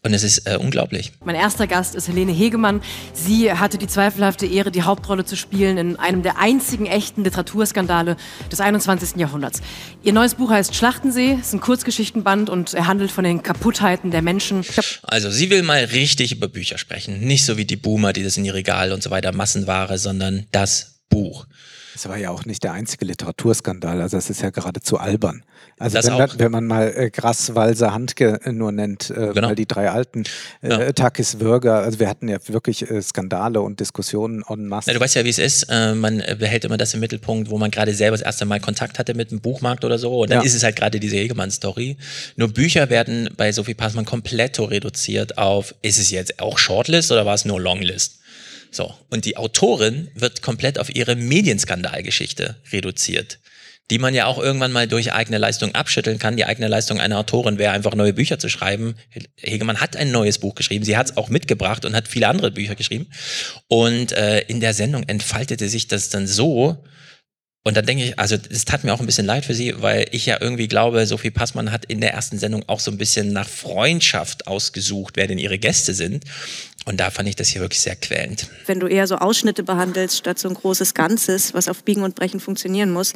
S3: Und es ist äh, unglaublich.
S16: Mein erster Gast ist Helene Hegemann. Sie hatte die zweifelhafte Ehre, die Hauptrolle zu spielen in einem der einzigen echten Literaturskandale des 21. Jahrhunderts. Ihr neues Buch heißt Schlachtensee, ist ein Kurzgeschichtenband und er handelt von den Kaputtheiten der Menschen.
S3: Also sie will mal richtig über Bücher sprechen. Nicht so wie die Boomer, die das in ihr Regal und so weiter Massenware, sondern das Buch.
S1: Das war ja auch nicht der einzige Literaturskandal, also das ist ja geradezu albern. Also wenn, man, wenn man mal äh, Grass, Walser, Handke äh, nur nennt, äh,
S3: Genau.
S1: weil die drei alten, äh, Takis, Würger, also wir hatten ja wirklich äh, Skandale und Diskussionen en masse.
S3: Na, du weißt ja, wie es ist. Äh, man äh, behält immer das im Mittelpunkt, wo man gerade selber das erste Mal Kontakt hatte mit einem Buchmarkt oder so. Und dann
S1: Ja.
S3: ist es halt gerade diese Hegemann-Story. Nur Bücher werden bei Sophie Passmann komplett reduziert auf, ist es jetzt auch Shortlist oder war es nur Longlist? So. Und die Autorin wird komplett auf ihre Medienskandalgeschichte reduziert. Die man ja auch irgendwann mal durch eigene Leistung abschütteln kann. Die eigene Leistung einer Autorin wäre einfach neue Bücher zu schreiben. Hegemann hat ein neues Buch geschrieben. Sie hat es auch mitgebracht und hat viele andere Bücher geschrieben. Und äh, in der Sendung entfaltete sich das dann so. Und dann denke ich, also es tat mir auch ein bisschen leid für sie, weil ich ja irgendwie glaube, Sophie Passmann hat in der ersten Sendung auch so ein bisschen nach Freundschaft ausgesucht, wer denn ihre Gäste sind. Und da fand ich das hier wirklich sehr quälend.
S17: Wenn du eher so Ausschnitte behandelst, statt so ein großes Ganzes, was auf Biegen und Brechen funktionieren muss,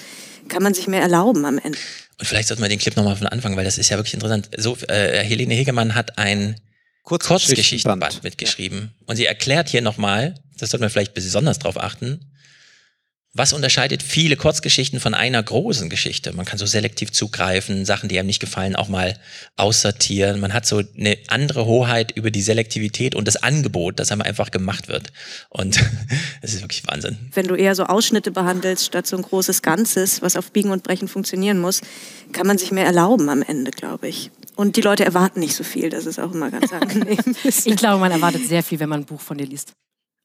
S17: kann man sich mehr erlauben am Ende.
S3: Und vielleicht sollten wir den Clip nochmal von Anfang, weil das ist ja wirklich interessant. So, äh, Helene Hegemann hat ein Kurzgeschichtenband mitgeschrieben. Und sie erklärt hier nochmal, das sollten wir vielleicht besonders drauf achten, was unterscheidet viele Kurzgeschichten von einer großen Geschichte? Man kann so selektiv zugreifen, Sachen, die einem nicht gefallen, auch mal aussortieren. Man hat so eine andere Hoheit über die Selektivität und das Angebot, das einem einfach gemacht wird. Und es ist wirklich Wahnsinn.
S17: Wenn du eher so Ausschnitte behandelst, statt so ein großes Ganzes, was auf Biegen und Brechen funktionieren muss, kann man sich mehr erlauben am Ende, glaube ich. Und die Leute erwarten nicht so viel, das ist auch immer ganz angenehm.
S16: Ich glaube, man erwartet sehr viel, wenn man ein Buch von dir liest.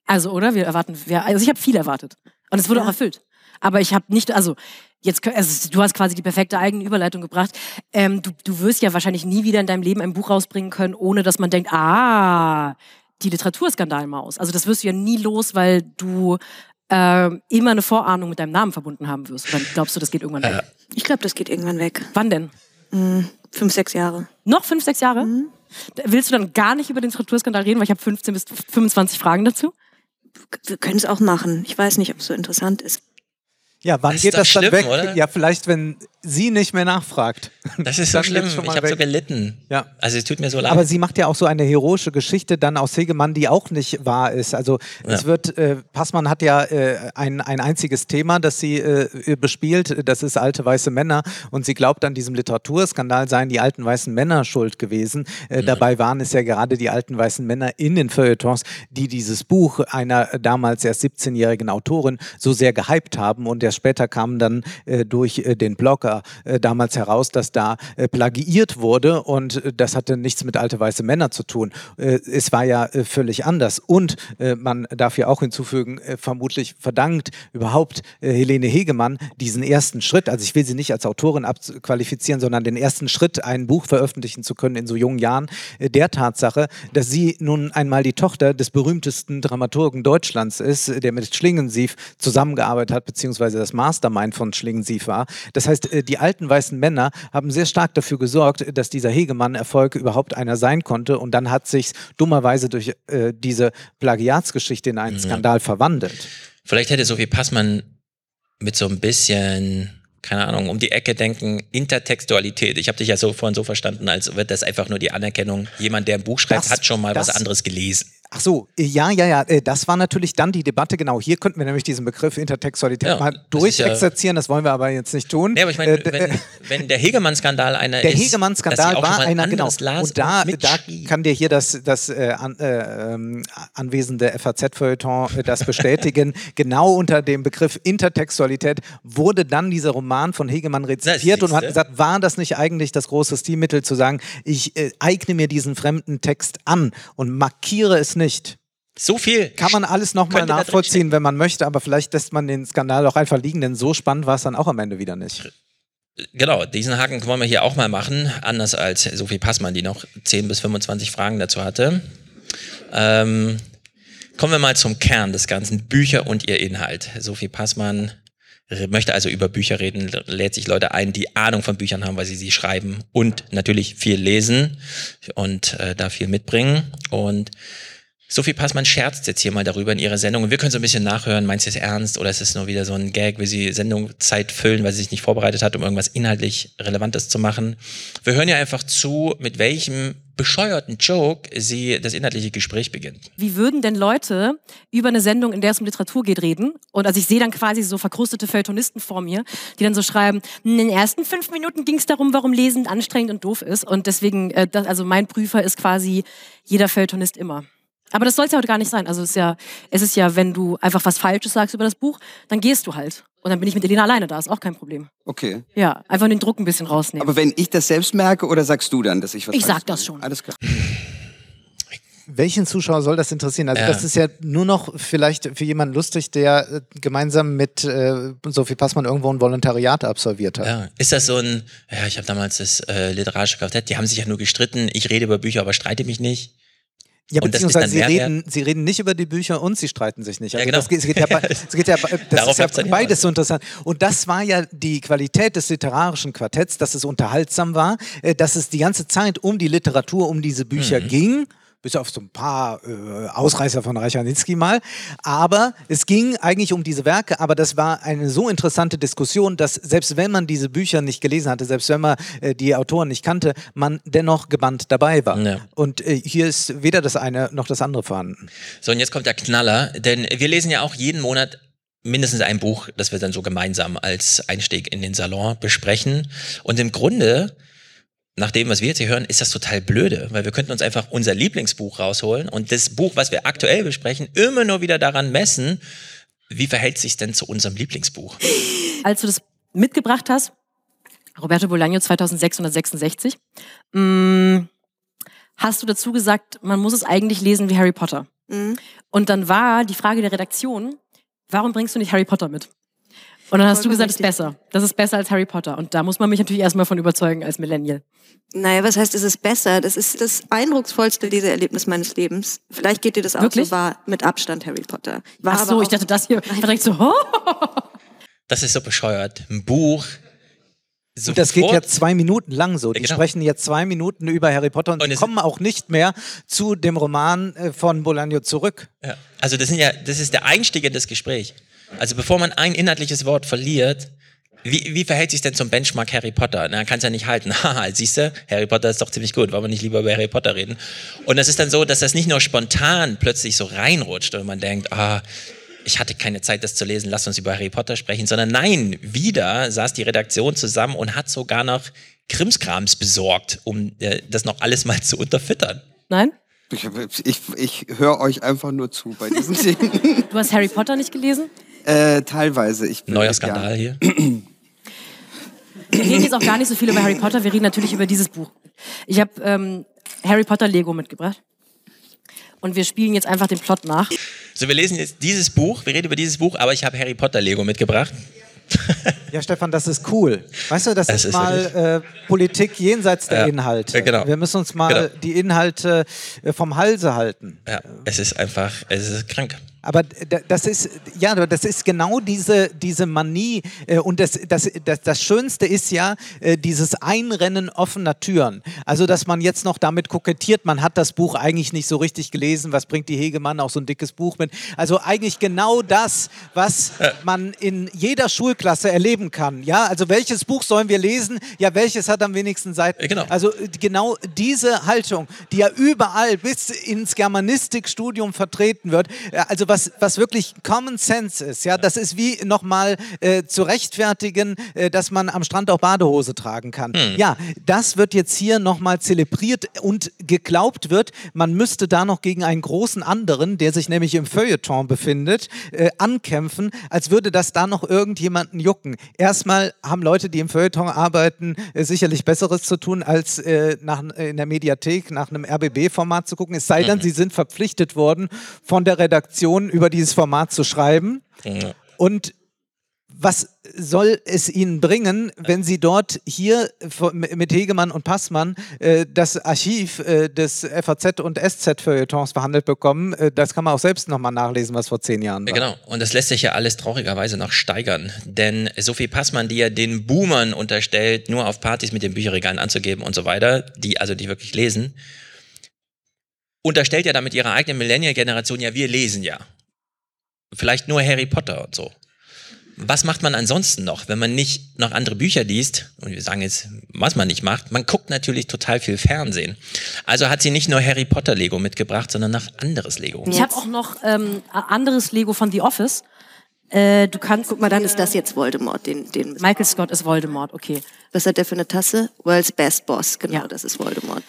S16: Also, oder? Wir erwarten, also ich habe viel erwartet. Und es wurde auch erfüllt. Aber ich habe nicht, also jetzt, also du hast quasi die perfekte eigene Überleitung gebracht. Ähm, du, du wirst ja wahrscheinlich nie wieder in deinem Leben ein Buch rausbringen können, ohne dass man denkt, ah, die Literaturskandalmaus. Also das wirst du ja nie los, weil du ähm, immer eine Vorahnung mit deinem Namen verbunden haben wirst. Oder glaubst du, das geht irgendwann weg?
S17: Ich glaube, das geht irgendwann weg.
S16: Wann denn?
S17: Hm, fünf, sechs Jahre.
S16: Noch fünf, sechs Jahre?
S17: Mhm.
S16: Willst du dann gar nicht über den Literaturskandal reden, weil ich habe 15 bis 25 Fragen dazu?
S17: Wir können es auch machen. Ich weiß nicht, ob es so interessant ist.
S1: Ja, wann
S3: Das
S1: geht das dann
S3: schlimm,
S1: weg?
S3: oder?
S1: Ja, vielleicht, wenn sie nicht mehr nachfragt.
S3: Das ist so
S1: Dann
S3: schlimm. Ich habe so gelitten.
S1: Ja.
S3: Also es tut mir so leid.
S1: Aber sie macht ja auch so eine heroische Geschichte dann aus Hegemann, die auch nicht wahr ist. Also es
S3: Ja.
S1: wird, äh, Passmann hat ja äh, ein, ein einziges Thema, das sie äh, bespielt, das ist alte weiße Männer und sie glaubt an diesem Literaturskandal seien die alten weißen Männer schuld gewesen. Äh,
S3: Mhm.
S1: Dabei waren es ja gerade die alten weißen Männer in den Feuilletons, die dieses Buch einer damals erst 17-jährigen Autorin so sehr gehypt haben und erst später kamen dann äh, durch äh, den Blogger äh, damals heraus, dass da äh, plagiiert wurde und äh, das hatte nichts mit alte weiße Männer zu tun. Äh, es war ja völlig anders und man darf ja auch hinzufügen, vermutlich verdankt überhaupt Helene Hegemann diesen ersten Schritt, also ich will sie nicht als Autorin abqualifizieren, sondern den ersten Schritt, ein Buch veröffentlichen zu können in so jungen Jahren, der Tatsache, dass sie nun einmal die Tochter des berühmtesten Dramaturgen Deutschlands ist, der mit Schlingensief zusammengearbeitet hat, beziehungsweise das Mastermind von Schlingensief war. Das heißt, äh, die alten weißen Männer haben sehr stark dafür gesorgt, dass dieser Hegemann-Erfolg überhaupt einer sein konnte und dann hat sich dummerweise durch äh, diese Plagiatsgeschichte in einen Skandal verwandelt.
S3: Vielleicht hätte Sophie Passmann mit so ein bisschen, keine Ahnung, um die Ecke denken, Intertextualität. Ich habe dich ja so vorhin so verstanden, als wird das einfach nur die Anerkennung, jemand, der ein Buch schreibt,
S1: Das-
S3: hat schon mal was anderes gelesen.
S1: Ach so, äh, ja, ja, ja, äh, das war natürlich dann die Debatte. Genau, hier könnten wir nämlich diesen Begriff Intertextualität
S3: Ja,
S1: mal
S3: ja-
S1: durchexerzieren, das wollen wir aber jetzt nicht tun.
S3: Nee, aber ich meine,
S1: Äh,
S3: wenn, wenn der Hegemann-Skandal einer
S1: Der
S3: ist,
S1: Hegemann-Skandal war einer, genau. Und da,
S3: und
S1: da kann dir hier das, das äh, an, äh, ähm, anwesende FAZ-Feuilleton äh, das bestätigen. genau unter dem Begriff Intertextualität wurde dann dieser Roman von Hegemann rezipiert und hat gesagt, war das nicht eigentlich das große Stilmittel zu sagen, ich äh, eigne mir diesen fremden Text an und markiere es nicht.
S3: So viel
S1: kann man alles nochmal nachvollziehen, wenn man möchte, aber vielleicht lässt man den Skandal auch einfach liegen, denn so spannend war es dann auch am Ende wieder nicht.
S3: Genau, diesen Haken wollen wir hier auch mal machen, anders als Sophie Passmann, die noch 10 bis 25 Fragen dazu hatte. Ähm, kommen wir mal zum Kern des Ganzen, Bücher und ihr Inhalt. Sophie Passmann möchte also über Bücher reden, lädt sich Leute ein, die Ahnung von Büchern haben, weil sie sie schreiben und natürlich viel lesen und äh, da viel mitbringen. Und Sophie Passmann scherzt jetzt hier mal darüber in ihrer Sendung und wir können so ein bisschen nachhören, meinst du es ernst oder ist es nur wieder so ein Gag, wie sie Sendungszeit füllen, weil sie sich nicht vorbereitet hat, um irgendwas inhaltlich Relevantes zu machen. Wir hören ja einfach zu, mit welchem bescheuerten Joke sie das inhaltliche Gespräch beginnt.
S16: Wie würden denn Leute über eine Sendung, in der es um Literatur geht, reden? Und also ich sehe dann quasi so verkrustete Feuilletonisten vor mir, die dann so schreiben, in den ersten fünf Minuten ging es darum, warum Lesen anstrengend und doof ist. Und deswegen, äh, also mein Prüfer ist quasi jeder Feuilletonist immer. Aber das soll es ja heute gar nicht sein. Also es ist ja, es ist ja, wenn du einfach was Falsches sagst über das Buch, dann gehst du halt. Und dann bin ich mit Elena alleine da, ist auch kein Problem.
S19: Okay.
S16: Ja, einfach den Druck ein bisschen rausnehmen.
S19: Aber wenn ich das selbst merke oder sagst du dann, dass ich was
S16: ich sag das schon.
S19: Alles klar.
S1: Welchen Zuschauer soll das interessieren? Also
S3: Ja.
S1: das ist ja nur noch vielleicht für jemanden lustig, der äh, gemeinsam mit äh, Sophie Passmann irgendwo ein Volontariat absolviert hat.
S3: Ja. Ist das so ein, ja, ich habe damals das äh, literarische Quartett, die haben sich ja nur gestritten, ich rede über Bücher, aber streite mich nicht.
S1: Ja,
S3: Und das ist
S1: beziehungsweise sie reden, sie reden nicht über die Bücher und sie streiten sich nicht. Also
S3: Ja, genau.
S1: das, geht, es geht ja, es geht ja, das ist ja beides so interessant. Und das war ja die Qualität des literarischen Quartetts, dass es unterhaltsam war, äh, dass es die ganze Zeit um die Literatur, um diese Bücher
S3: Mhm.
S1: ging. Bis auf so ein paar äh, Ausreißer von Reicharnitzky mal. Aber es ging eigentlich um diese Werke, aber das war eine so interessante Diskussion, dass selbst wenn man diese Bücher nicht gelesen hatte, selbst wenn man äh, die Autoren nicht kannte, man dennoch gebannt dabei war.
S3: Ja.
S1: Und äh, hier ist weder das eine noch das andere vorhanden.
S3: So, und jetzt kommt der Knaller, denn wir lesen ja auch jeden Monat mindestens ein Buch, das wir dann so gemeinsam als Einstieg in den Salon besprechen. Und im Grunde, nach dem, was wir jetzt hier hören, ist das total blöde, weil wir könnten uns einfach unser Lieblingsbuch rausholen und das Buch, was wir aktuell besprechen, immer nur wieder daran messen, wie verhält sich denn zu unserem Lieblingsbuch?
S16: Als du das mitgebracht hast, Roberto Bolaño 2666, mh, hast du dazu gesagt, man muss es eigentlich lesen wie Harry Potter.
S17: Mhm.
S16: Und dann war die Frage der Redaktion, warum bringst du nicht Harry Potter mit? Und dann hast du gesagt, es ist besser. Das ist besser als Harry Potter. Und da muss man mich natürlich erstmal von überzeugen als Millennial.
S17: Naja, was heißt, es ist besser? Das ist das eindrucksvollste Leseerlebnis meines Lebens. Vielleicht geht dir das auch
S16: Wirklich?
S17: so, war mit Abstand Harry Potter. War
S16: Ach so, ich dachte, das hier war direkt so, oh.
S3: Das ist so bescheuert. Ein Buch.
S1: Und das geht jetzt zwei Minuten lang so. Die
S3: Genau.
S1: sprechen jetzt zwei Minuten über Harry Potter und,
S3: Und
S1: kommen auch nicht mehr zu dem Roman äh, von Bolaño zurück.
S3: Ja. Also das sind ja, das ist der Einstieg in das Gespräch. Also bevor man ein inhaltliches Wort verliert, wie, wie verhält sich denn zum Benchmark Harry Potter? Na, kann es ja nicht halten. Haha, siehst du, Harry Potter ist doch ziemlich gut, wollen wir nicht lieber über Harry Potter reden? Und das ist dann so, dass das nicht nur spontan plötzlich so reinrutscht und man denkt, ah, ich hatte keine Zeit, das zu lesen, lass uns über Harry Potter sprechen, sondern nein, wieder saß die Redaktion zusammen und hat sogar noch Krimskrams besorgt, um äh, das noch alles mal zu unterfüttern.
S16: Nein?
S19: Ich, ich, ich höre euch einfach nur zu bei diesen Dingen.
S16: Du hast Harry Potter nicht gelesen?
S19: Äh, teilweise. Ich bin,
S3: Neuer Skandal hier.
S16: Wir reden jetzt auch gar nicht so viel über Harry Potter, wir reden natürlich über dieses Buch. Ich habe ähm, Harry Potter Lego mitgebracht. Und wir spielen jetzt einfach den Plot nach.
S3: So, wir lesen jetzt dieses Buch, wir reden über dieses Buch, aber ich habe Harry Potter Lego mitgebracht.
S1: Ja, Stefan, das ist cool. Weißt du, das
S3: Es
S1: ist,
S3: ist
S1: mal äh, Politik jenseits der
S3: Ja,
S1: Inhalte.
S3: ja, genau.
S1: Wir müssen uns mal
S3: Genau.
S1: die Inhalte äh, vom Halse halten.
S3: Ja, es ist einfach, es ist krank.
S1: Aber das ist, ja, das ist genau diese, diese Manie. äh, Und das, das, das, das Schönste ist ja äh, dieses Einrennen offener Türen. Also, dass man jetzt noch damit kokettiert, man hat das Buch eigentlich nicht so richtig gelesen. Was bringt die Hegemann auch so ein dickes Buch mit? Also, eigentlich genau das, was man in jeder Schulklasse erleben kann. Ja, also, welches Buch sollen wir lesen? Ja, welches hat am wenigsten Seiten?
S3: Genau.
S1: Also, äh, genau diese Haltung, die ja überall bis ins Germanistikstudium vertreten wird. äh, Also, was, was wirklich Common Sense ist, ja, das ist wie nochmal äh, zu rechtfertigen, äh, dass man am Strand auch Badehose tragen kann.
S3: Hm.
S1: Ja, das wird jetzt hier nochmal zelebriert und geglaubt wird, man müsste da noch gegen einen großen anderen, der sich nämlich im Feuilleton befindet, äh, ankämpfen, als würde das da noch irgendjemanden jucken. Erstmal haben Leute, die im Feuilleton arbeiten, äh, sicherlich Besseres zu tun, als äh, nach, äh, in der Mediathek nach einem RBB-Format zu gucken. Es sei denn,
S3: Mhm.
S1: sie sind verpflichtet worden, von der Redaktion über dieses Format zu schreiben.
S3: Ja.
S1: Und was soll es Ihnen bringen, wenn Sie dort hier mit Hegemann und Passmann äh, das Archiv äh, des FAZ und SZ-Feuilletons behandelt bekommen? Äh, das kann man auch selbst nochmal nachlesen, was vor zehn Jahren war.
S3: Genau, und das lässt sich ja alles traurigerweise noch steigern. Denn Sophie Passmann, die ja den Boomern unterstellt, nur auf Partys mit den Bücherregalen anzugeben und so weiter, die also die wirklich lesen, unterstellt ja damit ihrer eigenen Millennial-Generation, ja, wir lesen ja. Vielleicht nur Harry Potter und so. Was macht man ansonsten noch, wenn man nicht noch andere Bücher liest? Und wir sagen jetzt, was man nicht macht. Man guckt natürlich total viel Fernsehen. Also hat sie nicht nur Harry Potter Lego mitgebracht, sondern noch anderes Lego.
S16: Ich habe auch noch ähm, anderes Lego von The Office. Äh, du kannst.
S17: Guck mal, dann ist das jetzt Voldemort. Den, den
S16: Michael Scott ist Voldemort, okay.
S17: Was hat der für eine Tasse? World's Best Boss, genau, das ist Voldemort.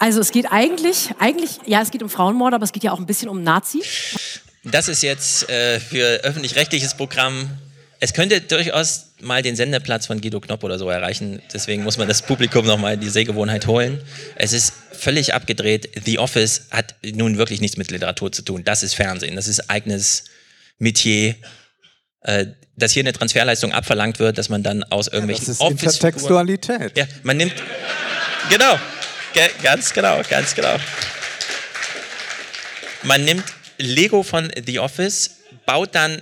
S16: Also es geht eigentlich, eigentlich, ja, es geht um Frauenmord, aber es geht ja auch ein bisschen um Nazi.
S3: Das ist jetzt äh, für öffentlich-rechtliches Programm. Es könnte durchaus mal den Sendeplatz von Guido Knopp oder so erreichen. Deswegen muss man das Publikum nochmal die Sehgewohnheit holen. Es ist völlig abgedreht. The Office hat nun wirklich nichts mit Literatur zu tun. Das ist Fernsehen. Das ist eigenes Metier. Äh, dass hier eine Transferleistung abverlangt wird, dass man dann aus irgendwelchen
S1: das ist
S3: Office
S1: Intertextualität.
S3: Ja, man nimmt genau, Ge ganz genau, ganz genau. Man nimmt Lego von The Office, baut dann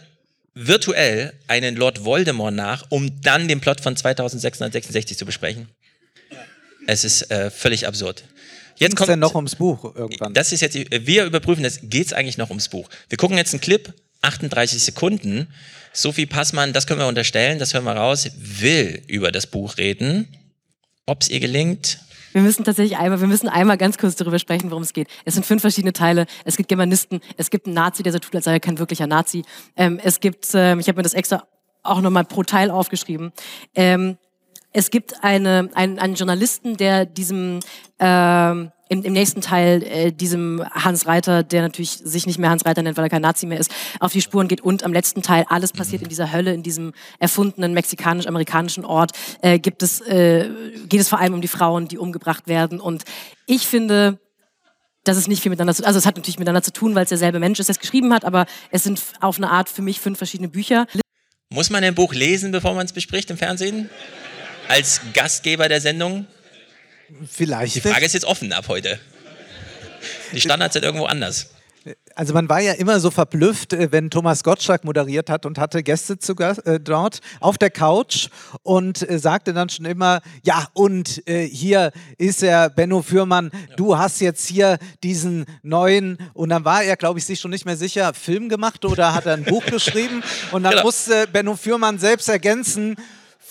S3: virtuell einen Lord Voldemort nach, um dann den Plot von 2666 zu besprechen. Es ist äh, völlig absurd. Jetzt kommt
S1: denn noch ums Buch irgendwann.
S3: Das ist jetzt, wir überprüfen das. Geht es eigentlich noch ums Buch? Wir gucken jetzt einen Clip, 38 Sekunden. Sophie Passmann, das können wir unterstellen, das hören wir raus, will über das Buch reden. Ob es ihr gelingt,
S16: Wir müssen tatsächlich einmal, wir müssen einmal ganz kurz darüber sprechen, worum es geht. Es sind fünf verschiedene Teile. Es gibt Germanisten, es gibt einen Nazi, der so tut, als sei er kein wirklicher Nazi. Ähm, es gibt, ähm, ich habe mir das extra auch nochmal pro Teil aufgeschrieben. Ähm, es gibt eine, einen, einen Journalisten, der diesem ähm, im, im nächsten Teil äh, diesem Hans Reiter, der natürlich sich nicht mehr Hans Reiter nennt, weil er kein Nazi mehr ist, auf die Spuren geht. Und am letzten Teil, alles passiert in dieser Hölle, in diesem erfundenen mexikanisch-amerikanischen Ort, äh, gibt es, äh, geht es vor allem um die Frauen, die umgebracht werden. Und ich finde, dass es nicht viel miteinander zu Also es hat natürlich miteinander zu tun, weil es derselbe Mensch ist, der es geschrieben hat, aber es sind auf eine Art für mich fünf verschiedene Bücher.
S3: muss man ein Buch lesen, bevor man es bespricht im Fernsehen? Als Gastgeber der Sendung?
S1: Vielleicht.
S3: Die Frage ist jetzt offen ab heute. Die Standards sind irgendwo anders.
S1: Also man war ja immer so verblüfft, äh, wenn Thomas Gottschalk moderiert hat und hatte Gäste zu äh, dort auf der Couch und äh, sagte dann schon immer, ja und äh, hier ist er, Benno Fürmann, du hast jetzt hier diesen neuen und dann war er, glaube ich, sich schon nicht mehr sicher, Film gemacht oder hat er ein Buch geschrieben und dann
S3: Genau.
S1: musste Benno Fürmann selbst ergänzen,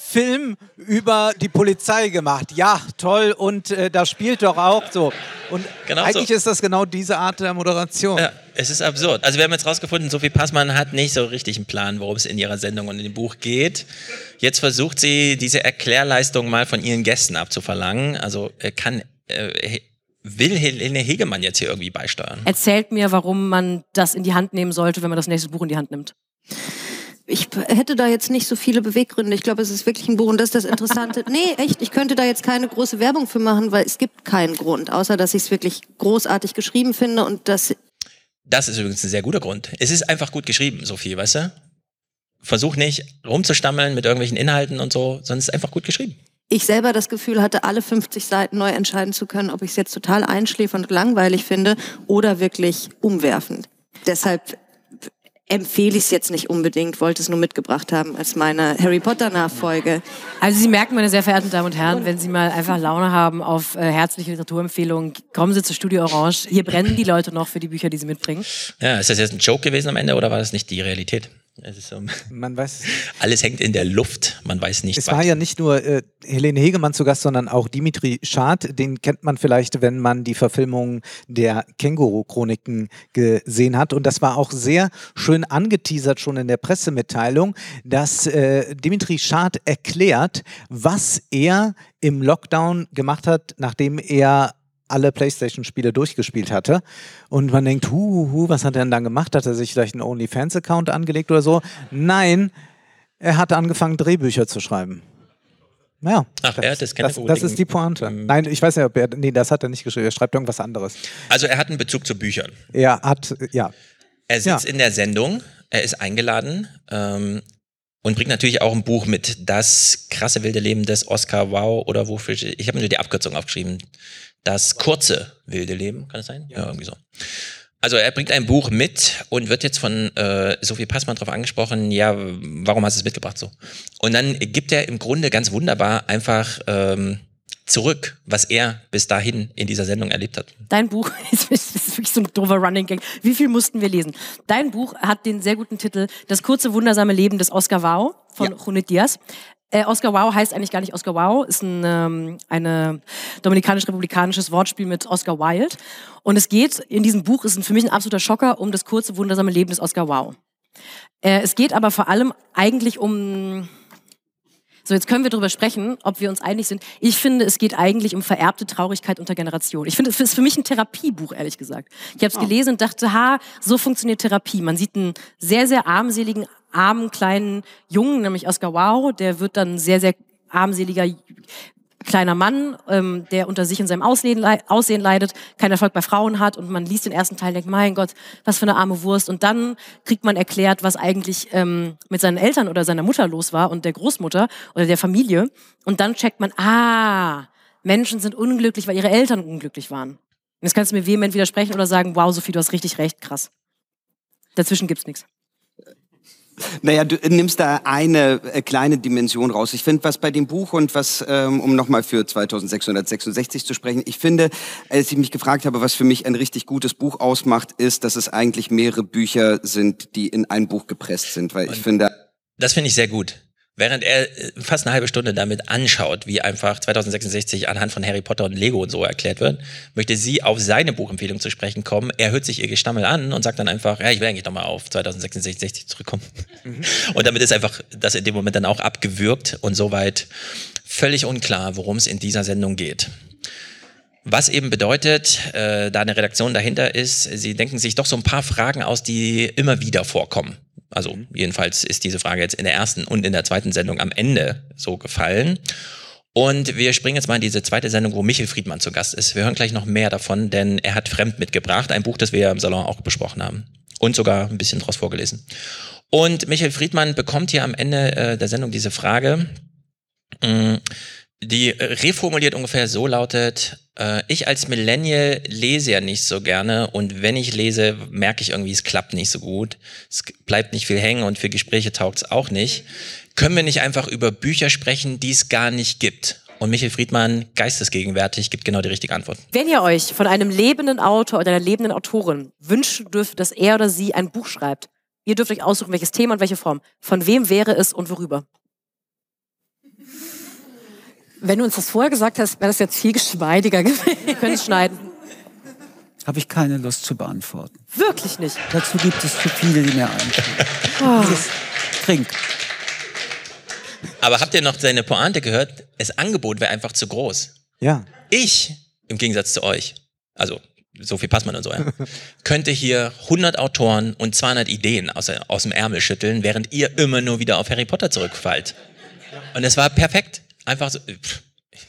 S1: Film über die Polizei gemacht. Ja, toll. Und äh, da spielt doch auch so. Und
S3: Genau
S1: eigentlich
S3: so.
S1: ist das genau diese Art der Moderation.
S3: Ja, es ist absurd. Also wir haben jetzt rausgefunden, Sophie Passmann hat nicht so richtig einen Plan, worum es in ihrer Sendung und in dem Buch geht. Jetzt versucht sie, diese Erklärleistung mal von ihren Gästen abzuverlangen. Also äh, kann, äh, will Helene Hegemann jetzt hier irgendwie beisteuern?
S16: Erzählt mir, warum man das in die Hand nehmen sollte, wenn man das nächste Buch in die Hand nimmt.
S17: Ich hätte da jetzt nicht so viele Beweggründe. Ich glaube, es ist wirklich ein Buch und das ist das Interessante. nee, echt, ich könnte da jetzt keine große Werbung für machen, weil es gibt keinen Grund, außer dass ich es wirklich großartig geschrieben finde und dass
S3: Das ist übrigens ein sehr guter Grund. Es ist einfach gut geschrieben, Sophie, weißt du? Versuch nicht rumzustammeln mit irgendwelchen Inhalten und so, sondern es ist einfach gut geschrieben.
S17: ich selber das Gefühl hatte, alle 50 Seiten neu entscheiden zu können, ob ich es jetzt total einschläfernd und langweilig finde oder wirklich umwerfend. Deshalb empfehle ich es jetzt nicht unbedingt, wollte es nur mitgebracht haben als meine Harry Potter Nachfolge.
S16: Also Sie merken, meine sehr verehrten Damen und Herren, wenn Sie mal einfach Laune haben auf äh, herzliche Literaturempfehlungen, kommen Sie zu Studio Orange. Hier brennen die Leute noch für die Bücher, die Sie mitbringen.
S3: Ja, ist das jetzt ein Joke gewesen am Ende oder war das nicht die Realität? Es ist so,
S1: Man weiß
S3: alles hängt in der Luft, man weiß nicht.
S1: Es war ja nicht nur äh, Helene Hegemann zu Gast, sondern auch Dimitri Schad. Den kennt man vielleicht, wenn man die Verfilmung der Känguru-Chroniken gesehen hat. Und das war auch sehr schön angeteasert schon in der Pressemitteilung, dass äh, Dimitri Schad erklärt, was er im Lockdown gemacht hat, nachdem er alle PlayStation-Spiele durchgespielt hatte. Und man denkt, hu, hu, was hat er denn dann gemacht? Hat er sich vielleicht einen OnlyFans-Account angelegt oder so? Nein, er hat angefangen, Drehbücher zu schreiben. Ja.
S3: Ach, er hat das keine
S1: das, das ist die Pointe. Nein, ich weiß nicht, ob er. Nee, das hat er nicht geschrieben. Er schreibt irgendwas anderes.
S3: Also er hat einen Bezug zu Büchern.
S1: Er hat, ja.
S3: Er sitzt in der Sendung, er ist eingeladen ähm, und bringt natürlich auch ein Buch mit. Das krasse wilde Leben des Oscar Wow oder wofür ich, habe nur die Abkürzung aufgeschrieben. Das kurze wilde Leben, kann es sein? Ja. irgendwie so. Also er bringt ein Buch mit und wird jetzt von äh, Sophie Passmann darauf angesprochen, ja, warum hast du es mitgebracht so? Und dann gibt er im Grunde ganz wunderbar einfach ähm, zurück, was er bis dahin in dieser Sendung erlebt hat.
S16: Dein Buch, ist wirklich so ein doofer Running Gag. Wie viel mussten wir lesen? Dein Buch hat den sehr guten Titel Das kurze, wundersame Leben des Oscar Wao von ja. Junit Diaz. Äh, Oscar Wow heißt eigentlich gar nicht Oscar Wow, ist ein ähm, eine dominikanisch-republikanisches Wortspiel mit Oscar Wilde. Und es geht in diesem Buch, ist für mich ein absoluter Schocker, um das kurze, wundersame Leben des Oscar Wow. Äh, es geht aber vor allem eigentlich um so, jetzt können wir darüber sprechen, ob wir uns einig sind. Ich finde, es geht eigentlich um vererbte Traurigkeit unter Generationen. Ich finde, es ist für mich ein Therapiebuch, ehrlich gesagt. Ich habe es oh. gelesen und dachte, ha, so funktioniert Therapie. Man sieht einen sehr, sehr armseligen, armen, kleinen Jungen, nämlich Oscar Wow, der wird dann sehr, sehr armseliger kleiner Mann, ähm, der unter sich in seinem Aussehen, Aussehen leidet, keinen Erfolg bei Frauen hat und man liest den ersten Teil und denkt, mein Gott, was für eine arme Wurst. Und dann kriegt man erklärt, was eigentlich ähm, mit seinen Eltern oder seiner Mutter los war und der Großmutter oder der Familie. Und dann checkt man, ah, Menschen sind unglücklich, weil ihre Eltern unglücklich waren. Und jetzt kannst du mir vehement widersprechen oder sagen, wow, Sophie, du hast richtig recht, krass. Dazwischen gibt's nichts.
S19: Naja, du nimmst da eine äh, kleine Dimension raus. Ich finde, was bei dem Buch und was, ähm, um nochmal für 2666 zu sprechen, ich finde, als ich mich gefragt habe, was für mich ein richtig gutes Buch ausmacht, ist, dass es eigentlich mehrere Bücher sind, die in ein Buch gepresst sind, weil ich finde...
S3: Das finde ich sehr gut. Während er äh, fast eine halbe Stunde damit anschaut, wie einfach 2066 anhand von Harry Potter und Lego und so erklärt wird, möchte sie auf seine Buchempfehlung zu sprechen kommen. Er hört sich ihr Gestammel an und sagt dann einfach, ja, ich will eigentlich nochmal auf 2066 zurückkommen. Mhm. Und damit ist einfach das in dem Moment dann auch abgewürgt und soweit völlig unklar, worum es in dieser Sendung geht. Was eben bedeutet, äh, da eine Redaktion dahinter ist, sie denken sich doch so ein paar Fragen aus, die immer wieder vorkommen. Also mhm. jedenfalls ist diese Frage jetzt in der ersten und in der zweiten Sendung am Ende so gefallen. Und wir springen jetzt mal in diese zweite Sendung, wo Michael Friedmann zu Gast ist. Wir hören gleich noch mehr davon, denn er hat Fremd mitgebracht, ein Buch, das wir im Salon auch besprochen haben und sogar ein bisschen draus vorgelesen. Und Michael Friedmann bekommt hier am Ende äh, der Sendung diese Frage, mh, mm, die reformuliert ungefähr so lautet, äh, ich als Millennial lese ja nicht so gerne und wenn ich lese, merke ich irgendwie, es klappt nicht so gut. Es bleibt nicht viel hängen und für Gespräche taugt es auch nicht. Können wir nicht einfach über Bücher sprechen, die es gar nicht gibt? Und Michael Friedmann, geistesgegenwärtig, gibt genau die richtige Antwort.
S16: Wenn ihr euch von einem lebenden Autor oder einer lebenden Autorin wünschen dürft, dass er oder sie ein Buch schreibt, ihr dürft euch aussuchen, welches Thema und welche Form. Von wem wäre es und worüber? Wenn du uns das vorher gesagt hast, wäre das jetzt viel geschmeidiger gewesen. Wir können es schneiden.
S20: Habe ich keine Lust zu beantworten.
S16: Wirklich nicht.
S20: Dazu gibt es zu viele, die mir einfallen. Oh. Trink.
S3: Aber habt ihr noch seine Pointe gehört? Das Angebot wäre einfach zu groß.
S1: Ja.
S3: Ich, im Gegensatz zu euch, also so viel Passmann und so, ja, könnte hier 100 Autoren und 200 Ideen aus, aus dem Ärmel schütteln, während ihr immer nur wieder auf Harry Potter zurückfallt. Und es war perfekt einfach so. Pff.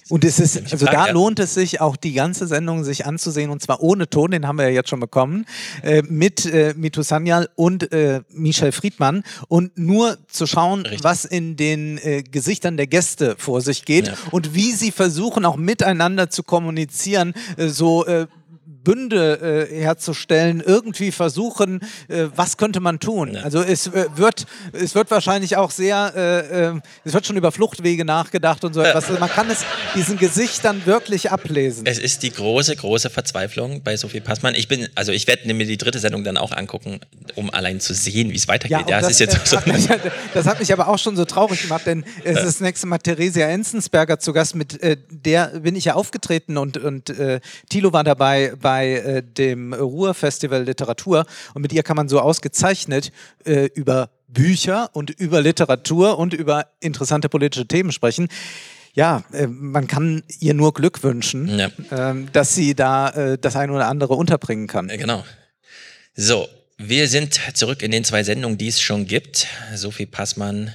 S1: Und es ist, also da lohnt es sich auch die ganze Sendung sich anzusehen und zwar ohne Ton, den haben wir ja jetzt schon bekommen, äh, mit äh, Mitu Sanyal und äh, Michel Friedmann und nur zu schauen, Richtig. was in den äh, Gesichtern der Gäste vor sich geht ja. und wie sie versuchen auch miteinander zu kommunizieren, äh, so äh, Bünde äh, herzustellen, irgendwie versuchen, äh, was könnte man tun. Ja. Also es äh, wird, es wird wahrscheinlich auch sehr, äh, äh, es wird schon über Fluchtwege nachgedacht und so etwas. Also man kann es diesen Gesichtern wirklich ablesen.
S3: Es ist die große, große Verzweiflung bei Sophie Passmann. Ich bin, also ich werde mir die dritte Sendung dann auch angucken, um allein zu sehen, wie es weitergeht. Ja,
S1: ja das, ist jetzt so hat mich, das hat mich aber auch schon so traurig gemacht, denn es ist das nächste Mal Theresia Enzensberger zu Gast, mit äh, der bin ich ja aufgetreten und, und Thilo war dabei bei bei äh, dem Ruhrfestival Literatur und mit ihr kann man so ausgezeichnet äh, über Bücher und über Literatur und über interessante politische Themen sprechen. Ja, äh, man kann ihr nur Glück wünschen, ja. Ähm, dass sie da äh, das eine oder andere unterbringen kann.
S3: Genau. So, wir sind zurück in den zwei Sendungen, die es schon gibt. Sophie Passmann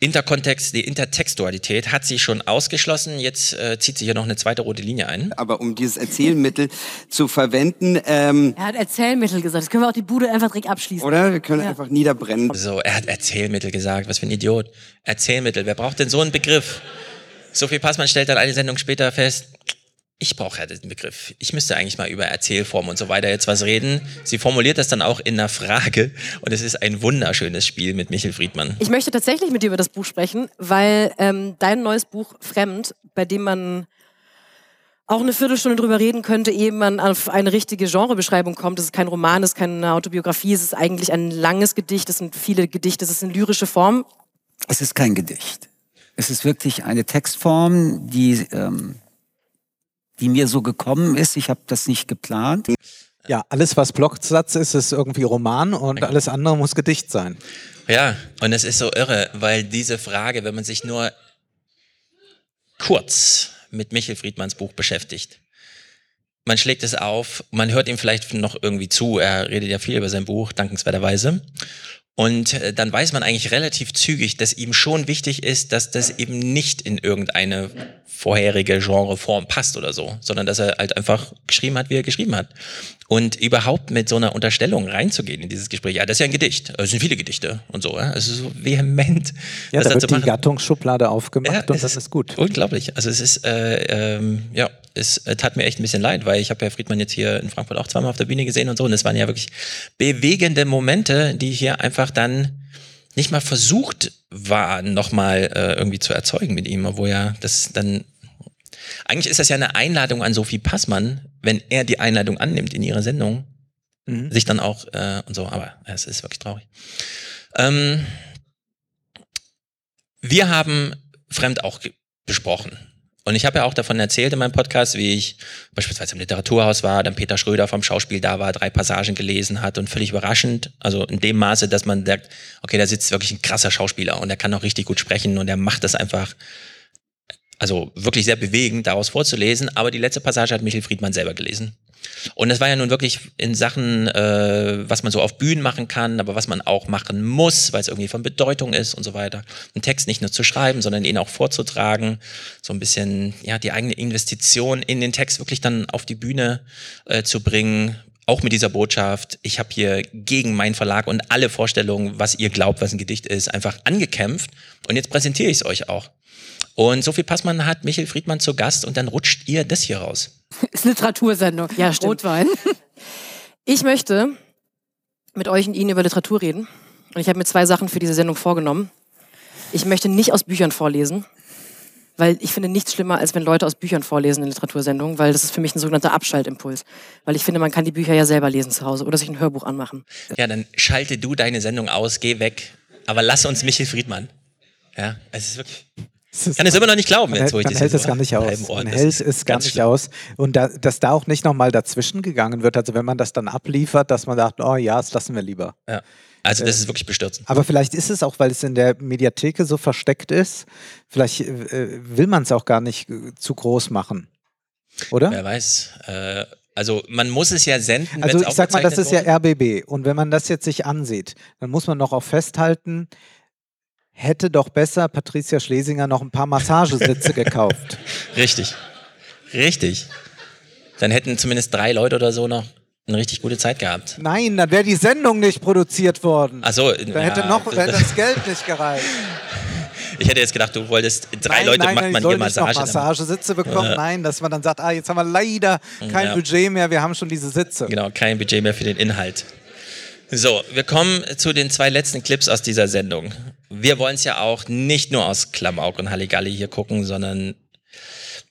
S3: Interkontext, die Intertextualität hat sie schon ausgeschlossen. Jetzt äh, zieht sie hier noch eine zweite rote Linie ein.
S19: Aber um dieses Erzählmittel zu verwenden. Ähm,
S16: er hat Erzählmittel gesagt. Das können wir auch die Bude einfach direkt abschließen.
S19: Oder? Wir können ja. einfach niederbrennen.
S3: So, er hat Erzählmittel gesagt. Was für ein Idiot. Erzählmittel. Wer braucht denn so einen Begriff? Sophie Passmann stellt dann eine Sendung später fest. Ich brauche ja den Begriff. Ich müsste eigentlich mal über Erzählform und so weiter jetzt was reden. Sie formuliert das dann auch in einer Frage und es ist ein wunderschönes Spiel mit Michel Friedmann.
S16: Ich möchte tatsächlich mit dir über das Buch sprechen, weil ähm, dein neues Buch Fremd, bei dem man auch eine Viertelstunde drüber reden könnte, ehe man auf eine richtige Genrebeschreibung kommt. Es ist kein Roman, es ist keine Autobiografie, es ist eigentlich ein langes Gedicht, es sind viele Gedichte, es ist eine lyrische Form.
S20: Es ist kein Gedicht. Es ist wirklich eine Textform, die ähm, die mir so gekommen ist. Ich habe das nicht geplant.
S1: Ja, alles, was Blocksatz ist, ist irgendwie Roman und alles andere muss Gedicht sein.
S3: Ja, und es ist so irre, weil diese Frage, wenn man sich nur kurz mit Michel Friedmanns Buch beschäftigt, man schlägt es auf, man hört ihm vielleicht noch irgendwie zu, er redet ja viel über sein Buch, dankenswerterweise. Und äh, dann weiß man eigentlich relativ zügig, dass ihm schon wichtig ist, dass das eben nicht in irgendeine vorherige Genreform passt oder so, sondern dass er halt einfach geschrieben hat, wie er geschrieben hat. Und überhaupt mit so einer Unterstellung reinzugehen in dieses Gespräch, ja, das ist ja ein Gedicht, es sind viele Gedichte und so, ja? es ist so vehement.
S1: Ja,
S3: das
S1: da wird die. Gattungsschublade aufgemacht
S3: Ja,
S1: und das ist gut.
S3: Unglaublich. Also es ist, äh, ähm, ja, es äh, tat mir echt ein bisschen leid, weil ich habe ja Friedmann jetzt hier in Frankfurt auch zweimal auf der Bühne gesehen und so und es waren ja wirklich bewegende Momente, die hier einfach dann nicht mal versucht waren, nochmal äh, irgendwie zu erzeugen mit ihm, obwohl ja das dann eigentlich ist das ja eine Einladung an Sophie Passmann, wenn er die Einladung annimmt in ihre Sendung,
S1: Mhm.
S3: sich dann auch äh, und so, aber es ist wirklich traurig. Ähm, wir haben Fremd auch besprochen. Und ich habe ja auch davon erzählt in meinem Podcast, wie ich beispielsweise im Literaturhaus war, dann Peter Schröder vom Schauspiel da war, drei Passagen gelesen hat und völlig überraschend, also in dem Maße, dass man sagt, okay, da sitzt wirklich ein krasser Schauspieler und der kann auch richtig gut sprechen und der macht das einfach, also wirklich sehr bewegend, daraus vorzulesen. Aber die letzte Passage hat Michel Friedmann selber gelesen. Und das war ja nun wirklich in Sachen, äh, was man so auf Bühnen machen kann, aber was man auch machen muss, weil es irgendwie von Bedeutung ist und so weiter. Einen Text nicht nur zu schreiben, sondern ihn auch vorzutragen, so ein bisschen ja die eigene Investition in den Text wirklich dann auf die Bühne äh, zu bringen. Auch mit dieser Botschaft, ich habe hier gegen meinen Verlag und alle Vorstellungen, was ihr glaubt, was ein Gedicht ist, einfach angekämpft. Und jetzt präsentiere ich es euch auch. Und Sophie Passmann hat Michel Friedmann zu Gast und dann rutscht ihr das hier raus.
S16: Ist Literatursendung. Ja, stimmt. Rotwein. Ich möchte mit euch und Ihnen über Literatur reden. Und ich habe mir zwei Sachen für diese Sendung vorgenommen. Ich möchte nicht aus Büchern vorlesen, weil ich finde nichts schlimmer, als wenn Leute aus Büchern vorlesen in Literatursendungen, weil das ist für mich ein sogenannter Abschaltimpuls. Weil ich finde, man kann die Bücher ja selber lesen zu Hause oder sich ein Hörbuch anmachen.
S3: Ja, dann schalte du deine Sendung aus, geh weg. Aber lass uns Michel Friedmann. Ja, es ist wirklich. Ich kann es immer noch nicht glauben,
S1: Man,
S3: jetzt, wo ich
S1: man
S3: das
S1: hält es
S3: so
S1: gar nicht aus. Man hält es gar nicht
S3: schlimm.
S1: aus. Und da, dass da auch nicht nochmal dazwischen gegangen wird, also wenn man das dann abliefert, dass man sagt, oh ja, das lassen wir lieber.
S3: Ja. Also das
S1: Äh,
S3: ist wirklich bestürzend.
S1: Aber vielleicht ist es auch, weil es in der Mediatheke so versteckt ist, vielleicht äh, will man es auch gar nicht äh, zu groß machen. Oder?
S3: Wer weiß. Äh, also man muss es ja senden.
S1: Also ich sag mal, das ist ja RBB. Und wenn man das jetzt sich ansieht, dann muss man noch auch festhalten, hätte doch besser Patricia Schlesinger noch ein paar Massagesitze gekauft.
S3: Richtig. Richtig. Dann hätten zumindest drei Leute oder so noch eine richtig gute Zeit gehabt.
S1: Nein, dann wäre die Sendung nicht produziert worden.
S3: Ach so,
S1: Da hätte
S3: ja,
S1: noch
S3: das-
S1: da hätte das Geld nicht gereicht.
S3: Ich hätte jetzt gedacht, du wolltest drei
S1: nein,
S3: Leute
S1: nein,
S3: macht man hier
S1: nicht noch
S3: Massage.
S1: Massagesitze bekommen.
S3: Ja.
S1: Nein, dass man dann sagt, ah, jetzt haben wir leider kein
S3: Ja.
S1: Budget mehr, wir haben schon diese Sitze.
S3: Genau, kein Budget mehr für den Inhalt. So, wir kommen zu den zwei letzten Clips aus dieser Sendung. Wir wollen es ja auch nicht nur aus Klamauk und Halligalli hier gucken, sondern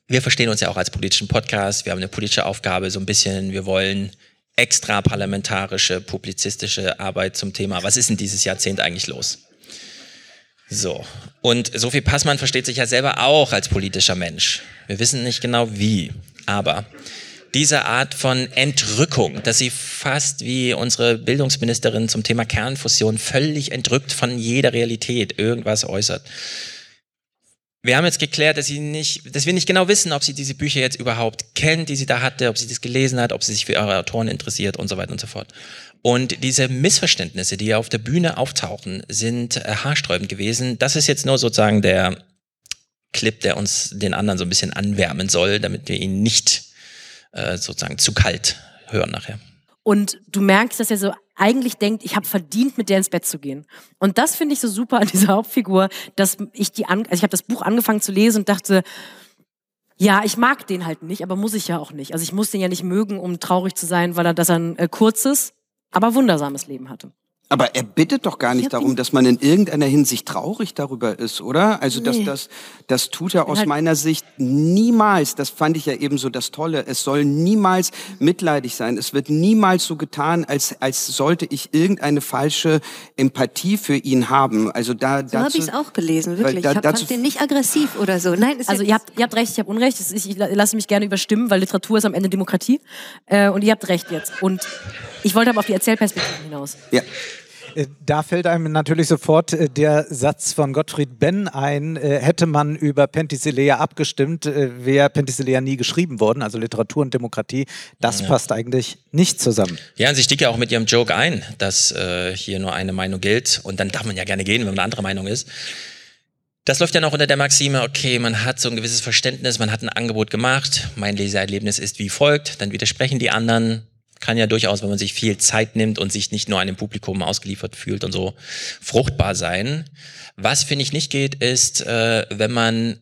S3: wir verstehen uns ja auch als politischen Podcast. Wir haben eine politische Aufgabe so ein bisschen. Wir wollen extra parlamentarische, publizistische Arbeit zum Thema. Was ist denn dieses Jahrzehnt eigentlich los? So. Und Sophie Passmann versteht sich ja selber auch als politischer Mensch. Wir wissen nicht genau wie, aber diese Art von Entrückung, dass sie fast wie unsere Bildungsministerin zum Thema Kernfusion völlig entrückt von jeder Realität irgendwas äußert. Wir haben jetzt geklärt, dass sie nicht, dass wir nicht genau wissen, ob sie diese Bücher jetzt überhaupt kennt, die sie da hatte, ob sie das gelesen hat, ob sie sich für ihre Autoren interessiert und so weiter und so fort. Und diese Missverständnisse, die auf der Bühne auftauchen, sind äh, haarsträubend gewesen. Das ist jetzt nur sozusagen der Clip, der uns den anderen so ein bisschen anwärmen soll, damit wir ihn nicht äh, sozusagen zu kalt hören nachher.
S16: Und du merkst, dass er so eigentlich denkt, ich habe verdient, mit der ins Bett zu gehen. Und das finde ich so super an dieser Hauptfigur, dass ich die, an, also ich habe das Buch angefangen zu lesen und dachte, Ja, ich mag den halt nicht, aber muss ich ja auch nicht. Also ich muss den ja nicht mögen, um traurig zu sein, weil er dass er ein äh, kurzes, aber wundersames Leben hatte.
S19: Aber er bittet doch gar nicht darum, dass man in irgendeiner Hinsicht traurig darüber ist, oder? Also das,
S16: Nee.
S19: das, das tut er aus
S16: halt-
S19: meiner Sicht niemals. Das fand ich ja eben so das Tolle. Es soll niemals mitleidig sein. Es wird niemals so getan, als, als sollte ich irgendeine falsche Empathie für ihn haben. Also da,
S17: So habe ich es auch gelesen, wirklich.
S19: da-
S17: ich hab,
S19: dazu
S17: fand den nicht aggressiv oder so. Nein, ist
S16: Also ihr habt, ihr habt recht, ich habe Unrecht. Ist- Ich la- lasse mich gerne überstimmen, weil Literatur ist am Ende Demokratie. Äh, und ihr habt recht jetzt. Und ich wollte aber auf die Erzählperspektive hinaus.
S19: Ja.
S1: Äh, Da fällt einem natürlich sofort äh, der Satz von Gottfried Benn ein, äh, hätte man über Penthesilea abgestimmt, wäre Penthesilea nie geschrieben worden, also Literatur und Demokratie. Das
S3: Ja.
S1: passt eigentlich nicht zusammen.
S3: Ja, und sie stieg ja auch mit ihrem Joke ein, dass äh, hier nur eine Meinung gilt und dann darf man ja gerne gehen, wenn man eine andere Meinung ist. Das läuft ja noch unter der Maxime, okay, man hat so ein gewisses Verständnis, man hat ein Angebot gemacht, mein Leseerlebnis ist wie folgt, dann widersprechen die anderen. Kann ja durchaus, wenn man sich viel Zeit nimmt und sich nicht nur einem Publikum ausgeliefert fühlt und so, fruchtbar sein. Was finde ich nicht geht, ist, äh, wenn man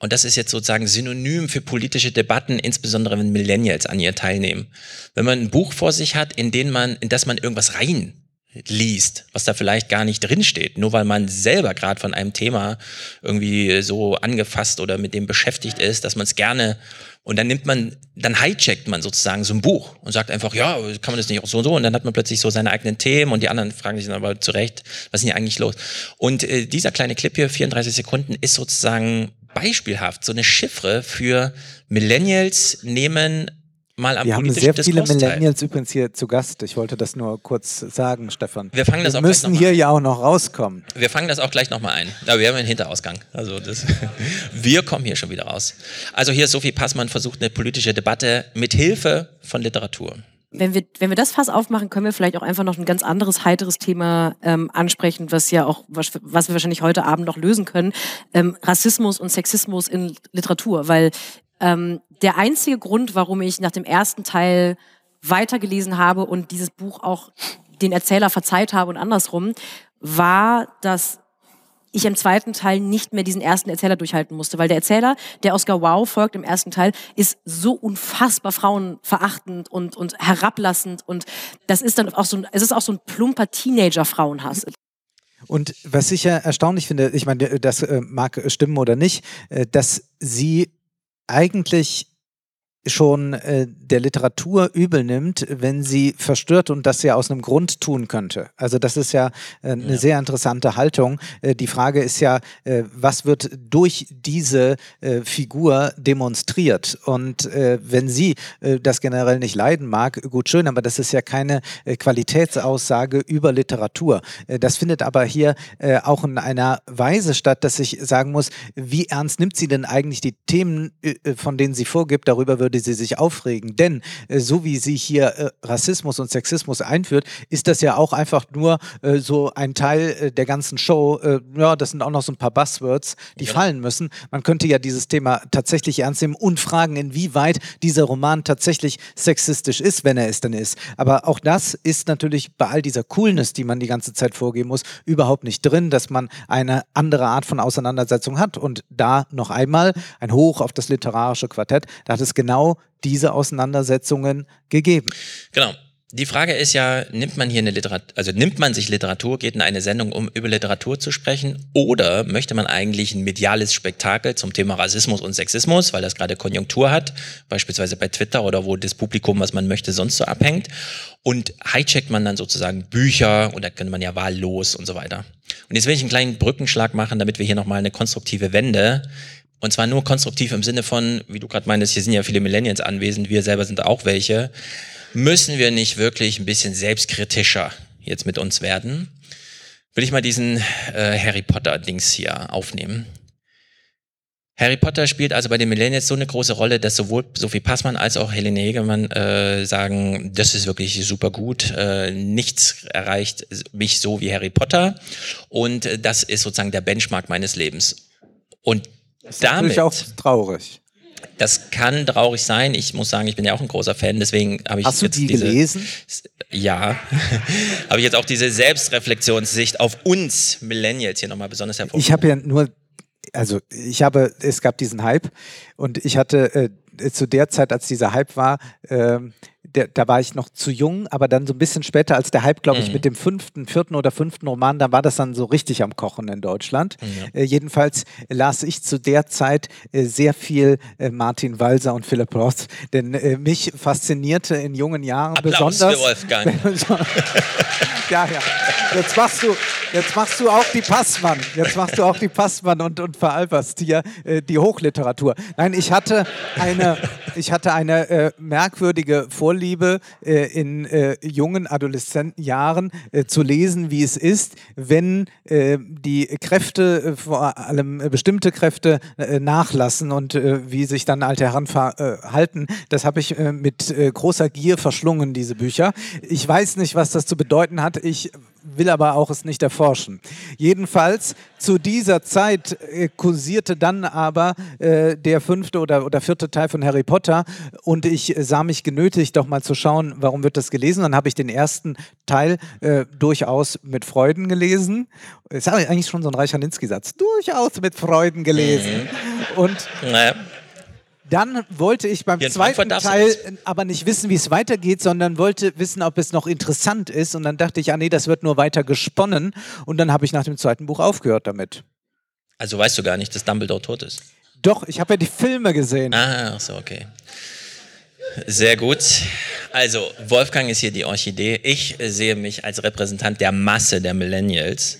S3: und das ist jetzt sozusagen synonym für politische Debatten, insbesondere wenn Millennials an ihr teilnehmen. Wenn man ein Buch vor sich hat, in den man, in das man irgendwas rein liest, was da vielleicht gar nicht drinsteht, nur weil man selber gerade von einem Thema irgendwie so angefasst oder mit dem beschäftigt ist, dass man es gerne und dann nimmt man, dann hijackt man sozusagen so ein Buch und sagt einfach, ja, kann man das nicht auch so und so und dann hat man plötzlich so seine eigenen Themen und die anderen fragen sich dann aber zurecht, was ist denn hier eigentlich los? Und äh, dieser kleine Clip hier, 34 Sekunden, ist sozusagen beispielhaft, so eine Chiffre für Millennials nehmen mal am
S1: Wir haben sehr viele
S3: Diskurs teil.
S1: Millennials übrigens hier zu Gast. Ich wollte das nur kurz sagen, Stefan.
S3: Wir fangen das auch
S1: Wir
S3: gleich
S1: müssen hier ja auch noch rauskommen.
S3: Wir fangen das auch gleich nochmal ein. Aber wir haben einen Hinterausgang. Also das, wir kommen hier schon wieder raus. Also hier ist Sophie Passmann versucht eine politische Debatte mit Hilfe von Literatur.
S16: Wenn wir, wenn wir das Fass aufmachen, können wir vielleicht auch einfach noch ein ganz anderes, heiteres Thema ähm, ansprechen, was ja auch, was, was wir wahrscheinlich heute Abend noch lösen können. Ähm, Rassismus und Sexismus in Literatur. Weil ähm, der einzige Grund, warum ich nach dem ersten Teil weitergelesen habe und dieses Buch auch den Erzähler verzeiht habe und andersrum, war, dass ich im zweiten Teil nicht mehr diesen ersten Erzähler durchhalten musste, weil der Erzähler, der Oscar Wow folgt im ersten Teil, ist so unfassbar frauenverachtend und, und herablassend und das ist dann auch so ein, es ist auch so ein plumper Teenager-Frauenhass.
S1: Und was ich ja erstaunlich finde, ich meine, das äh, mag stimmen oder nicht, äh, dass sie eigentlich schon äh, der Literatur übel nimmt, wenn sie verstört und das ja aus einem Grund tun könnte. Also das ist ja äh, eine sehr interessante Haltung. Äh, die Frage ist ja, äh, was wird durch diese äh, Figur demonstriert? Und äh, wenn sie äh, das generell nicht leiden mag, gut schön, aber das ist ja keine äh, Qualitätsaussage über Literatur. Äh, das findet aber hier äh, auch in einer Weise statt, dass ich sagen muss, wie ernst nimmt sie denn eigentlich die Themen, äh, von denen sie vorgibt, darüber würde sie sich aufregen. Denn äh, so wie sie hier äh, Rassismus und Sexismus einführt, ist das ja auch einfach nur äh, so ein Teil äh, der ganzen Show. Äh, ja, das sind auch noch so ein paar Buzzwords, die fallen müssen. Man könnte ja dieses Thema tatsächlich ernst nehmen und fragen, inwieweit dieser Roman tatsächlich sexistisch ist, wenn er es denn ist. Aber auch das ist natürlich bei all dieser Coolness, die man die ganze Zeit vorgeben muss, überhaupt nicht drin, dass man eine andere Art von Auseinandersetzung hat. Und da noch einmal ein Hoch auf das literarische Quartett, da hat es genau diese Auseinandersetzungen gegeben.
S3: Genau. Die Frage ist ja, nimmt man hier eine Literatur, also nimmt man sich Literatur, geht in eine Sendung, um über Literatur zu sprechen, oder möchte man eigentlich ein mediales Spektakel zum Thema Rassismus und Sexismus, weil das gerade Konjunktur hat, beispielsweise bei Twitter oder wo das Publikum, was man möchte, sonst so abhängt, und hijackt man dann sozusagen Bücher da könnte man ja wahllos und so weiter. Und jetzt will ich einen kleinen Brückenschlag machen, damit wir hier nochmal eine konstruktive Wende und zwar nur konstruktiv im Sinne von, wie du gerade meintest, hier sind ja viele Millennials anwesend, wir selber sind auch welche. Müssen wir nicht wirklich ein bisschen selbstkritischer jetzt mit uns werden? Will ich mal diesen äh, Harry Potter-Dings hier aufnehmen. Harry Potter spielt also bei den Millennials so eine große Rolle, dass sowohl Sophie Passmann als auch Helene Hegemann äh, sagen, das ist wirklich super gut. Äh, nichts erreicht mich so wie Harry Potter. Und äh, das ist sozusagen der Benchmark meines Lebens. Und
S1: Das ist
S3: damit
S1: auch traurig.
S3: das kann traurig sein. Ich muss sagen, ich bin ja auch ein großer Fan, deswegen habe ich
S1: Hast du
S3: jetzt
S1: die
S3: diese,
S1: gelesen?
S3: Ja, habe ich jetzt auch diese Selbstreflexionssicht auf uns Millennials hier nochmal besonders hervorgehoben.
S1: Ich habe ja nur also ich habe, es gab diesen Hype und ich hatte äh, zu der Zeit, als dieser Hype war, äh, der, da war ich noch zu jung, aber dann so ein bisschen später, als der Hype, glaube ich,
S3: Mhm.
S1: mit dem fünften, vierten oder fünften Roman, da war das dann so richtig am Kochen in Deutschland.
S3: Ja.
S1: Äh, jedenfalls las ich zu der Zeit äh, sehr viel äh, Martin Walser und Philipp Roth, denn äh, mich faszinierte in jungen Jahren
S3: Applaus
S1: besonders.
S3: für Wolfgang.
S1: ja, ja. Jetzt machst du, jetzt machst du auch die Passmann. Jetzt machst du auch die Passmann und, und veralberst hier äh, die Hochliteratur. Nein, ich hatte eine, ich hatte eine äh, merkwürdige Vorliebe äh, in äh, jungen Adoleszentenjahren äh, zu lesen, wie es ist, wenn äh, die Kräfte, äh, vor allem äh, bestimmte Kräfte, nachlassen und wie sich dann alte Herren verhalten. Das habe ich mit großer Gier verschlungen, diese Bücher. Ich weiß nicht, was das zu bedeuten hat. Ich will aber auch es nicht erforschen. Jedenfalls zu dieser Zeit äh, kursierte dann aber äh, der fünfte oder, oder vierte Teil von Harry Potter und ich äh, sah mich genötigt, doch mal zu schauen, warum wird das gelesen. Dann habe ich den ersten Teil äh, durchaus mit Freuden gelesen. Das ist eigentlich schon so ein Reicharninski-Satz. Durchaus mit Freuden gelesen. Und
S3: Naja.
S1: dann wollte ich beim
S3: Hier
S1: zweiten Teil aber nicht wissen, wie es weitergeht, sondern wollte wissen, ob es noch interessant ist. Und dann dachte ich, ah nee, das wird nur weiter gesponnen. Und dann habe ich nach dem zweiten Buch aufgehört damit.
S3: Also weißt du gar nicht, dass Dumbledore tot ist.
S1: Doch, ich habe ja die Filme gesehen.
S3: Ah, ach so, okay. Sehr gut. Also, Wolfgang ist hier die Orchidee. Ich sehe mich als Repräsentant der Masse der Millennials.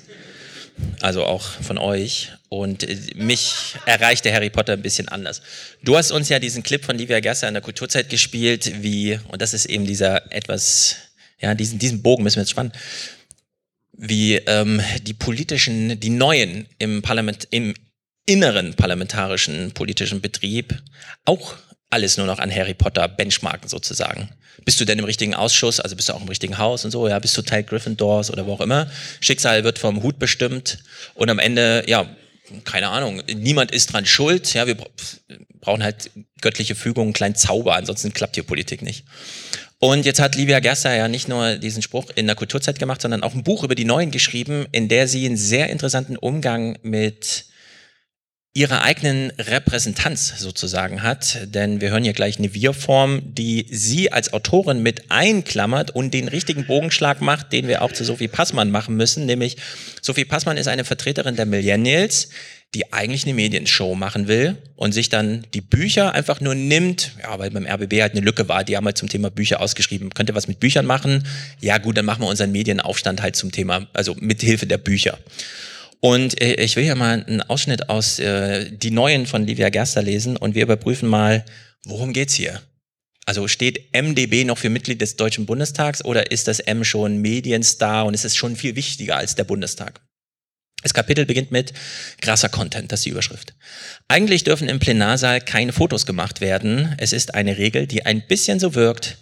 S3: Also auch von euch. Und äh, mich erreicht der Harry Potter ein bisschen anders. Du hast uns ja diesen Clip von Livia Gerster in der Kulturzeit gespielt, wie, und das ist eben dieser etwas, ja, diesen, diesen Bogen müssen wir jetzt spannen, wie ähm, die politischen, die Neuen im Parlament, im inneren parlamentarischen politischen Betrieb auch alles nur noch an Harry Potter benchmarken sozusagen. Bist du denn im richtigen Ausschuss, also bist du auch im richtigen Haus und so, ja, bist du Teil Gryffindors oder wo auch immer. Schicksal wird vom Hut bestimmt und am Ende, ja, keine Ahnung, niemand ist dran schuld, ja, wir bra- brauchen halt göttliche Fügung, einen kleinen Zauber, ansonsten klappt hier Politik nicht. Und jetzt hat Livia Gerster ja nicht nur diesen Spruch in der Kulturzeit gemacht, sondern auch ein Buch über die Neuen geschrieben, in der sie einen sehr interessanten Umgang mit ihrer eigenen Repräsentanz sozusagen hat. Denn wir hören hier gleich eine Wir-Form, die sie als Autorin mit einklammert und den richtigen Bogenschlag macht, den wir auch zu Sophie Passmann machen müssen. Nämlich, Sophie Passmann ist eine Vertreterin der Millennials, die eigentlich eine Medienshow machen will und sich dann die Bücher einfach nur nimmt, ja, weil beim RBB halt eine Lücke war, die haben halt zum Thema Bücher ausgeschrieben. Könnt ihr was mit Büchern machen? Ja gut, dann machen wir unseren Medienaufstand halt zum Thema, also mit Hilfe der Bücher. Und äh, ich will hier mal einen Ausschnitt aus äh, Die Neuen von Livia Gerster lesen und wir überprüfen mal, worum geht's hier? Also steht MDB noch für Mitglied des Deutschen Bundestags oder ist das M schon Medienstar und ist es schon viel wichtiger als der Bundestag? Das Kapitel beginnt mit krasser Content, das ist die Überschrift. Eigentlich dürfen im Plenarsaal keine Fotos gemacht werden. Es ist eine Regel, die ein bisschen so wirkt,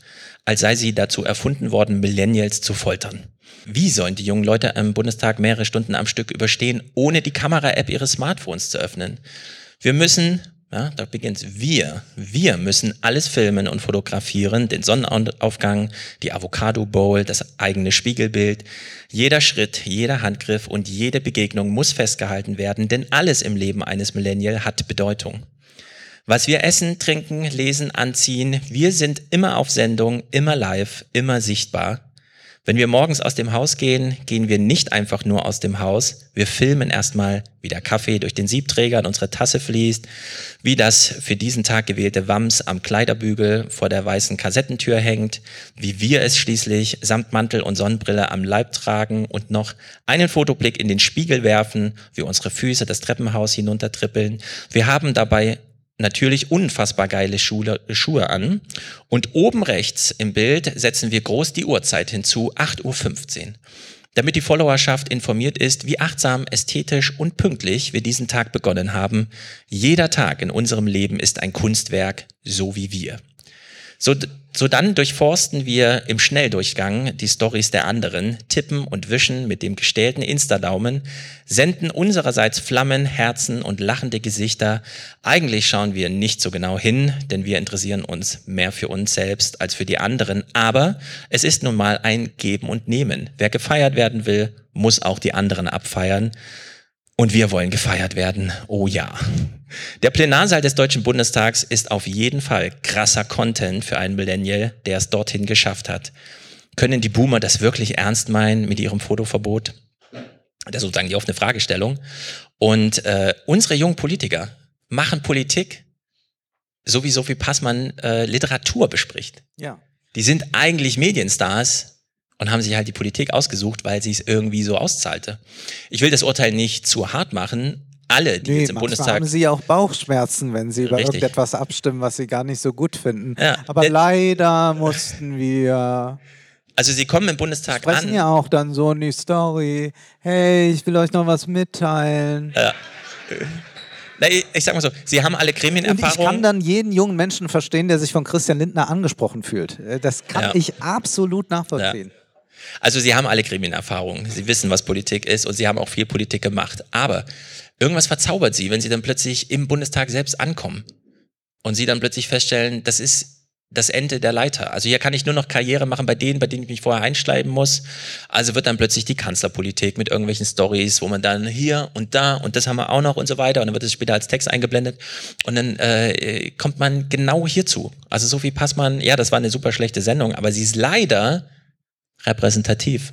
S3: als sei sie dazu erfunden worden, Millennials zu foltern. Wie sollen die jungen Leute im Bundestag mehrere Stunden am Stück überstehen, ohne die Kamera-App ihres Smartphones zu öffnen? Wir müssen, ja, da beginnt's, wir, wir müssen alles filmen und fotografieren, den Sonnenaufgang, die Avocado Bowl, das eigene Spiegelbild. Jeder Schritt, jeder Handgriff und jede Begegnung muss festgehalten werden, denn alles im Leben eines Millennial hat Bedeutung. Was wir essen, trinken, lesen, anziehen, wir sind immer auf Sendung, immer live, immer sichtbar. Wenn wir morgens aus dem Haus gehen, gehen wir nicht einfach nur aus dem Haus. Wir filmen erstmal, wie der Kaffee durch den Siebträger in unsere Tasse fließt, wie das für diesen Tag gewählte Wams am Kleiderbügel vor der weißen Kassettentür hängt, wie wir es schließlich samt Mantel und Sonnenbrille am Leib tragen und noch einen Fotoblick in den Spiegel werfen, wie unsere Füße das Treppenhaus hinuntertrippeln. Wir haben dabei natürlich unfassbar geile Schule, Schuhe an. Und oben rechts im Bild setzen wir groß die Uhrzeit hinzu, 8.15 Uhr. Damit die Followerschaft informiert ist, wie achtsam, ästhetisch und pünktlich wir diesen Tag begonnen haben. Jeder Tag in unserem Leben ist ein Kunstwerk, so wie wir. So, so dann durchforsten wir im Schnelldurchgang die Stories der anderen, tippen und wischen mit dem gestählten Insta-Daumen, senden unsererseits Flammen, Herzen und lachende Gesichter. Eigentlich schauen wir nicht so genau hin, denn wir interessieren uns mehr für uns selbst als für die anderen. Aber es ist nun mal ein Geben und Nehmen. Wer gefeiert werden will, muss auch die anderen abfeiern. Und wir wollen gefeiert werden. Oh ja. Der Plenarsaal des Deutschen Bundestags ist auf jeden Fall krasser Content für einen Millennial, der es dorthin geschafft hat. Können die Boomer das wirklich ernst meinen mit ihrem Fotoverbot? Das ist sozusagen die offene Fragestellung. Und äh, unsere jungen Politiker machen Politik, so wie Sophie Passmann äh, Literatur bespricht.
S1: Ja.
S3: Die sind eigentlich Medienstars und haben sich halt die Politik ausgesucht, weil sie es irgendwie so auszahlte. Ich will das Urteil nicht zu hart machen. Alle, die
S1: Nee,
S3: jetzt im Bundestag
S1: haben sie ja auch Bauchschmerzen, wenn sie über
S3: Richtig.
S1: irgendetwas abstimmen, was sie gar nicht so gut finden.
S3: Ja,
S1: Aber leider mussten wir
S3: Also sie kommen im Bundestag
S1: sprechen
S3: an.
S1: ja auch dann so in die Story. Hey, ich will euch noch was mitteilen.
S3: Ja. Na, ich, sag mal so, sie haben alle
S1: Und ich
S3: Gremienerfahrung.
S1: kann dann jeden jungen Menschen verstehen, der sich von Christian Lindner angesprochen fühlt. Äh, Das kann
S3: Ja.
S1: ich absolut nachvollziehen.
S3: Also sie haben alle Gremienerfahrung, sie wissen, was Politik ist und sie haben auch viel Politik gemacht. Aber irgendwas verzaubert sie, wenn sie dann plötzlich im Bundestag selbst ankommen und sie dann plötzlich feststellen, das ist das Ende der Leiter. Also hier kann ich nur noch Karriere machen bei denen, bei denen ich mich vorher einschreiben muss. Also wird dann plötzlich die Kanzlerpolitik mit irgendwelchen Stories, wo man dann hier und da und das haben wir auch noch und so weiter und dann wird es später als Text eingeblendet und dann äh, kommt man genau hierzu. Also Sophie Passmann, ja, das war eine super schlechte Sendung, aber sie ist leider repräsentativ.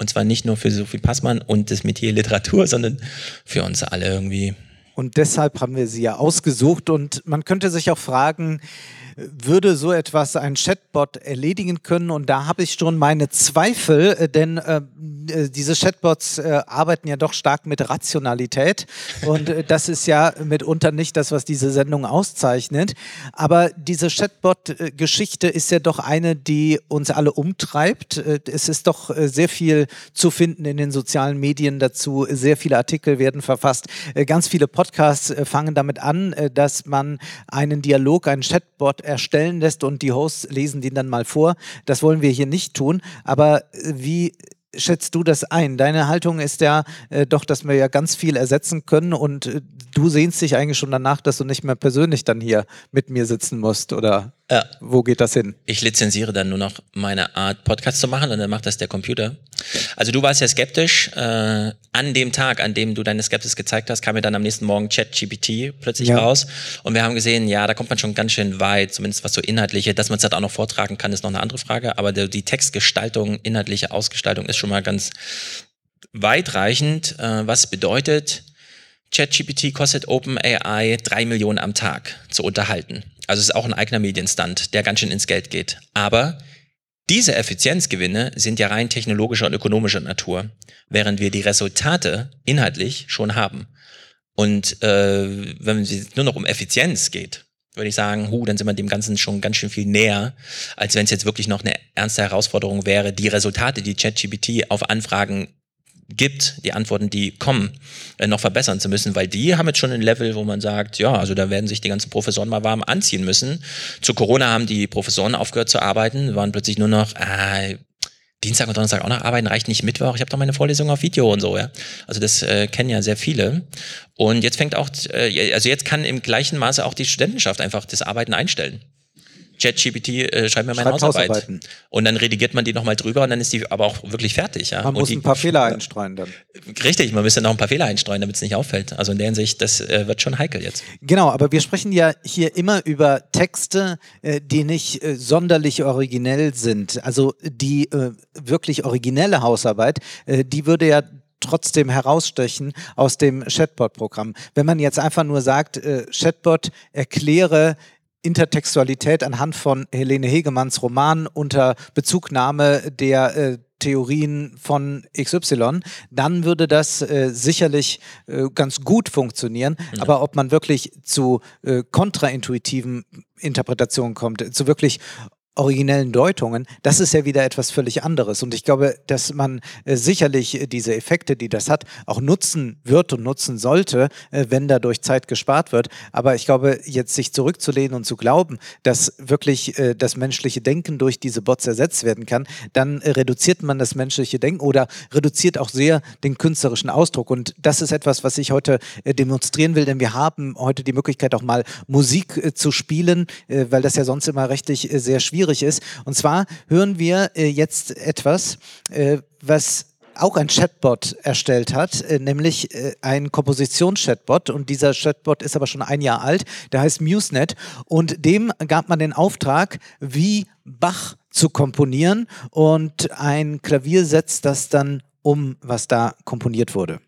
S3: Und zwar nicht nur für Sophie Passmann und das Metier Literatur, sondern für uns alle irgendwie.
S1: Und deshalb haben wir sie ja ausgesucht. Und man könnte sich auch fragen, würde so etwas ein Chatbot erledigen können? Und da habe ich schon meine Zweifel, äh, denn äh, äh, diese Chatbots äh, arbeiten ja doch stark mit Rationalität. Und äh, das ist ja mitunter nicht das, was diese Sendung auszeichnet. Aber diese Chatbot-Geschichte ist ja doch eine, die uns alle umtreibt. Äh, Es ist doch sehr viel zu finden in den sozialen Medien dazu. Sehr viele Artikel werden verfasst. Ganz viele Podcasts fangen damit an, dass man einen Dialog, einen Chatbot erstellen lässt und die Hosts lesen den dann mal vor. Das wollen wir hier nicht tun. Aber äh, wie schätzt du das ein? Deine Haltung ist ja äh, doch, dass wir ja ganz viel ersetzen können und äh, du sehnst dich eigentlich schon danach, dass du nicht mehr persönlich dann hier mit mir sitzen musst oder
S3: Ja.
S1: wo geht das hin?
S3: Ich lizenziere dann nur noch meine Art, Podcast zu machen und dann macht das der Computer. Also du warst ja skeptisch. Äh, an dem Tag, an dem du deine Skepsis gezeigt hast, kam mir dann am nächsten Morgen ChatGPT plötzlich
S1: Ja.
S3: raus. Und wir haben gesehen, ja, da kommt man schon ganz schön weit, zumindest was so inhaltliche. Dass man es dann auch noch vortragen kann, ist noch eine andere Frage. Aber die Textgestaltung, inhaltliche Ausgestaltung ist schon mal ganz weitreichend. Äh, was bedeutet, ChatGPT kostet OpenAI drei Millionen am Tag zu unterhalten. Also es ist auch ein eigener Medienstand, der ganz schön ins Geld geht. Aber diese Effizienzgewinne sind ja rein technologischer und ökonomischer Natur, während wir die Resultate inhaltlich schon haben. Und äh, wenn es nur noch um Effizienz geht, würde ich sagen, hu, dann sind wir dem Ganzen schon ganz schön viel näher, als wenn es jetzt wirklich noch eine ernste Herausforderung wäre, die Resultate, die ChatGPT auf Anfragen gibt, die Antworten, die kommen, äh, noch verbessern zu müssen, weil die haben jetzt schon ein Level, wo man sagt, ja, also da werden sich die ganzen Professoren mal warm anziehen müssen. Zu Corona haben die Professoren aufgehört zu arbeiten, waren plötzlich nur noch, äh, Dienstag und Donnerstag auch noch arbeiten, reicht nicht Mittwoch, ich habe doch meine Vorlesung auf Video und so, ja. Also das äh, kennen ja sehr viele. Und jetzt fängt auch, äh, also jetzt kann im gleichen Maße auch die Studentenschaft einfach das Arbeiten einstellen. ChatGPT äh, schreibt mir meine Hausarbeit.
S1: Hausarbeiten.
S3: Und dann redigiert man die nochmal drüber und dann ist die aber auch wirklich fertig. Ja?
S1: Man
S3: und
S1: muss
S3: die,
S1: ein paar Fehler einstreuen dann.
S3: Richtig, man müsste noch ein paar Fehler einstreuen, damit es nicht auffällt. Also in der Hinsicht, das äh, wird schon heikel jetzt.
S1: Genau, aber wir sprechen ja hier immer über Texte, äh, die nicht äh, sonderlich originell sind. Also die äh, wirklich originelle Hausarbeit, äh, die würde ja trotzdem herausstechen aus dem Chatbot-Programm. Wenn man jetzt einfach nur sagt, äh, Chatbot erkläre Intertextualität anhand von Helene Hegemanns Roman unter Bezugnahme der äh, Theorien von XY, dann würde das äh, sicherlich äh, ganz gut funktionieren. Aber ob man wirklich zu äh, kontraintuitiven Interpretationen kommt, zu wirklich originellen Deutungen, das ist ja wieder etwas völlig anderes. Und ich glaube, dass man äh, sicherlich äh, diese Effekte, die das hat, auch nutzen wird und nutzen sollte, äh, wenn dadurch Zeit gespart wird. Aber ich glaube, jetzt sich zurückzulehnen und zu glauben, dass wirklich äh, das menschliche Denken durch diese Bots ersetzt werden kann, dann äh, reduziert man das menschliche Denken oder reduziert auch sehr den künstlerischen Ausdruck. Und das ist etwas, was ich heute äh, demonstrieren will, denn wir haben heute die Möglichkeit, auch mal Musik zu spielen, weil das ja sonst immer rechtlich sehr schwierig ist. Und zwar hören wir äh, jetzt etwas, äh, was auch ein Chatbot erstellt hat, äh, nämlich äh, ein Kompositions-Chatbot. Und dieser Chatbot ist aber schon ein Jahr alt. Der heißt MuseNet. Und dem gab man den Auftrag, wie Bach zu komponieren. Und ein Klavier setzt das dann um, was da komponiert wurde.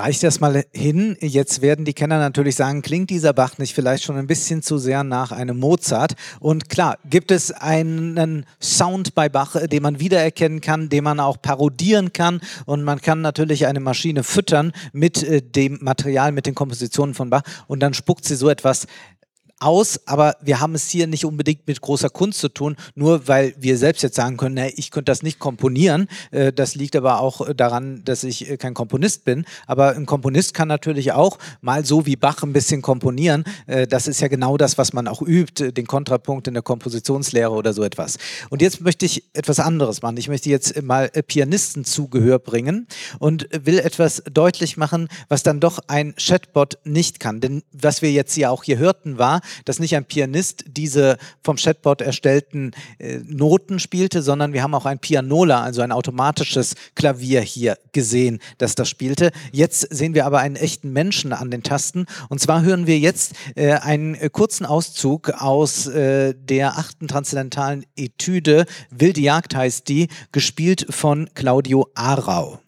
S1: Reicht erstmal hin. Jetzt werden die Kenner natürlich sagen, klingt dieser Bach nicht vielleicht schon ein bisschen zu sehr nach einem Mozart? Und klar, gibt es einen Sound bei Bach, den man wiedererkennen kann, den man auch parodieren kann und man kann natürlich eine Maschine füttern mit äh, dem Material, mit den Kompositionen von Bach und dann spuckt sie so etwas aus, aber wir haben es hier nicht unbedingt mit großer Kunst zu tun, nur weil wir selbst jetzt sagen können, nee, ich könnte das nicht komponieren. Äh, das liegt aber auch daran, dass ich äh, kein Komponist bin. Aber ein Komponist kann natürlich auch mal so wie Bach ein bisschen komponieren. Äh, das ist ja genau das, was man auch übt, den Kontrapunkt in der Kompositionslehre oder so etwas. Und jetzt möchte ich etwas anderes machen. Ich möchte jetzt mal Pianisten zu Gehör bringen und will etwas deutlich machen, was dann doch ein Chatbot nicht kann. Denn was wir jetzt ja auch hier hörten war, dass nicht ein Pianist diese vom Chatbot erstellten äh, Noten spielte, sondern wir haben auch ein Pianola, also ein automatisches Klavier hier gesehen, das das spielte. Jetzt sehen wir aber einen echten Menschen an den Tasten. Und zwar hören wir jetzt äh, einen äh, kurzen Auszug aus äh, der achten transzendentalen Etüde, Wilde Jagd heißt die, gespielt von Claudio Arau.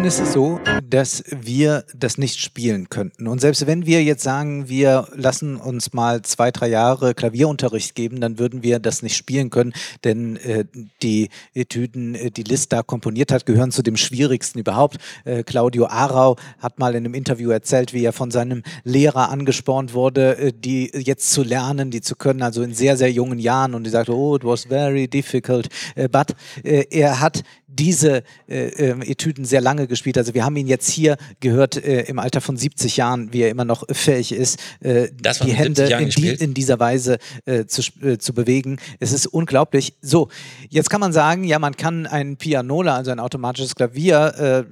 S1: Nun ist es so, dass wir das nicht spielen könnten. Und selbst wenn wir jetzt sagen, wir lassen uns mal zwei, drei Jahre Klavierunterricht geben, dann würden wir das nicht spielen können, denn äh, die Etüden, äh, die Liszt da komponiert hat, gehören zu dem schwierigsten überhaupt. Äh, Claudio Arau hat mal in einem Interview erzählt, wie er von seinem Lehrer angespornt wurde, äh, die jetzt zu lernen, die zu können, also in sehr, sehr jungen Jahren. Und die sagte, oh, it was very difficult. Äh, but äh, er hat diese äh, äh, Etüden sehr lange gespielt. Also wir haben ihn jetzt hier gehört äh, im Alter von 70 Jahren, wie er immer noch fähig ist, äh, die Hände in, die, in, dieser Weise äh, zu, äh, zu bewegen. Es ist unglaublich. So, jetzt kann man sagen, ja, man kann ein Pianola, also ein automatisches Klavier,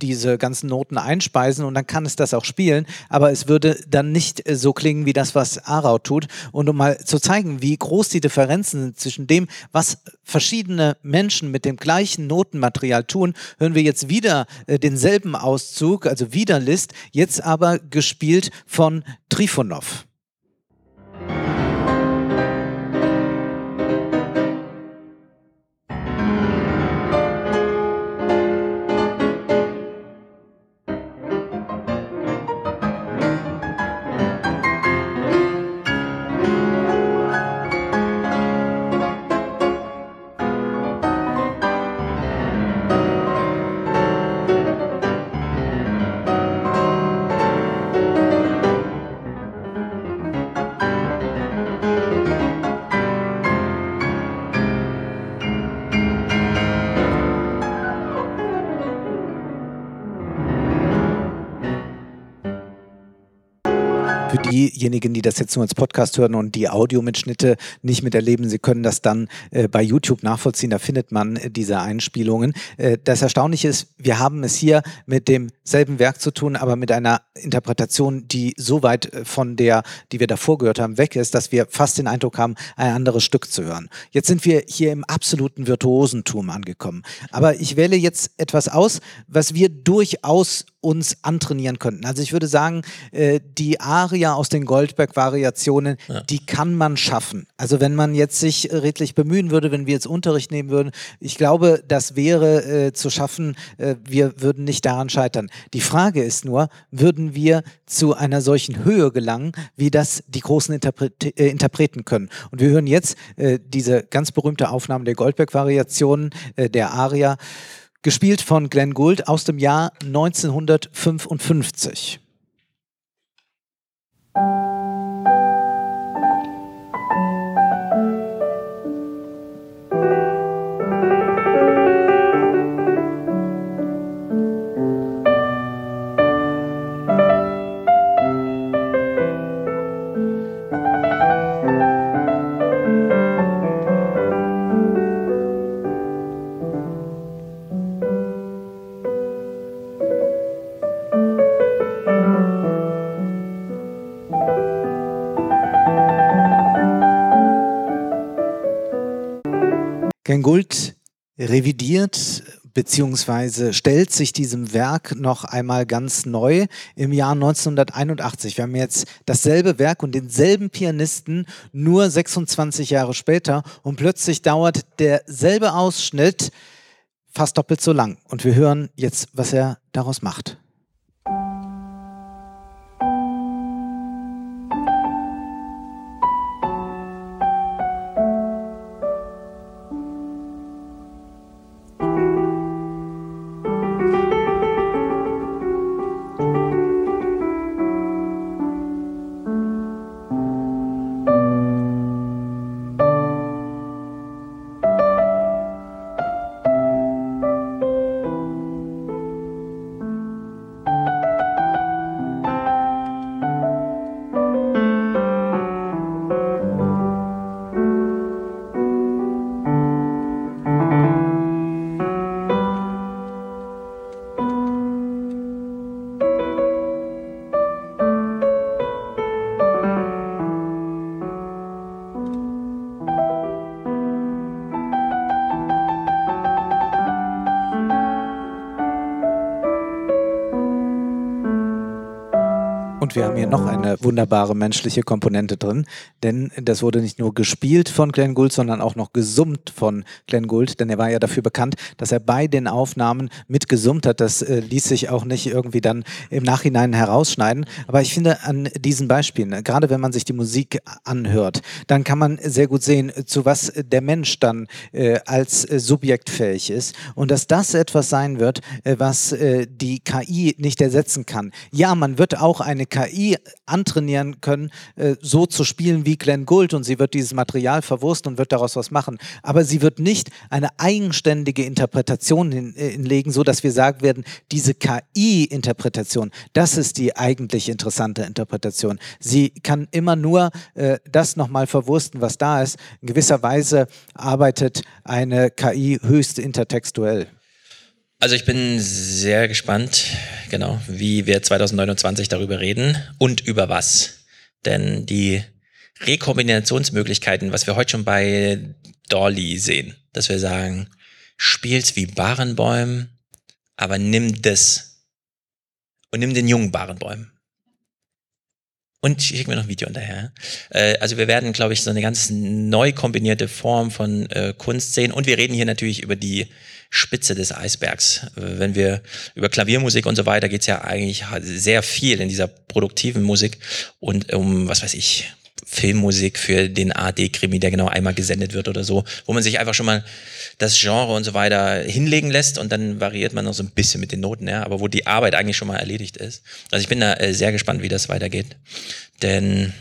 S1: diese ganzen Noten einspeisen und dann kann es das auch spielen, aber es würde dann nicht so klingen wie das, was Arau tut. Und um mal zu zeigen, wie groß die Differenzen sind zwischen dem, was verschiedene Menschen mit dem gleichen Notenmaterial tun, hören wir jetzt wieder äh, denselben Auszug, also wieder List, jetzt aber gespielt von Trifonov. Diejenigen, die das jetzt nur als Podcast hören und die Audiomitschnitte nicht miterleben, sie können das dann äh, bei YouTube nachvollziehen. Da findet man äh, diese Einspielungen. Äh, das Erstaunliche ist, wir haben es hier mit demselben Werk zu tun, aber mit einer Interpretation, die so weit äh, von der, die wir davor gehört haben, weg ist, dass wir fast den Eindruck haben, ein anderes Stück zu hören. Jetzt sind wir hier im absoluten Virtuosentum angekommen. Aber ich wähle jetzt etwas aus, was wir durchaus uns antrainieren könnten. Also ich würde sagen, äh, die Aria aus den Goldberg-Variationen, ja. die kann man schaffen. Also wenn man jetzt sich redlich bemühen würde, wenn wir jetzt Unterricht nehmen würden, ich glaube, das wäre äh, zu schaffen. Äh, wir würden nicht daran scheitern. Die Frage ist nur, würden wir zu einer solchen Höhe gelangen, wie das die großen Interpret äh, Interpreten können? Und wir hören jetzt äh, diese ganz berühmte Aufnahme der Goldberg-Variationen, äh, der Aria gespielt von Glenn Gould aus dem Jahr 1955. Gould revidiert beziehungsweise stellt sich diesem Werk noch einmal ganz neu im Jahr 1981. Wir haben jetzt dasselbe Werk und denselben Pianisten nur 26 Jahre später und plötzlich dauert derselbe Ausschnitt fast doppelt so lang. Und wir hören jetzt, was er daraus macht. Hier noch eine wunderbare menschliche Komponente drin, denn das wurde nicht nur gespielt von Glenn Gould, sondern auch noch gesummt von Glenn Gould, denn er war ja dafür bekannt, dass er bei den Aufnahmen mitgesummt hat. Das äh, ließ sich auch nicht irgendwie dann im Nachhinein herausschneiden. Aber ich finde an diesen Beispielen, gerade wenn man sich die Musik anhört, dann kann man sehr gut sehen, zu was der Mensch dann äh, als Subjekt fähig ist und dass das etwas sein wird, äh, was äh, die KI nicht ersetzen kann. Ja, man wird auch eine KI KI antrainieren können, äh, so zu spielen wie Glenn Gould und sie wird dieses Material verwursten und wird daraus was machen. Aber sie wird nicht eine eigenständige Interpretation hin, äh, hinlegen, so dass wir sagen werden, diese KI-Interpretation, das ist die eigentlich interessante Interpretation. Sie kann immer nur äh, das nochmal verwursten, was da ist. In gewisser Weise arbeitet eine KI höchst intertextuell.
S3: Also ich bin sehr gespannt, genau, wie wir 2029 darüber reden und über was. Denn die Rekombinationsmöglichkeiten, was wir heute schon bei Dolly sehen, dass wir sagen, spiel's wie Barenbäum, aber nimm das und nimm den jungen Barenbäum. Und schick mir noch ein Video hinterher. Äh, also wir werden, glaube ich, so eine ganz neu kombinierte Form von äh, Kunst sehen. Und wir reden hier natürlich über die Spitze des Eisbergs. Wenn wir über Klaviermusik und so weiter geht es ja eigentlich sehr viel in dieser produktiven Musik und um, was weiß ich, Filmmusik für den AD-Krimi, der genau einmal gesendet wird oder so, wo man sich einfach schon mal das Genre und so weiter hinlegen lässt und dann variiert man noch so ein bisschen mit den Noten, ja, aber wo die Arbeit eigentlich schon mal erledigt ist. Also ich bin da äh, sehr gespannt, wie das weitergeht. Denn,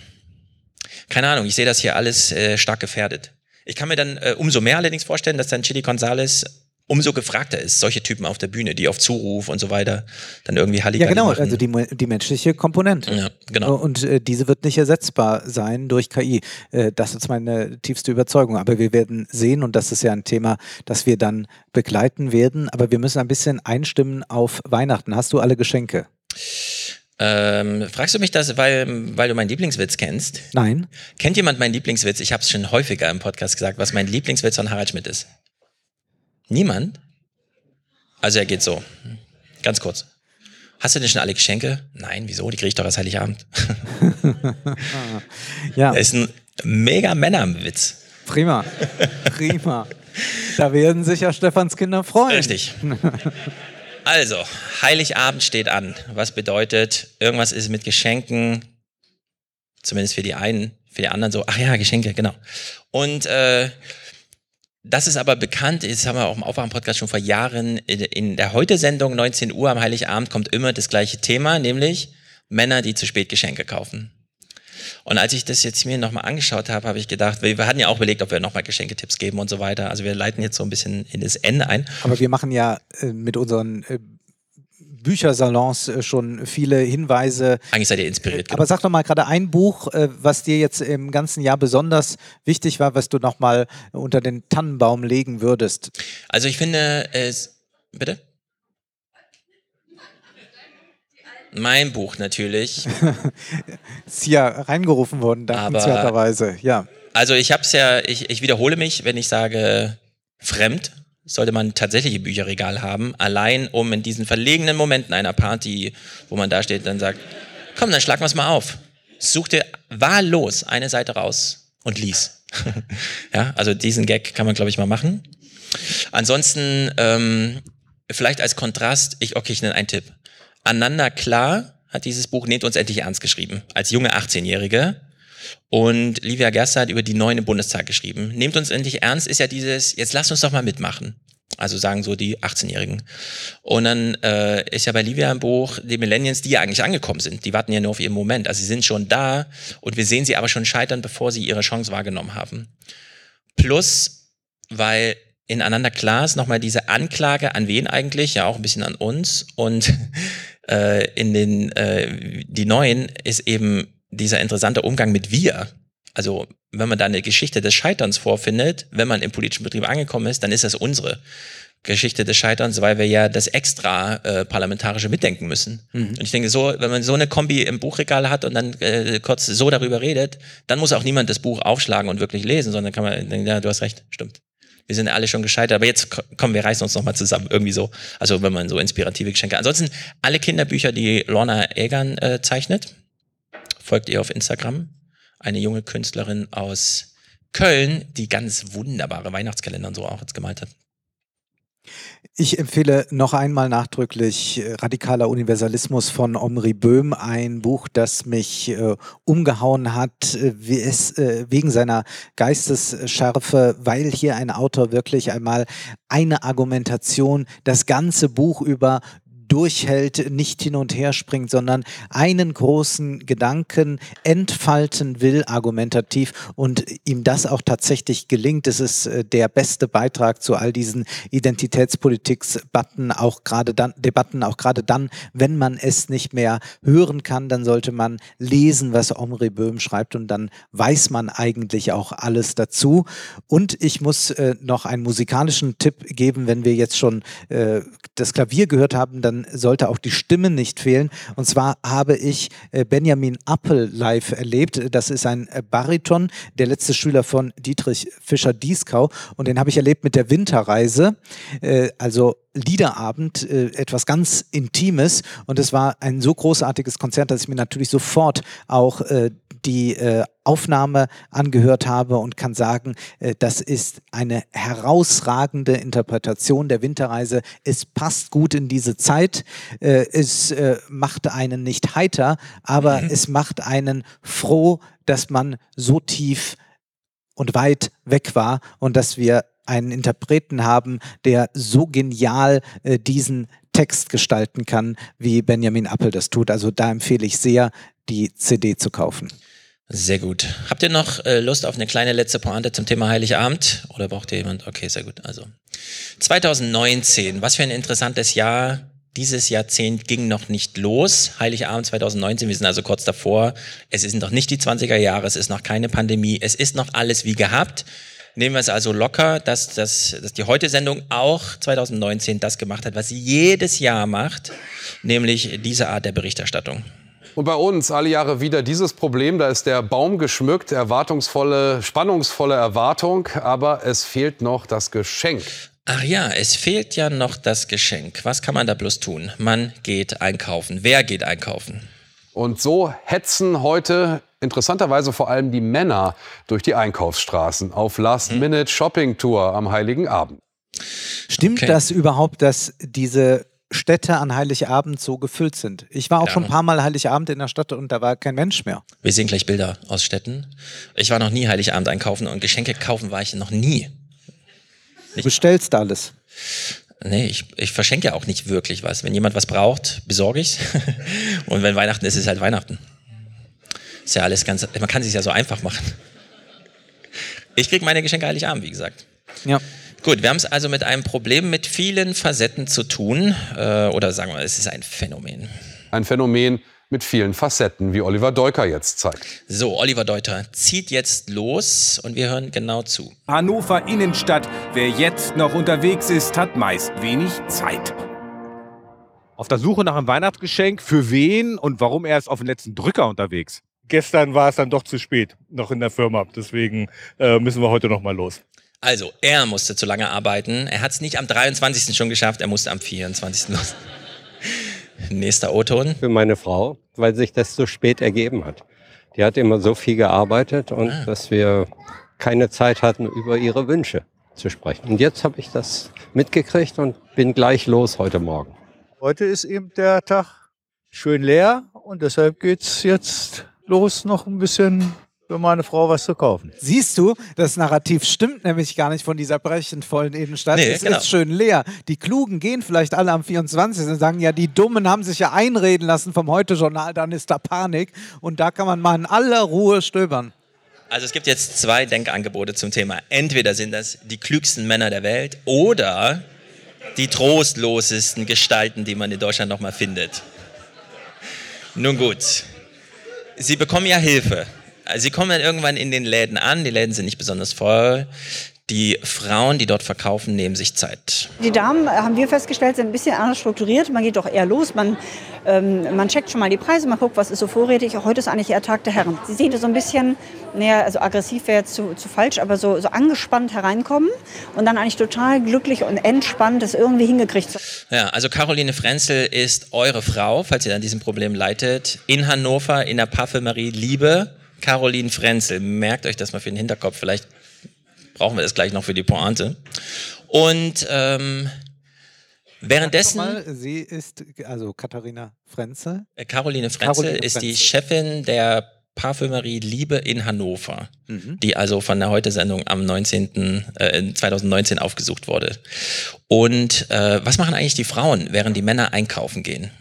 S3: keine Ahnung, ich sehe das hier alles äh, stark gefährdet. Ich kann mir dann äh, umso mehr allerdings vorstellen, dass dann Chili Gonzales umso gefragter ist, solche Typen auf der Bühne, die auf Zuruf und so weiter dann irgendwie Halligalli
S1: Ja, genau,
S3: machen.
S1: also die, die menschliche Komponente.
S3: Ja, genau.
S1: Und äh, diese wird nicht ersetzbar sein durch KI. Äh, das ist meine tiefste Überzeugung. Aber wir werden sehen, und das ist ja ein Thema, das wir dann begleiten werden, aber wir müssen ein bisschen einstimmen auf Weihnachten. Hast du alle Geschenke?
S3: Ähm, fragst du mich das, weil, weil du meinen Lieblingswitz kennst?
S1: Nein.
S3: Kennt jemand meinen Lieblingswitz? Ich habe es schon häufiger im Podcast gesagt, was mein Lieblingswitz von Harald Schmidt ist. Niemand? Also er geht so. Ganz kurz. Hast du denn schon alle Geschenke? Nein, wieso? Die kriege ich doch erst Heiligabend.
S1: ja.
S3: Das ist ein mega Männerwitz.
S1: Prima. Prima. Da werden sich ja Stefans Kinder freuen.
S3: Richtig. Also, Heiligabend steht an. Was bedeutet, irgendwas ist mit Geschenken, zumindest für die einen, für die anderen so, ach ja, Geschenke, genau. Und äh, das ist aber bekannt, das haben wir auch im Aufwachen-Podcast schon vor Jahren. In der Heute-Sendung, 19 Uhr am Heiligabend, kommt immer das gleiche Thema, nämlich Männer, die zu spät Geschenke kaufen. Und als ich das jetzt mir nochmal angeschaut habe, habe ich gedacht, wir hatten ja auch überlegt, ob wir nochmal Geschenketipps geben und so weiter. Also wir leiten jetzt so ein bisschen in das Ende ein.
S1: Aber wir machen ja äh, mit unseren äh, Büchersalons äh, schon viele Hinweise.
S3: Eigentlich seid ihr inspiriert.
S1: Aber sag doch mal gerade ein Buch, äh, was dir jetzt im ganzen Jahr besonders wichtig war, was du nochmal unter den Tannenbaum legen würdest.
S3: Also ich finde es. Bitte? Mein Buch natürlich.
S1: ist ja reingerufen worden, dankenswerterweise, ja.
S3: Also ich habe es ja, ich, ich wiederhole mich, wenn ich sage fremd, sollte man tatsächlich ein Bücherregal haben, allein um in diesen verlegenen Momenten einer Party, wo man da steht, dann sagt, komm, dann schlag wir es mal auf. Such dir wahllos eine Seite raus und lies. ja, also diesen Gag kann man, glaube ich, mal machen. Ansonsten, ähm, vielleicht als Kontrast, ich, okay, ich nenne einen Tipp. Ananda Klar hat dieses Buch Nehmt uns endlich ernst geschrieben, als junge 18-Jährige. Und Livia Gerster hat über die Neuen im Bundestag geschrieben. Nehmt uns endlich ernst ist ja dieses, jetzt lasst uns doch mal mitmachen. Also sagen so die 18-Jährigen. Und dann äh, ist ja bei Livia im Buch die Millennials, die ja eigentlich angekommen sind. Die warten ja nur auf ihren Moment. Also sie sind schon da und wir sehen sie aber schon scheitern, bevor sie ihre Chance wahrgenommen haben. Plus, weil ineinander klar ist nochmal diese Anklage an wen eigentlich, ja auch ein bisschen an uns und äh, in den äh, die neuen ist eben dieser interessante Umgang mit wir. Also wenn man da eine Geschichte des Scheiterns vorfindet, wenn man im politischen Betrieb angekommen ist, dann ist das unsere Geschichte des Scheiterns, weil wir ja das extra äh, parlamentarische mitdenken müssen. Mhm. Und ich denke, so, wenn man so eine Kombi im Buchregal hat und dann äh, kurz so darüber redet, dann muss auch niemand das Buch aufschlagen und wirklich lesen, sondern kann man denken, ja, du hast recht, stimmt. Wir sind alle schon gescheitert, aber jetzt kommen wir reißen uns nochmal zusammen, irgendwie so. Also wenn man so inspirative Geschenke. Ansonsten alle Kinderbücher, die Lorna Egan äh, zeichnet, folgt ihr auf Instagram. Eine junge Künstlerin aus Köln, die ganz wunderbare Weihnachtskalender und so auch jetzt gemalt hat.
S1: Ich empfehle noch einmal nachdrücklich äh, Radikaler Universalismus von Omri Böhm, ein Buch, das mich äh, umgehauen hat, äh, es, äh, wegen seiner Geistesschärfe, weil hier ein Autor wirklich einmal eine Argumentation das ganze Buch über durchhält, nicht hin und her springt, sondern einen großen Gedanken entfalten will, argumentativ und ihm das auch tatsächlich gelingt. Es ist äh, der beste Beitrag zu all diesen Identitätspolitik-Debatten, auch gerade dann, Debatten, auch gerade dann, wenn man es nicht mehr hören kann, dann sollte man lesen, was Omri Böhm schreibt und dann weiß man eigentlich auch alles dazu. Und ich muss äh, noch einen musikalischen Tipp geben, wenn wir jetzt schon äh, das Klavier gehört haben, dann sollte auch die Stimme nicht fehlen. Und zwar habe ich äh, Benjamin Appel live erlebt. Das ist ein äh, Bariton, der letzte Schüler von Dietrich Fischer-Dieskau. Und den habe ich erlebt mit der Winterreise. Äh, also Liederabend, äh, etwas ganz Intimes. Und es war ein so großartiges Konzert, dass ich mir natürlich sofort auch äh, die äh, Aufnahme angehört habe und kann sagen, äh, das ist eine herausragende Interpretation der Winterreise. Es passt gut in diese Zeit. Äh, es äh, macht einen nicht heiter, aber mhm. es macht einen froh, dass man so tief und weit weg war und dass wir einen Interpreten haben, der so genial äh, diesen Text gestalten kann, wie Benjamin Appel das tut. Also da empfehle ich sehr, die CD zu kaufen.
S3: Sehr gut. Habt ihr noch äh, Lust auf eine kleine letzte Pointe zum Thema Heiligabend? Oder braucht ihr jemand? Okay, sehr gut. Also 2019, was für ein interessantes Jahr. Dieses Jahrzehnt ging noch nicht los. Heiligabend 2019, wir sind also kurz davor. Es sind noch nicht die 20er Jahre, es ist noch keine Pandemie, es ist noch alles wie gehabt. Nehmen wir es also locker, dass, dass, dass die Heute-Sendung auch 2019 das gemacht hat, was sie jedes Jahr macht, nämlich diese Art der Berichterstattung.
S21: Und bei uns alle Jahre wieder dieses Problem, da ist der Baum geschmückt, erwartungsvolle, spannungsvolle Erwartung, aber es fehlt noch das Geschenk.
S3: Ach ja, es fehlt ja noch das Geschenk. Was kann man da bloß tun? Man geht einkaufen. Wer geht einkaufen?
S21: Und so hetzen heute interessanterweise vor allem die Männer durch die Einkaufsstraßen auf Last-Minute-Shopping-Tour am Heiligen Abend.
S1: Stimmt
S21: Okay.
S1: das überhaupt, dass diese Städte an Heiligabend so gefüllt sind? Ich war auch
S3: Ja.
S1: schon ein paar Mal Heiligabend in der Stadt und da war kein Mensch mehr.
S3: Wir sehen gleich Bilder aus Städten. Ich war noch nie Heiligabend einkaufen und Geschenke kaufen war ich noch nie.
S1: Du bestellst alles.
S3: Nee, ich, ich verschenke ja auch nicht wirklich was. Wenn jemand was braucht, besorge ich's. Und wenn Weihnachten ist, ist es halt Weihnachten. Ist ja alles ganz, man kann es sich ja so einfach machen. Ich kriege meine Geschenke Heiligabend, wie gesagt.
S1: Ja.
S3: Gut, wir haben es also mit einem Problem mit vielen Facetten zu tun. Äh, oder sagen wir, es ist ein Phänomen.
S21: Ein Phänomen mit vielen Facetten, wie Oliver Deuker jetzt zeigt.
S3: So, Oliver Deuter zieht jetzt los und wir hören genau zu.
S22: Hannover Innenstadt. Wer jetzt noch unterwegs ist, hat meist wenig Zeit.
S23: Auf der Suche nach einem Weihnachtsgeschenk, für wen und warum er ist auf den letzten Drücker unterwegs? Gestern war es dann doch zu spät, noch in der Firma. Deswegen äh, müssen wir heute noch mal los.
S3: Also, er musste zu lange arbeiten. Er hat es nicht am 23. schon geschafft, er musste am 24. los. Nächster O-Ton.
S24: Für meine Frau, weil sich das so spät ergeben hat. Die hat immer so viel gearbeitet und
S3: Ah.
S24: dass wir keine Zeit hatten, über ihre Wünsche zu sprechen. Und jetzt habe ich das mitgekriegt und bin gleich los heute Morgen.
S25: Heute ist eben der Tag schön leer und deshalb geht's jetzt los, noch ein bisschen für meine Frau was zu kaufen.
S1: Siehst du, das Narrativ stimmt nämlich gar nicht von dieser brechend vollen Innenstadt.
S25: Nee,
S1: es
S25: genau.
S1: ist schön leer. Die Klugen gehen vielleicht alle am 24. und sagen, ja, die Dummen haben sich ja einreden lassen vom Heute-Journal, dann ist da Panik. Und da kann man mal in aller Ruhe stöbern.
S3: Also es gibt jetzt zwei Denkangebote zum Thema. Entweder sind das die klügsten Männer der Welt oder die trostlosesten Gestalten, die man in Deutschland noch mal findet. Nun gut, Sie bekommen ja Hilfe. Sie kommen dann irgendwann in den Läden an, die Läden sind nicht besonders voll. Die Frauen, die dort verkaufen, nehmen sich Zeit.
S26: Die Damen, äh, haben wir festgestellt, sind ein bisschen anders strukturiert. Man geht doch eher los, man, ähm, man checkt schon mal die Preise, man guckt, was ist so vorrätig. Heute ist eigentlich eher Tag der Herren. Sie sehen so ein bisschen, naja, also aggressiv wäre jetzt zu, zu falsch, aber so, so angespannt hereinkommen und dann eigentlich total glücklich und entspannt das irgendwie hingekriegt
S3: Ja, also Caroline Frenzel ist eure Frau, falls ihr an diesem Problem leitet, in Hannover in der Parfümerie Liebe. Caroline Frenzel, merkt euch das mal für den Hinterkopf, vielleicht brauchen wir das gleich noch für die Pointe. Und ähm, währenddessen...
S1: Mal, sie ist, also Katharina Frenzel.
S3: Äh, Caroline Frenzel
S1: Caroline
S3: ist die
S1: Frenzel.
S3: Chefin der Parfümerie Liebe in Hannover,
S1: Mhm.
S3: die also von der Heute-Sendung am 19., äh, 2019 aufgesucht wurde. Und äh, was machen eigentlich die Frauen, während die Männer einkaufen gehen?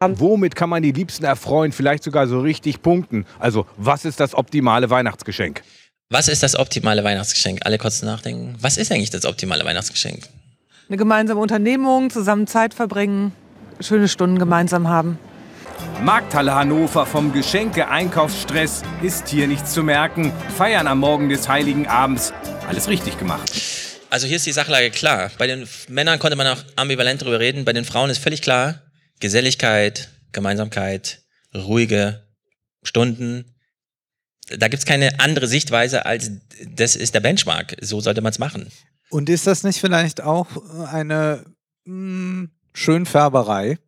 S23: Womit kann man die Liebsten erfreuen, vielleicht sogar so richtig punkten? Also, was ist das optimale Weihnachtsgeschenk?
S3: Was ist das optimale Weihnachtsgeschenk? Alle kurz nachdenken. Was ist eigentlich das optimale Weihnachtsgeschenk?
S27: Eine gemeinsame Unternehmung, zusammen Zeit verbringen, schöne Stunden gemeinsam haben.
S22: Markthalle Hannover vom Geschenke-Einkaufsstress ist hier nichts zu merken. Feiern am Morgen des Heiligen Abends. Alles richtig gemacht.
S3: Also hier ist die Sachlage klar. Bei den Männern konnte man auch ambivalent drüber reden. Bei den Frauen ist völlig klar. Geselligkeit, Gemeinsamkeit, ruhige Stunden. Da gibt's keine andere Sichtweise als das ist der Benchmark. So sollte man es machen.
S1: Und ist das nicht vielleicht auch eine mh, Schönfärberei?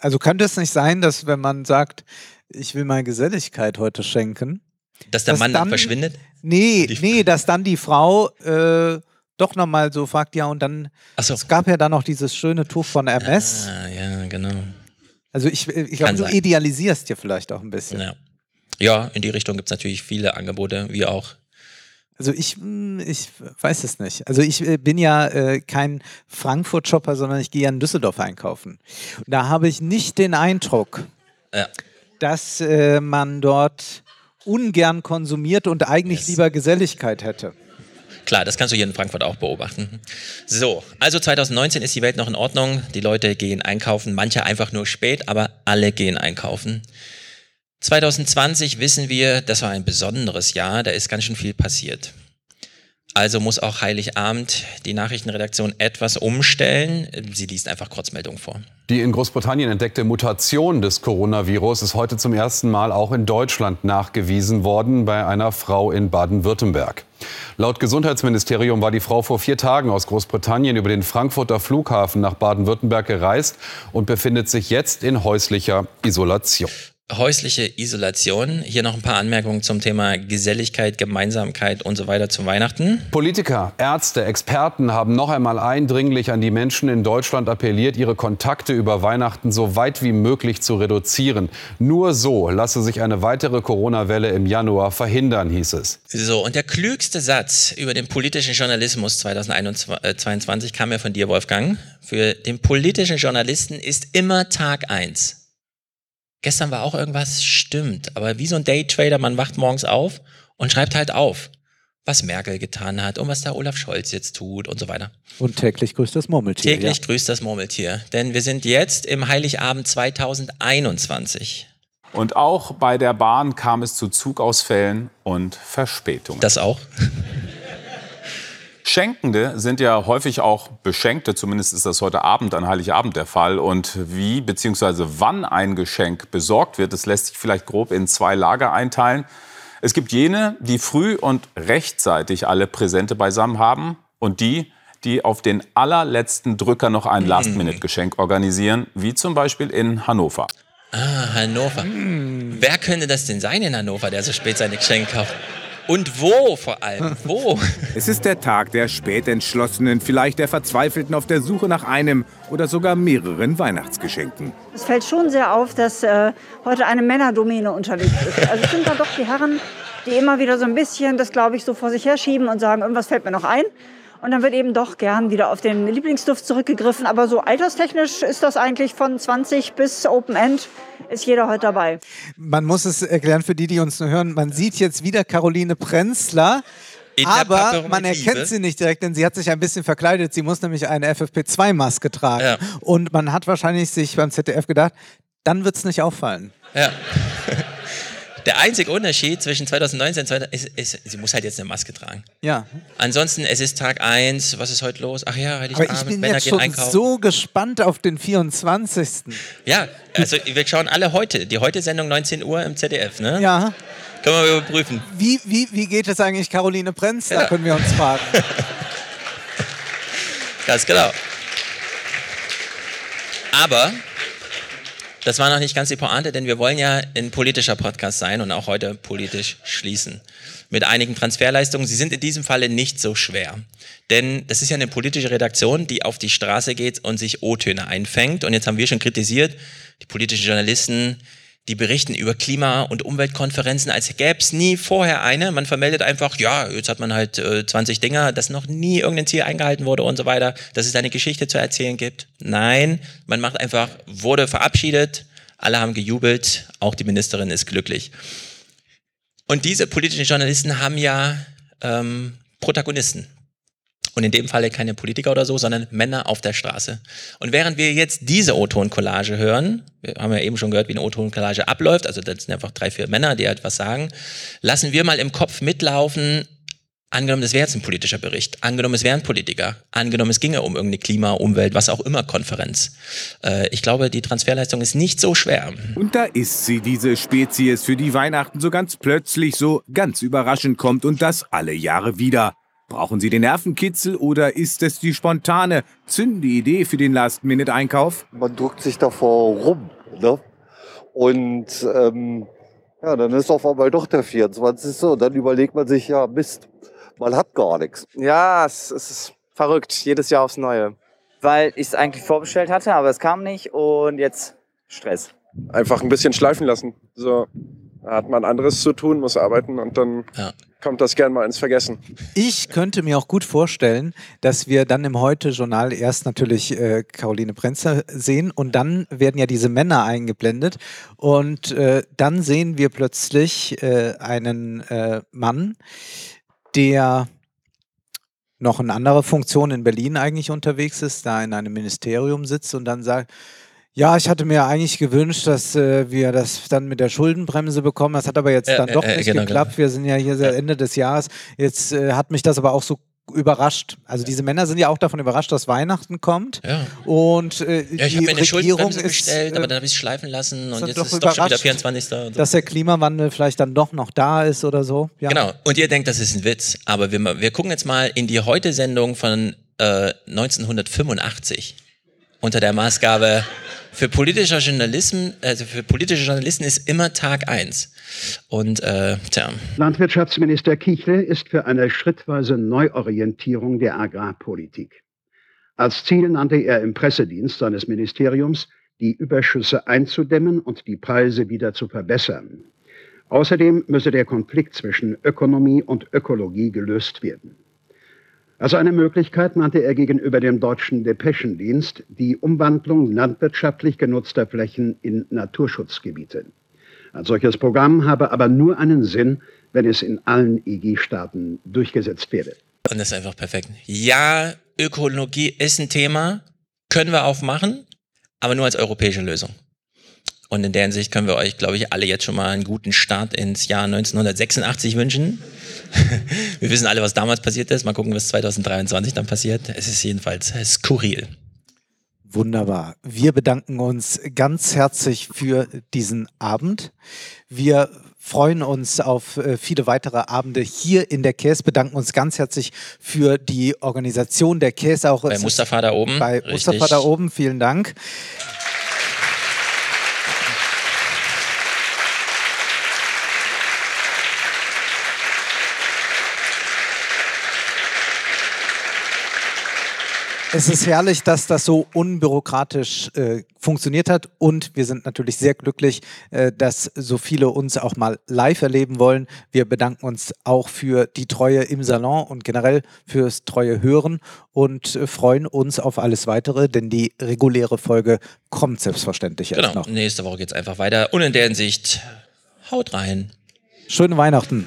S1: Also könnte es nicht sein, dass wenn man sagt, ich will mal Geselligkeit heute schenken,
S3: Dass der Mann dann verschwindet?
S1: Nee, nee, dass dann die Frau äh, doch nochmal so fragt, ja, und dann,
S3: so.
S1: es gab ja dann noch dieses schöne Tuch von MS.
S3: Ah, ja, genau.
S1: Also ich, ich glaube, du
S3: sein.
S1: idealisierst hier vielleicht auch ein bisschen.
S3: Ja. Ja, in die Richtung gibt's natürlich viele Angebote, wie auch.
S1: Also ich, mh, ich weiß es nicht. Also ich äh, bin ja äh, kein Frankfurt-Shopper, sondern ich gehe ja in Düsseldorf einkaufen. Und da habe ich nicht den Eindruck,
S3: Ja.
S1: dass äh, man dort ungern konsumiert und eigentlich lieber Geselligkeit hätte.
S3: Klar, das kannst du hier in Frankfurt auch beobachten. So, also 2019 ist die Welt noch in Ordnung. Die Leute gehen einkaufen, manche einfach nur spät, aber alle gehen einkaufen. 2020 wissen wir, das war ein besonderes Jahr, da ist ganz schön viel passiert. Also muss auch Heiligabend die Nachrichtenredaktion etwas umstellen. Sie liest einfach Kurzmeldungen vor.
S21: Die in Großbritannien entdeckte Mutation des Coronavirus ist heute zum ersten Mal auch in Deutschland nachgewiesen worden bei einer Frau in Baden-Württemberg. Laut Gesundheitsministerium war die Frau vor vier Tagen aus Großbritannien über den Frankfurter Flughafen nach Baden-Württemberg gereist und befindet sich jetzt in häuslicher Isolation
S3: häusliche Isolation. Hier noch ein paar Anmerkungen zum Thema Geselligkeit, Gemeinsamkeit und so weiter zu Weihnachten.
S21: Politiker, Ärzte, Experten haben noch einmal eindringlich an die Menschen in Deutschland appelliert, ihre Kontakte über Weihnachten so weit wie möglich zu reduzieren. Nur so lasse sich eine weitere Corona-Welle im Januar verhindern, hieß es.
S3: So, und der klügste Satz über den politischen Journalismus 2022 kam ja von dir, Wolfgang. Für den politischen Journalisten ist immer Tag eins Gestern war auch irgendwas, stimmt. Aber wie so ein Daytrader, man wacht morgens auf und schreibt halt auf, was Merkel getan hat und was der Olaf Scholz jetzt tut und so weiter.
S1: Und täglich grüßt das Murmeltier.
S3: Täglich ja. grüßt das Murmeltier. Denn wir sind jetzt im Heiligabend 2021.
S28: Und auch bei der Bahn kam es zu Zugausfällen und Verspätungen.
S3: Das auch?
S28: Schenkende sind ja häufig auch Beschenkte, zumindest ist das heute Abend an Heiligabend der Fall. Und wie bzw. wann ein Geschenk besorgt wird, das lässt sich vielleicht grob in zwei Lager einteilen. Es gibt jene, die früh und rechtzeitig alle Präsente beisammen haben und die, die auf den allerletzten Drücker noch ein Last-Minute-Geschenk organisieren, wie zum Beispiel in Hannover.
S3: Ah, Hannover. Hm. Wer könnte das denn sein in Hannover, der so spät seine Geschenke kauft? Und wo vor allem? Wo?
S29: Es ist der Tag der Spätentschlossenen, vielleicht der Verzweifelten auf der Suche nach einem oder sogar mehreren Weihnachtsgeschenken.
S26: Es fällt schon sehr auf, dass äh, heute eine Männerdomäne unterwegs ist. Also es sind da doch die Herren, die immer wieder so ein bisschen das, glaube ich, so vor sich herschieben und sagen, irgendwas fällt mir noch ein. Und dann wird eben doch gern wieder auf den Lieblingsduft zurückgegriffen. Aber so alterstechnisch ist das eigentlich von 20 bis Open End ist jeder heute dabei.
S1: Man muss es erklären für die, die uns nur hören. Man sieht jetzt wieder Caroline Prenzler. aber man erkennt sie nicht direkt, denn sie hat sich ein bisschen verkleidet. Sie muss nämlich eine FFP2-Maske tragen. Ja. Und man hat wahrscheinlich sich beim ZDF gedacht, dann wird es nicht auffallen.
S3: Ja. Der einzige Unterschied zwischen 2019 und 2020 ist, ist, sie muss halt jetzt eine Maske tragen.
S1: Ja.
S3: Ansonsten, es ist Tag 1, was ist heute los? Ach ja,
S1: Heiligabend, Aber ich bin Männer jetzt schon einkaufen. so gespannt auf den 24.
S3: Ja, also wir schauen alle heute, die heute Sendung 19 Uhr im ZDF, ne?
S1: Ja.
S3: Können wir überprüfen.
S1: Wie, wie, wie geht es eigentlich Caroline Prenz? Ja. Da können wir uns fragen.
S3: Ganz genau. Aber das war noch nicht ganz die Pointe, denn wir wollen ja ein politischer Podcast sein und auch heute politisch schließen. Mit einigen Transferleistungen. Sie sind in diesem Falle nicht so schwer. Denn das ist ja eine politische Redaktion, die auf die Straße geht und sich O-Töne einfängt. Und jetzt haben wir schon kritisiert, die politischen Journalisten, die berichten über Klima- und Umweltkonferenzen, als gäbe es nie vorher eine. Man vermeldet einfach, ja, jetzt hat man halt äh, 20 Dinger, dass noch nie irgendein Ziel eingehalten wurde und so weiter, dass es eine Geschichte zu erzählen gibt. Nein, man macht einfach, wurde verabschiedet, alle haben gejubelt, auch die Ministerin ist glücklich. Und diese politischen Journalisten haben ja ähm, Protagonisten. Und in dem Falle keine Politiker oder so, sondern Männer auf der Straße. Und während wir jetzt diese O-Ton-Collage hören, wir haben ja eben schon gehört, wie eine O-Ton-Collage abläuft, also das sind einfach drei, vier Männer, die halt was sagen, lassen wir mal im Kopf mitlaufen, angenommen, das wäre jetzt ein politischer Bericht, angenommen, es wären Politiker, angenommen, es ginge um irgendeine Klima-, Umwelt-, was auch immer Konferenz. Äh, ich glaube, die Transferleistung ist nicht so schwer.
S29: Und da ist sie, diese Spezies, für die Weihnachten so ganz plötzlich, so ganz überraschend kommt und das alle Jahre wieder. Brauchen Sie den Nervenkitzel oder ist es die spontane, zündende Idee für den Last-Minute-Einkauf?
S30: Man drückt sich davor rum. Ne? Und ähm, ja, dann ist auf einmal doch der 24. Und dann überlegt man sich, ja, Mist, man hat gar nichts.
S31: Ja, es, es ist verrückt, jedes Jahr aufs Neue. Weil ich es eigentlich vorbestellt hatte, aber es kam nicht und jetzt Stress.
S32: Einfach ein bisschen schleifen lassen. So, da hat man anderes zu tun, muss arbeiten und dann ja. Kommt das gern mal ins Vergessen.
S1: Ich könnte mir auch gut vorstellen, dass wir dann im Heute-Journal erst natürlich äh, Caroline Prenzer sehen und dann werden ja diese Männer eingeblendet und äh, dann sehen wir plötzlich äh, einen äh, Mann, der noch in anderer Funktion in Berlin eigentlich unterwegs ist, da in einem Ministerium sitzt und dann sagt, Ja, ich hatte mir eigentlich gewünscht, dass äh, wir das dann mit der Schuldenbremse bekommen. Das hat aber jetzt
S3: Äh,
S1: dann
S3: äh,
S1: doch
S3: äh,
S1: nicht
S3: genau,
S1: geklappt.
S3: genau.
S1: Wir sind ja hier Ende des Jahres. Jetzt hat mich das aber auch so überrascht. Also diese Männer sind ja auch davon überrascht, dass Weihnachten kommt.
S3: Ja.
S1: Und äh,
S3: Ja, ich habe mir eine
S1: Regierung
S3: Schuldenbremse
S1: ist,
S3: bestellt,
S1: äh,
S3: aber dann habe ich es schleifen lassen und jetzt
S1: doch
S3: ist es doch schon wieder
S1: überrascht,
S3: 24. Und so.
S1: dass der Klimawandel vielleicht dann doch noch da ist oder so. Ja.
S3: Genau. Und ihr denkt, das ist ein Witz. Aber wir, wir gucken jetzt mal in die Heute-Sendung von äh, 1985 unter der Maßgabe für politischer Journalismus, also für politische Journalisten ist immer Tag eins. Und äh, tja,
S33: Landwirtschaftsminister Kichle ist für eine schrittweise Neuorientierung der Agrarpolitik. Als Ziel nannte er im Pressedienst seines Ministeriums, die Überschüsse einzudämmen und die Preise wieder zu verbessern. Außerdem müsse der Konflikt zwischen Ökonomie und Ökologie gelöst werden. Als eine Möglichkeit nannte er gegenüber dem deutschen Depeschendienst die Umwandlung landwirtschaftlich genutzter Flächen in Naturschutzgebiete. Ein solches Programm habe aber nur einen Sinn, wenn es in allen EG-Staaten durchgesetzt werde.
S3: und das ist einfach perfekt. Ja, Ökologie ist ein Thema, können wir auch machen, aber nur als europäische Lösung. Und in der Hinsicht können wir euch, glaube ich, alle jetzt schon mal einen guten Start ins Jahr 1986 wünschen. Wir wissen alle, was damals passiert ist. Mal gucken, was 2023 dann passiert. Es ist jedenfalls skurril.
S1: Wunderbar. Wir bedanken uns ganz herzlich für diesen Abend. Wir freuen uns auf äh, viele weitere Abende hier in der Käse, bedanken uns ganz herzlich für die Organisation der Käse auch.
S3: Bei Mustafa da oben.
S1: Bei
S3: Richtig.
S1: Mustafa da oben, vielen Dank. Es ist herrlich, dass das so unbürokratisch äh, funktioniert hat und wir sind natürlich sehr glücklich, äh, dass so viele uns auch mal live erleben wollen. Wir bedanken uns auch für die Treue im Salon und generell fürs treue Hören und äh, freuen uns auf alles weitere, denn die reguläre Folge kommt selbstverständlich erst
S3: Genau.
S1: noch.
S3: Nächste Woche geht's einfach weiter. Und in der Hinsicht, haut rein.
S1: Schöne Weihnachten.